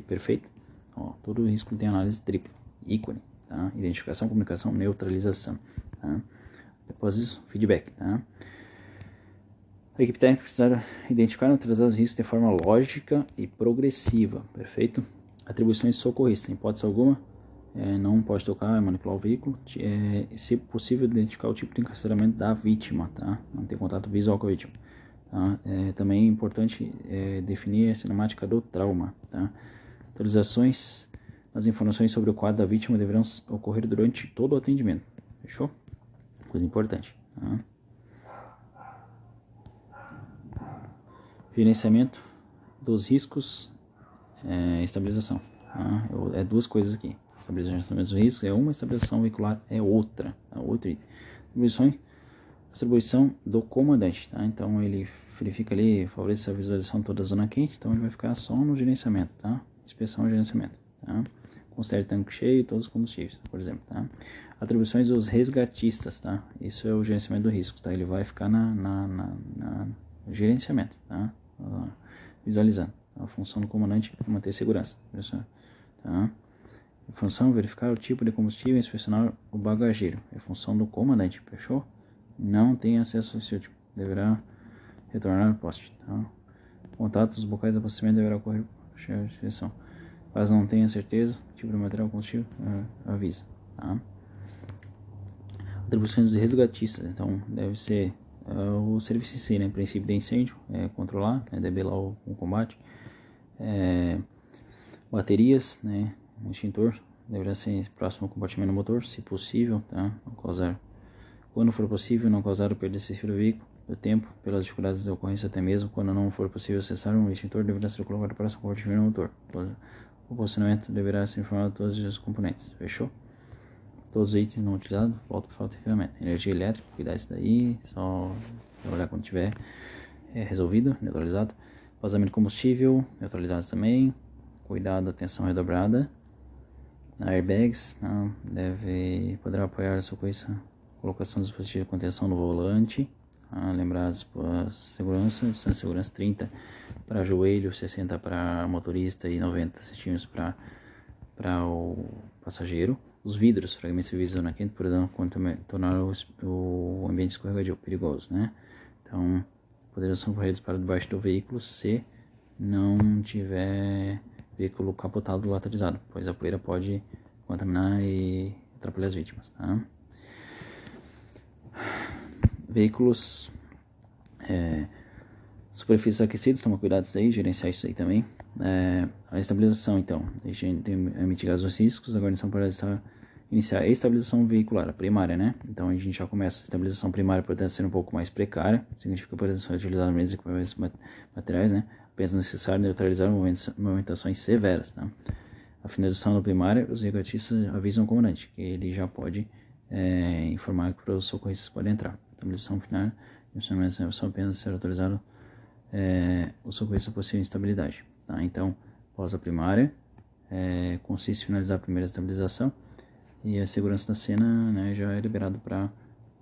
Perfeito? Ó, todo risco tem análise tripla ícone, tá? Identificação, comunicação, neutralização, tá? Depois disso, feedback, tá? A equipe técnica precisa identificar e neutralizar os riscos de forma lógica e progressiva, perfeito? Atribuições socorristas, em hipótese alguma, é, não pode tocar, manipular o veículo, é, se possível identificar o tipo de encarceramento da vítima, tá? Não ter contato visual com a vítima. Tá? É, também é importante é, definir a cinemática do trauma, tá? Atualizações as informações sobre o quadro da vítima deverão ocorrer durante todo o atendimento. Fechou? Coisa importante. Tá? Gerenciamento dos riscos é, estabilização. Tá? É duas coisas aqui. Estabilização dos riscos é uma, estabilização veicular é outra. Tá? Outra Distribuição, distribuição do comandante. Tá? Então ele verifica ali, favorece a visualização toda a zona quente. Então ele vai ficar só no gerenciamento. Tá? Inspeção e gerenciamento. Tá? Considere tanque cheio todos os combustíveis, por exemplo, tá? Atribuições dos resgatistas, tá? Isso é o gerenciamento do risco, tá? Ele vai ficar na, na, na, na gerenciamento, tá? Visualizando. A função do comandante é manter segurança, tá? A função verificar o tipo de combustível e inspecionar o bagageiro. É função do comandante, fechou? Não tem acesso ao seu tipo. Deverá retornar ao poste, tá? Contatos bocais de abastecimento deverá ocorrer por direção. Caso não tenha certeza, tipo de material combustível, avisa. Tá? Atribuições dos resgatistas, então deve ser uh, o serviço em si, né? princípio de incêndio, é, controlar, né? debelar o, o combate, é, baterias, né? extintor, deverá ser próximo ao compartimento do motor, se possível, tá? Não causar, quando for possível, não causar o perda excessiva do veículo, do tempo, pelas dificuldades de ocorrência até mesmo, quando não for possível acessar um extintor, deverá ser colocado próximo ao do motor. O posicionamento deverá ser informado de todos os componentes, fechou? Todos os itens não utilizados, volta para falta de ferramenta. Energia elétrica, cuidar isso daí, só olhar quando tiver é, resolvido, neutralizado. Vazamento de combustível, neutralizados também. Cuidado, atenção redobrada. Airbags, não, deve, poderá apoiar a socorrista colocação do dispositivo de contenção no volante. As, as segurança, distância segurança 30 para joelho, 60 para motorista e 90 centímetros para para o passageiro. Os vidros, fragmentos de vidro na quente poderão tornar o, o ambiente escorregadio perigoso, né? Então, poderão ser corridos para debaixo do veículo se não tiver veículo capotado ou lateralizado, pois a poeira pode contaminar e atrapalhar as vítimas, tá? Veículos é, superfícies aquecidas, toma cuidado isso aí, gerenciar isso aí também. É, a estabilização, então, a gente tem mitigar os riscos, a guarnição pode estar, iniciar a estabilização veicular, a primária, né? Então a gente já começa a estabilização primária pode ser um pouco mais precária, significa que pode ser utilizado menos equipamentos materiais, né? Apenas necessário neutralizar movimentações severas, tá? A finalização da primária, os negatistas avisam o comandante que ele já pode é, informar que os socorristas podem entrar. Estabilização final, são apenas ser autorizado é, o socorrista possível instabilidade. Tá? Então, pausa primária, é, consiste em finalizar a primeira estabilização e a segurança da cena né, já é liberado para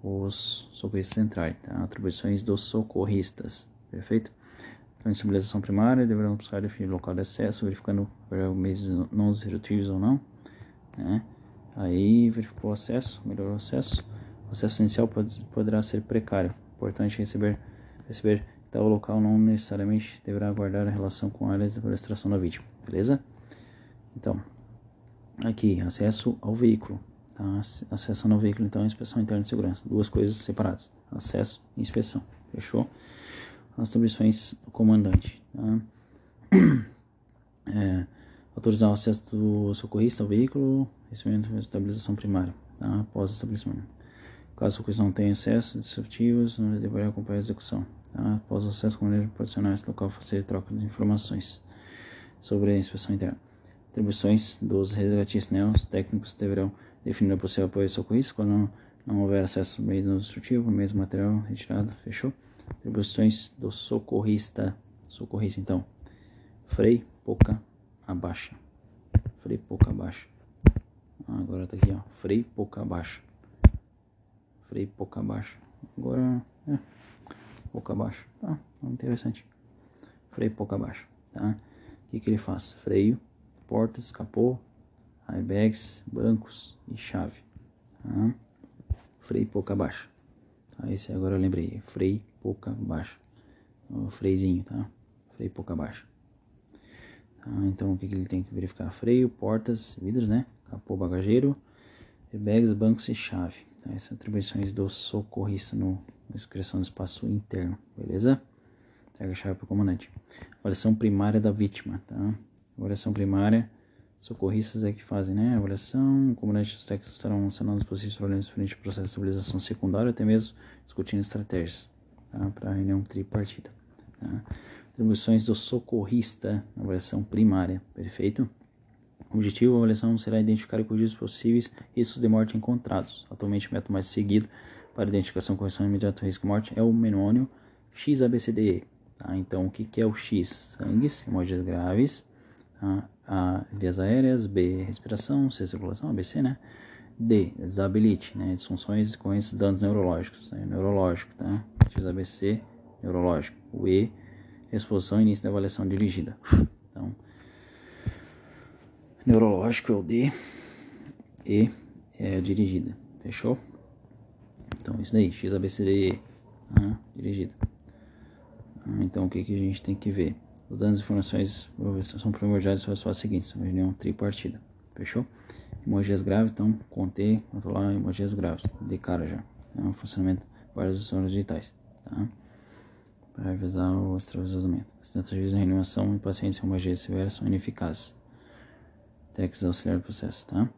os socorristas centrais. Tá? Atribuições dos socorristas, perfeito? Então, estabilização primária, deverão buscar definir o local de acesso, verificando os meios não disruptivos ou não. Né? Aí, verificou o acesso, melhorou o acesso. O acesso inicial pode, poderá ser precário. Importante receber, receber tal local não necessariamente deverá guardar a relação com a área de extração da vítima, beleza? Então, aqui, acesso ao veículo, tá? Acesso ao veículo, então, inspeção interna de segurança, duas coisas separadas, acesso e inspeção, fechou? As atribuições do comandante, tá? É, autorizar o acesso do socorrista ao veículo, recebimento de estabilização primária, tá? após o estabelecimento. Caso o socorrista não tenha acesso, disruptivos, não deverá acompanhar a execução. Tá? Após o acesso com maneira proporcionar esse local fazer troca de informações sobre a inspeção interna. Atribuições dos resgatistas né? Os técnicos deverão definir o possível apoio socorrista quando não, houver acesso ao meio destrutivo, mesmo material retirado, fechou? Atribuições do socorrista, socorrista então, freio, pouca, abaixa, freio, pouca, abaixa. Agora tá aqui, ó, freio, pouca, abaixa, freio, pouca, abaixa. Agora, é pouco abaixo, tá? Interessante. Freio pouco abaixo, tá? O que, que ele faz? Freio, portas, capô, airbags, bancos e chave, tá? Freio pouco abaixo. Tá? Esse agora eu lembrei, freio pouco abaixo. O freizinho, tá? Freio pouco abaixo. Tá? Então o que, que ele tem que verificar? Freio, portas, vidros, né? Capô bagageiro, airbags, bancos e chave. Tá? Essas atribuições do socorrista no inscrição do espaço interno, beleza? Entrega a chave para o comandante. Avaliação primária da vítima, tá? Avaliação primária, socorristas é que fazem, né? Avaliação, o comandante dos técnicos estarão sanando os possíveis problemas frente ao processo de estabilização secundária, até mesmo discutindo estratégias, tá? Para reunião tripartida, tá? Atribuições do socorrista, avaliação primária, perfeito? O objetivo da avaliação será identificar e corrigir os possíveis riscos de morte encontrados. Atualmente, o método mais seguido para identificação, correção imediata do risco de morte é o menônio XABCDE. Tá? Então, o que, que é o X? Sangues, hemorragias graves. Tá? A, vias aéreas. B, respiração. C, circulação. ABC, né? D, desabilite, né? Disfunções decorrentes de danos neurológicos. Né? Neurológico, tá? XABC, neurológico. O E, exposição início da avaliação dirigida. Então, neurológico é o D. E é dirigida. Fechou? Então, isso daí, XABCDE, ah, dirigido. Ah, então, o que, que a gente tem que ver? Os danos e informações são primordiais sobre as fases seguintes, uma reunião tripartida. Fechou? Emojias graves, então, conter, controlar emojias graves, de cara já. É um funcionamento vários sensores digitais, tá? Para avisar o extravasamento. As tentativas de reanimação em pacientes com hemorragias severas são ineficazes. Técnicas auxiliar do processo, tá?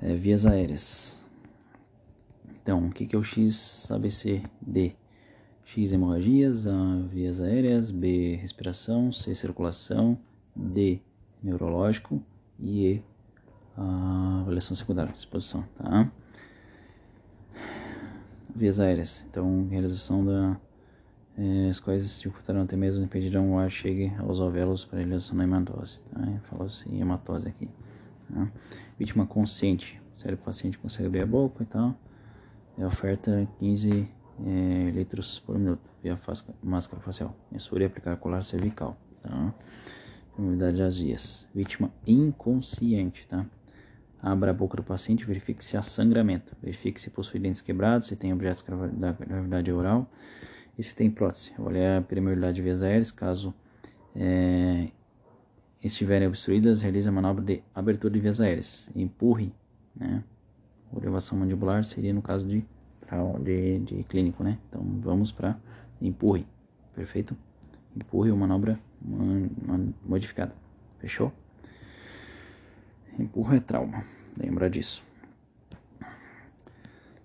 É, vias aéreas. Então, o que, que é o X, D? X, hemorragias, A, vias aéreas, B, respiração, C, circulação, D, neurológico e E, a avaliação secundária, exposição, tá? Vias aéreas, então, realização da as quais dificultarão até mesmo impedirão o ar chegue aos alvéolos para realização da hematose, tá? Falou assim, hematose aqui, tá? Vítima consciente, sério, paciente consegue abrir a boca e tal, é oferta 15 é, litros por minuto via máscara facial, mensura e aplicar colar cervical, tá? Umidade das vias. Vítima inconsciente, tá? Abra a boca do paciente, verifique se há sangramento, verifique se possui dentes quebrados, se tem objetos da gravidade oral e se tem prótese. Avaliar a permeabilidade de vias aéreas, caso é, estiverem obstruídas, realize a manobra de abertura de vias aéreas. Empurre, né? Elevação mandibular seria no caso de, de, de clínico, né? Então vamos para empurre, perfeito? Empurre ou manobra modificada, fechou? Empurra é trauma, lembra disso.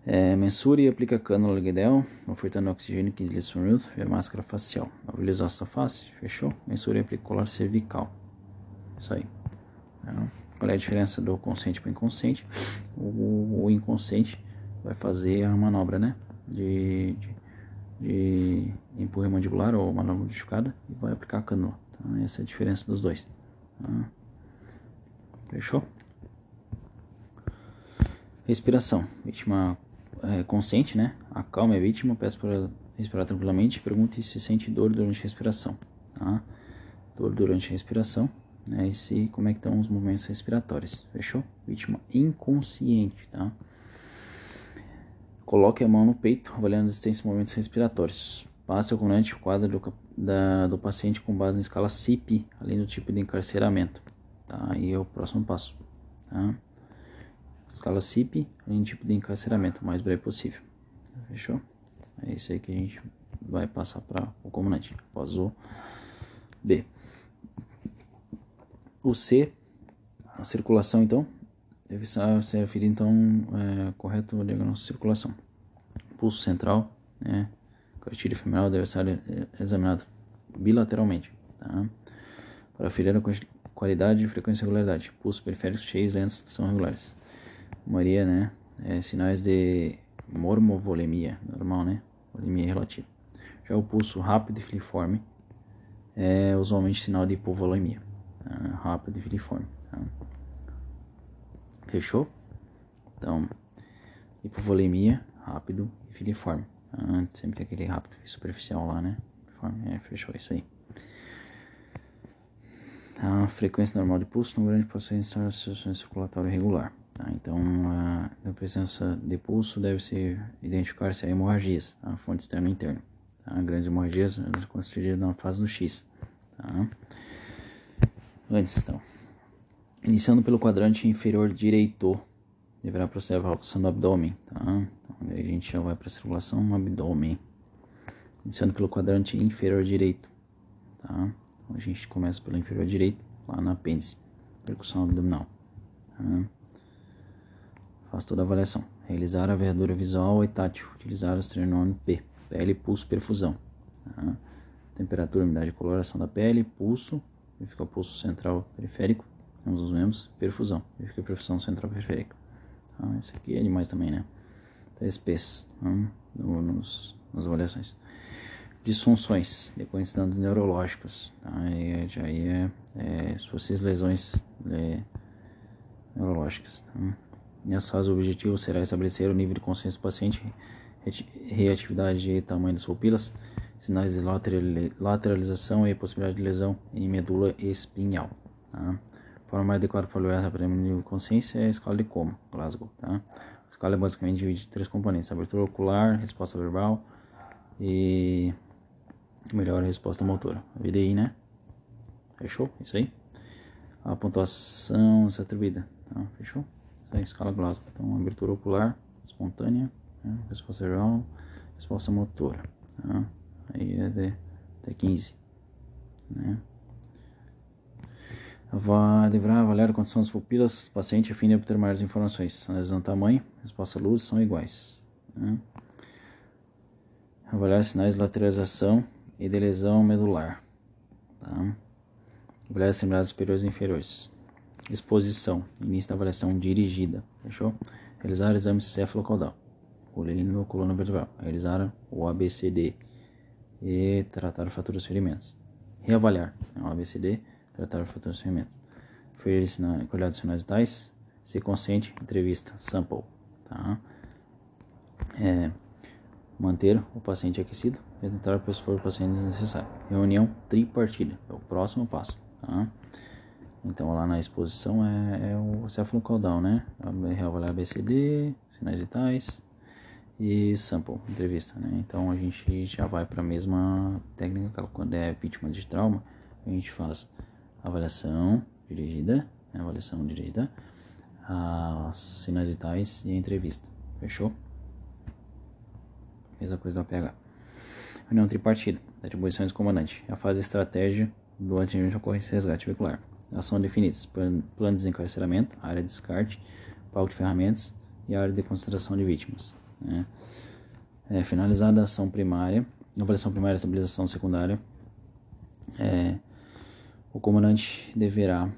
É, mensure e aplica cânula Guedel, ofertando oxigênio 15 litros por minuto, via máscara facial. Avaliza a face, fechou? Mensure e aplica colar cervical. Isso aí. Tá? Qual é a diferença do consciente para o inconsciente? O, inconsciente vai fazer a manobra, né? De, de, de empurre mandibular ou manobra modificada e vai aplicar a cânula. Tá? Essa é a diferença dos dois. Tá? Fechou? Respiração. Vítima é, consciente, né? Acalme a vítima, peça para respirar tranquilamente. Pergunte se sente dor durante a respiração. Tá? Dor durante a respiração. Né? E se, como é que estão os movimentos respiratórios. Fechou? Vítima inconsciente, tá? Coloque a mão no peito, avaliando a existência de movimentos respiratórios. Passe ao comandante o quadro do, da, do paciente com base na escala CIP, além do tipo de encarceramento. Tá? Aí é o próximo passo. Tá? Escala CIP, em tipo de encarceramento, mais breve possível. Fechou? É isso aí que a gente vai passar para o comandante. Após o B. O C, a circulação então, deve ser referido então é, correto o diagnóstico de circulação. Pulso central, né? Cartilha femoral deve ser é, examinado bilateralmente, tá? Para aferir a qualidade frequência e regularidade. Pulsos periféricos cheios, lentos, são regulares. Maria, né? É, sinais de mormovolemia, normal, né? Volemia relativa. Já o pulso rápido e filiforme é usualmente sinal de hipovolemia. Tá? Rápido e filiforme. Tá? Fechou? Então, hipovolemia, rápido e filiforme. Tá? Sempre tem aquele rápido e superficial lá, né? É, fechou isso aí. A frequência normal de pulso no grande paciente circulatório regular. Tá? Então, a, presença de pulso deve ser identificar se há hemorragias, tá? fonte externa e interna. Tá? Grandes hemorragias consideradas na fase do X. Tá? Antes, então, iniciando pelo quadrante inferior direito, deverá proceder a palpação do abdômen. Tá? Então, a gente já vai para a circulação abdômen. Iniciando pelo quadrante inferior direito. Tá? Então, a gente começa pelo inferior direito, lá na apêndice, percussão abdominal. Tá? Faz toda a avaliação. Realizar a verdura visual e tátil. Utilizar o estrenônimo P. Pele, pulso, perfusão. Tá? Temperatura, umidade e coloração da pele, pulso. Verifica o pulso central periférico. Ambos os membros. Perfusão. Verifica a perfusão central periférica. Tá? Esse aqui é demais também, né? Três P's tá? nos, nas avaliações. Disfunções, depois de danos neurológicos. Tá? Aí, aí é, é, se fossem lesões é, neurológicas. Tá? Nessa fase, o objetivo será estabelecer o nível de consciência do paciente, reatividade e tamanho das pupilas, sinais de lateralização e possibilidade de lesão em medula espinhal. Tá? Forma mais adequada para avaliar o nível de consciência é a escala de coma, Glasgow. Tá? A escala é basicamente divide em três componentes: abertura ocular, resposta verbal e melhor resposta motora. A VDI, né? Fechou? Isso aí. A pontuação é atribuída. Tá? Fechou? Da escala Glasgow. Então, abertura ocular espontânea, né? resposta geral, resposta motora. Tá? Aí é de até 15. Né? deverá avaliar a condição das pupilas do paciente a fim de obter maiores informações. Analisando tamanho, resposta luz são iguais. Né? Avaliar sinais de lateralização e de lesão medular. Tá? Avaliar as extremidades superiores e inferiores. Exposição. Início da avaliação dirigida. Fechou? Realizar exame cefalocaudal. Coluna, coluna vertebral. Realizar o ABCD. E tratar fraturas e ferimentos. Reavaliar. Né? O ABCD. Tratar fraturas e ferimentos. Ferir sinais, colher de sinais vitais. Ser consciente. Entrevista. Sample. Tá? É, manter o paciente aquecido e tentar pressupor o paciente necessário. Reunião tripartida. É o próximo passo. Tá? Então lá na exposição é, é o cefalocaudal, né? Reavaliar ABCD, sinais vitais e sample, entrevista, né? Então a gente já vai para a mesma técnica quando é vítima de trauma, a gente faz avaliação dirigida, né? avaliação dirigida, sinais vitais e a entrevista. Fechou? Mesma coisa do APH. Reunião tripartida, atribuições do comandante. A fase estratégia do atendimento de ocorrência resgate veicular são definidas plano de desencarceramento, área de descarte, palco de ferramentas e área de concentração de vítimas. Né? É, finalizada a ação primária, avaliação primária e estabilização secundária, é, o comandante deverá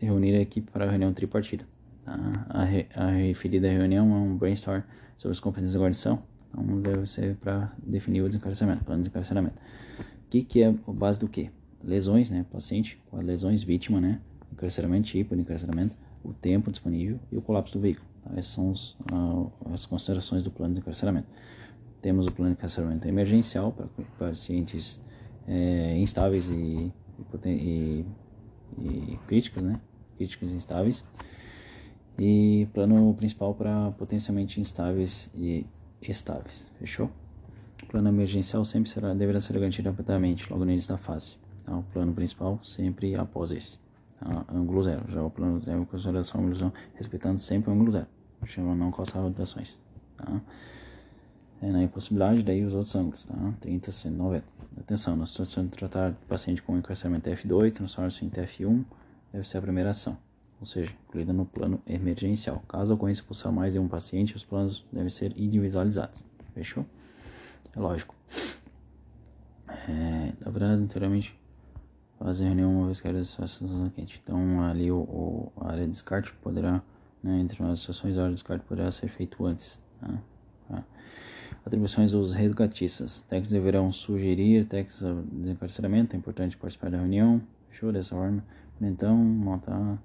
reunir a equipe para a reunião tripartida. Tá? A, re, a, referida reunião é um brainstorm sobre as competências da guarnição, então deve ser para definir o desencarceramento, plano de desencarceramento. O que, que é a base do que? Lesões, né, paciente com lesões, vítima, né, encarceramento, tipo encarceramento, o tempo disponível e o colapso do veículo. Tá? Essas são os, uh, as considerações do plano de encarceramento. Temos o plano de encarceramento emergencial para pacientes é, instáveis e, e, e, críticos, né, críticos instáveis. E plano principal para potencialmente instáveis e estáveis. Fechou? O plano emergencial sempre será, deverá ser garantido rapidamente, logo no início da fase. Tá? O plano principal sempre após esse. Tá? Ângulo zero. Já o plano zero, consolidação, ângulo zero, respeitando sempre o ângulo zero. Chama não causar rotações. Tá? É, na impossibilidade, daí os outros ângulos, tá? 30, 190. Atenção, na situação de tratar paciente com encarceramento F2, transforma-se em TF1, deve ser a primeira ação, ou seja, incluída no plano emergencial. Caso a ocorrência possua mais de um paciente, os planos devem ser individualizados. Fechou? É lógico. É, verdade, anteriormente, fazer reunião uma vez que a área de situação quente. Então ali o, o, a área de descarte poderá, né, entre as situações a área de descarte poderá ser feito antes. Tá? Tá. Atribuições dos resgatistas. Técnicos deverão sugerir técnicos de desencarceramento, é importante participar da reunião. Fechou dessa forma. Então, montar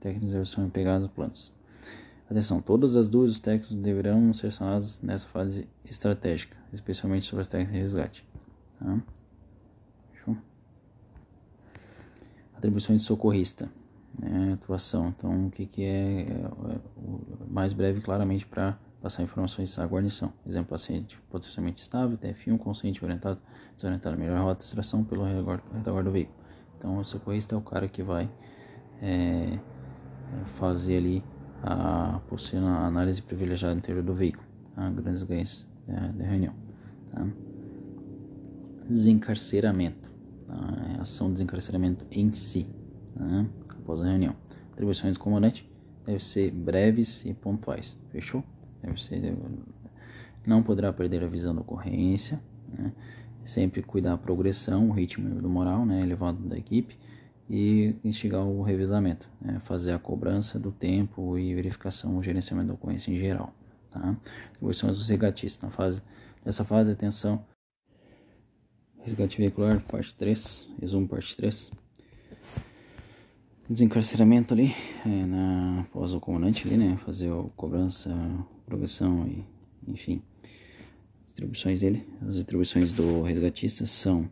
técnicos de são empregados plantas. Atenção, todas as dúvidas técnicos deverão ser sanadas nessa fase estratégica, especialmente sobre as técnicas de resgate. Tá? Atribuições de socorrista, né, atuação. Então, o que, que é, é, é mais breve, claramente, para passar informações à guarnição. Exemplo, paciente potencialmente estável, TF1, consciente, orientado, desorientado, melhor rota de extração pelo retaguarda do veículo. Então, o socorrista é o cara que vai é, fazer ali a possível análise privilegiada interior do veículo, tá? grandes ganhos da, da reunião. Tá? Desencarceramento a ação de desencarceramento em si, né? após a reunião. Atribuições do comandante devem ser breves e pontuais, fechou? Deve ser, não poderá perder a visão da ocorrência, né? sempre cuidar da progressão, o ritmo do moral né? elevado da equipe e instigar o revisamento, né? fazer a cobrança do tempo e verificação, o gerenciamento da ocorrência em geral. Tá? Atribuições dos regatistas, na fase, nessa fase, atenção Resgate veicular, parte 3, resumo parte 3. Desencarceramento ali, é, na, após o comandante ali, né, fazer a cobrança, progressão e, enfim, atribuições dele. As atribuições do resgatista são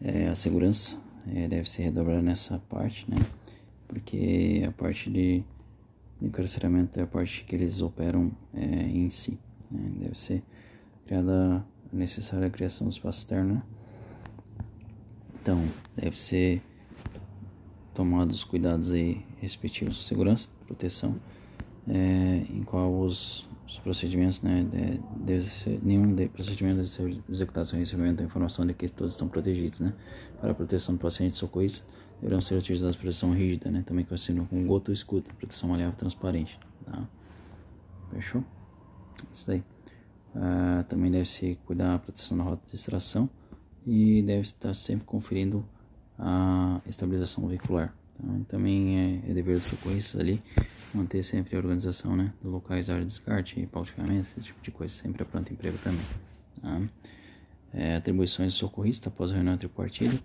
é, a segurança, é, deve ser redobrada nessa parte, né, porque a parte de, de encarceramento é a parte que eles operam é, em si, né, deve ser criada a necessária criação do espaço externo, né, então, deve ser tomados cuidados aí respectivos segurança, proteção, é, em qual os, os procedimentos, né, de, deve ser, nenhum de, procedimento deve ser executado sem recebimento da informação de que todos estão protegidos, né, para a proteção do paciente socorrista, deverão ser utilizados proteção rígida, né? Também conhecido como gota ou escudo, proteção maleável transparente, tá? Fechou? Isso aí. Uh, também deve se cuidar da proteção da rota de extração e deve estar sempre conferindo a estabilização veicular. Tá? Também é, é, dever dos socorristas ali manter sempre a organização né, dos locais área de descarte, pau de esse tipo de coisa, sempre a pronto emprego também. Tá? É, atribuições do socorrista após a reunião tripartida.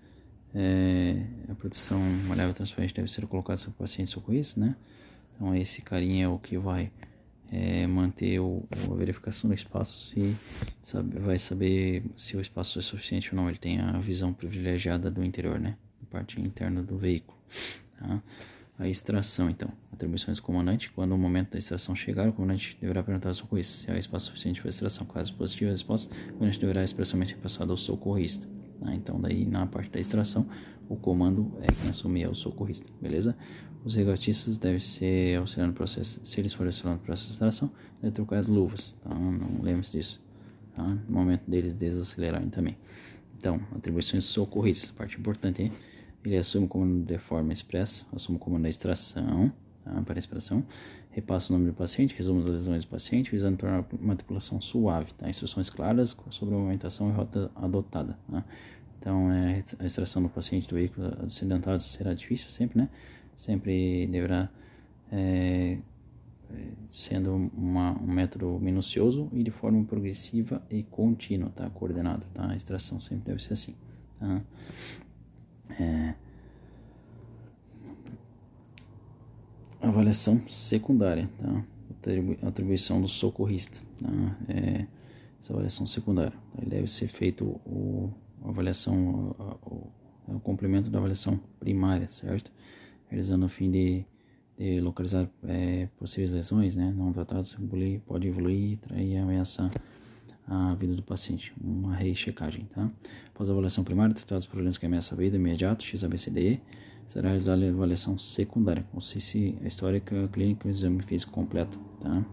É, a proteção malhável transparente deve ser colocada sobre o paciente socorrista, né? Então esse carinha é o que vai é, manter o, a verificação do espaço e sabe, vai saber se o espaço é suficiente ou não. Ele tem a visão privilegiada do interior, né? Da parte interna do veículo. Tá? A extração, então. Atribuições do comandante. Quando o momento da extração chegar, o comandante deverá perguntar ao socorrista se há espaço suficiente para extração. Caso positiva a resposta, o comandante deverá expressamente repassar ao socorrista. Tá? Então, daí na parte da extração, o comando é quem assumir é o socorrista, beleza? Os regatistas devem ser auxiliando no processo, se eles forem auxiliando no processo de extração, devem trocar as luvas, tá? Não lembre-se disso, tá? No momento deles desacelerarem também. Então, atribuições socorristas, parte importante, hein? Ele assume o comando de forma expressa, assume o comando da extração, tá? para a extração, repassa o nome do paciente, resumo as lesões do paciente, visando tornar uma tripulação suave, tá? Instruções claras sobre a movimentação e rota adotada, tá? Então, é, a extração do paciente do veículo acidentado será difícil sempre, né? Sempre deverá é, sendo uma, um método minucioso e de forma progressiva e contínua, tá? Coordenado, tá? A extração sempre deve ser assim, tá? É, avaliação secundária, tá? Atribuição do socorrista, tá? É, essa avaliação secundária. Ele deve ser feito o, a avaliação, o, o, o complemento da avaliação primária, certo? Realizando a fim de, de localizar é, possíveis lesões, né? Não tratadas, pode evoluir e ameaçar a vida do paciente, uma rechecagem, tá? Após a avaliação primária, tratados problemas que ameaçam a vida imediato, XABCDE, será realizada a avaliação secundária, consiste a histórica clínica e o exame físico completo, tá?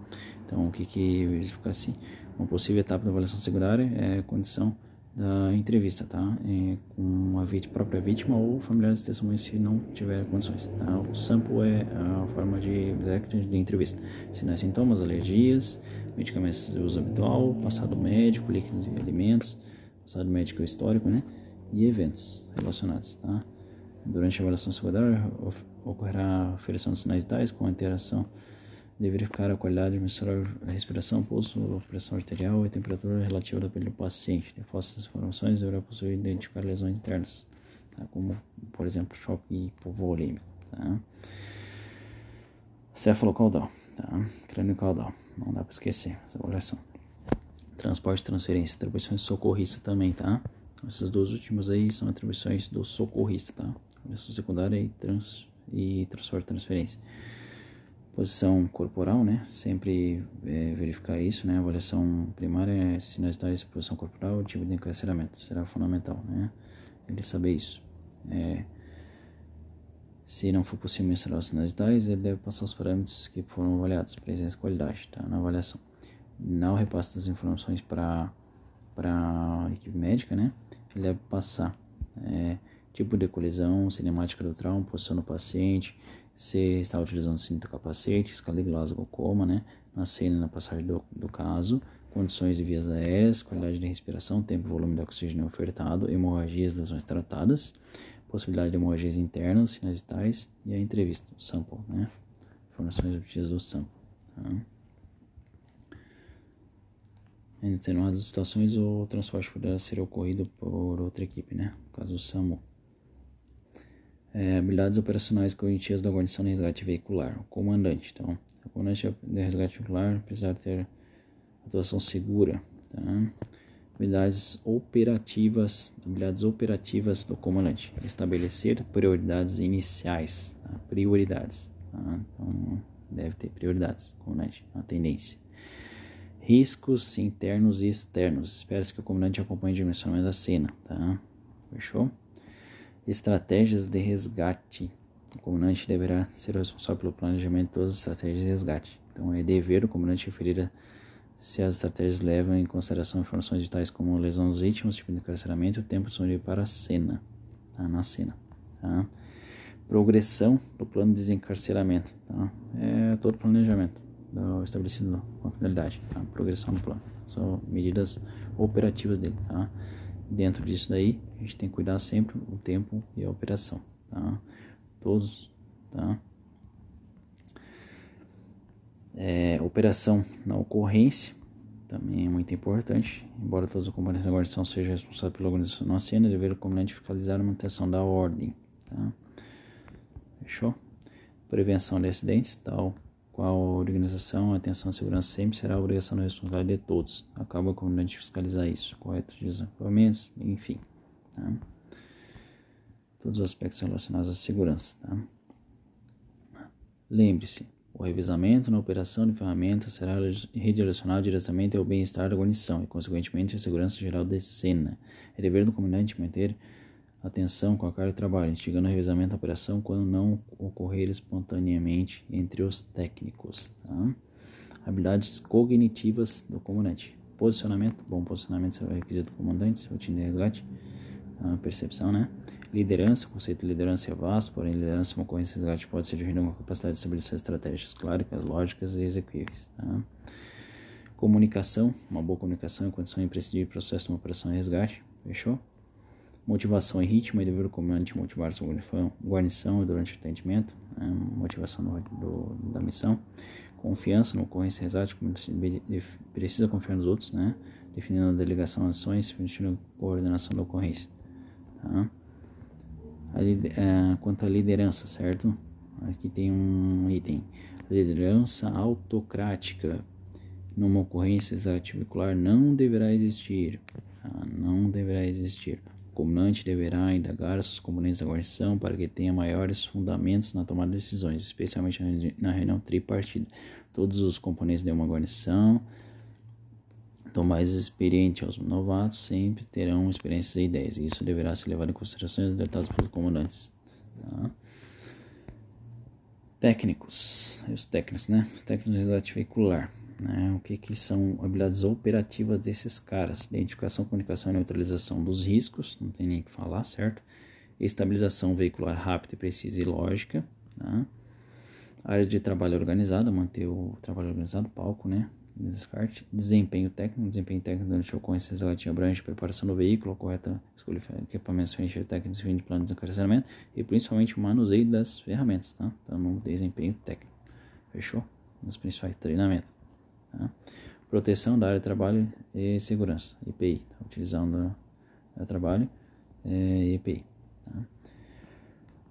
Então, o que que verifica assim? Uma possível etapa da avaliação secundária é a condição da entrevista, tá? É, com a vítima, própria vítima ou familiares de testemunhas se não tiver condições, tá? O sample é a forma de, de entrevista. Sinais, sintomas, alergias, medicamentos de uso habitual, passado médico, líquidos e alimentos, passado médico histórico, né? E eventos relacionados, tá? Durante a avaliação secundária ocorrerá aferição de sinais vitais com a interação de verificar a qualidade, mensurar a respiração, pulso, pressão arterial e temperatura relativa da pele do paciente. De essas informações, deverá possuir identificar lesões internas, tá? como, por exemplo, choque hipovolêmico. Tá? Cefalocaudal, tá? crânio caudal. Não dá para esquecer essa avaliação. Transporte transferência, atribuições do socorrista também, tá? Essas duas últimas aí são atribuições do socorrista, tá? Avaliação secundária e, trans, e transporte transferência. Posição corporal, né? Sempre é, verificar isso, né? Avaliação primária é sinais de posição corporal, tipo de encarceramento. Será fundamental, né? Ele saber isso. É, se não for possível mensurar os sinais vitais, ele deve passar os parâmetros que foram avaliados, presença e qualidade, tá? na avaliação. Não repasse das informações para a equipe médica, né? Ele deve passar é, tipo de colisão, cinemática do trauma, posição do paciente, se está utilizando cinto capacete, escala de Glasgow coma, né? Na cena na passagem do, do caso, condições de vias aéreas, qualidade de respiração, tempo e volume de oxigênio ofertado, hemorragias, lesões tratadas, possibilidade de hemorragias internas, sinais vitais e a entrevista, o sample, né? Informações obtidas do sample. Tá? Em determinadas situações, o transporte poderá ser ocorrido por outra equipe, né? No caso, o SAMU. É, habilidades operacionais cognitivas da guarnição de resgate veicular. O comandante. Então, o comandante de resgate veicular precisa ter atuação segura. Tá? habilidades operativas, habilidades operativas do comandante, estabelecer prioridades iniciais, tá? prioridades, tá? então deve ter prioridades, comandante, a tendência. Riscos internos e externos, espera-se que o comandante acompanhe o dimensionamento da cena, tá? Fechou? Estratégias de resgate, o comandante deverá ser responsável pelo planejamento de todas as estratégias de resgate, então é dever do comandante referir a se as estratégias levam em consideração informações tais como lesão dos vítimas, tipo de encarceramento e tempo disponível para a cena, tá? na cena. Tá? progressão do plano de desencarceramento, tá? É todo planejamento do estabelecido com a finalidade, tá? progressão do plano, são medidas operativas dele, tá? Dentro disso daí, a gente tem que cuidar sempre o tempo e a operação, tá? Todos, tá? É, operação na ocorrência também é muito importante. Embora todos os componentes da guarnição sejam responsáveis pela organização na cena, deverão comandante fiscalizar a manutenção da ordem. Tá? Fechou? Prevenção de acidentes, tal qual a organização, a atenção e segurança sempre será a obrigação da responsabilidade de todos. Acaba o comandante fiscalizar isso, correto? Desafiamentos, enfim. Tá? Todos os aspectos relacionados à segurança. Tá? Lembre-se, o revezamento na operação de ferramentas será redirecionado diretamente ao bem-estar da guarnição e, consequentemente, à segurança geral da cena. É dever do comandante manter atenção com a carga de trabalho, instigando o revezamento da operação quando não ocorrer espontaneamente entre os técnicos. Tá? Habilidades cognitivas do comandante. Posicionamento, bom posicionamento é requisito do comandante, rotina de resgate, tá? percepção, né? Liderança, o conceito de liderança é vasto, porém liderança, uma ocorrência de resgate pode ser definida com a capacidade de estabelecer estratégias claras, lógicas e execuíveis. Tá? Comunicação, uma boa comunicação é condição imprescindível para o processo de uma operação de resgate. Fechou? Motivação e ritmo é dever comandante motivar sua guarnição durante o atendimento, né? motivação do, do, da missão. Confiança na ocorrência de resgate, precisa confiar nos outros, né? definindo a delegação de ações, definindo a coordenação da ocorrência. Tá? a, quanto à liderança, certo? Aqui tem um item. Liderança autocrática numa ocorrência extracurricular não deverá existir. Tá? Não deverá existir. Comandante deverá indagar os componentes da guarnição para que tenha maiores fundamentos na tomada de decisões, especialmente na reunião tripartida. Todos os componentes de uma guarnição então, mais experiente aos novatos sempre terão experiências e ideias. E isso deverá ser levado em consideração e adaptado pelos comandantes. Tá? Técnicos, os técnicos, né? Os técnicos resgate veicular. Né? O que, que são habilidades operativas desses caras? Identificação, comunicação e neutralização dos riscos, não tem nem o que falar, certo? Estabilização veicular rápida, precisa e lógica. Tá? Área de trabalho organizada, manter o trabalho organizado, palco, né? descarte, desempenho técnico, desempenho técnico durante a ocorrência relativa abrange preparação do veículo, correta escolha equipamentos frente técnicos fim de plano de desencarceramento e principalmente o manuseio das ferramentas, tá? Então, no desempenho técnico, fechou? Nos principais treinamentos, tá? Proteção da área de trabalho e segurança, EPI, tá? utilizando o trabalho é, EPI, tá?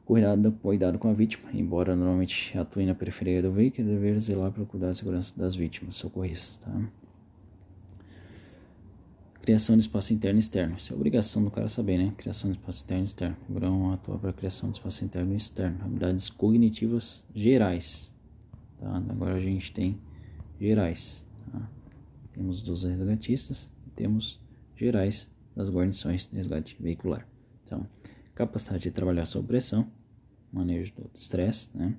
Cuidado, cuidado com a vítima, embora normalmente atue na periferia do veículo, é dever zelar para cuidar da segurança das vítimas, socorristas. Tá? Criação de espaço interno e externo. Isso é obrigação do cara saber, né? Criação de espaço interno e externo. O Grão atua para a criação de espaço interno e externo. Habilidades cognitivas gerais. Tá? Agora a gente tem gerais. Tá? Temos dos resgatistas e temos gerais das guarnições de resgate veicular. Então, capacidade de trabalhar sob pressão, manejo do estresse, né?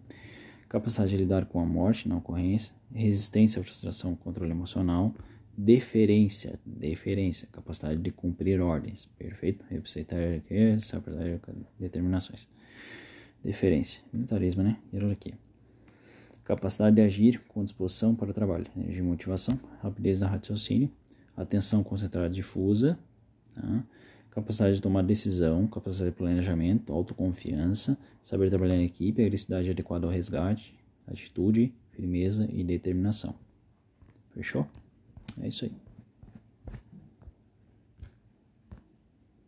capacidade de lidar com a morte na ocorrência, resistência à frustração, controle emocional, deferência, deferência, capacidade de cumprir ordens, perfeito? Respeitar determinações. Deferência, militarismo, né? Hierarquia. Capacidade de agir com disposição para o trabalho, energia e motivação, rapidez da raciocínio, atenção concentrada difusa, tá? capacidade de tomar decisão, capacidade de planejamento, autoconfiança, saber trabalhar em equipe, agressividade adequada ao resgate, atitude, firmeza e determinação. Fechou? É isso aí.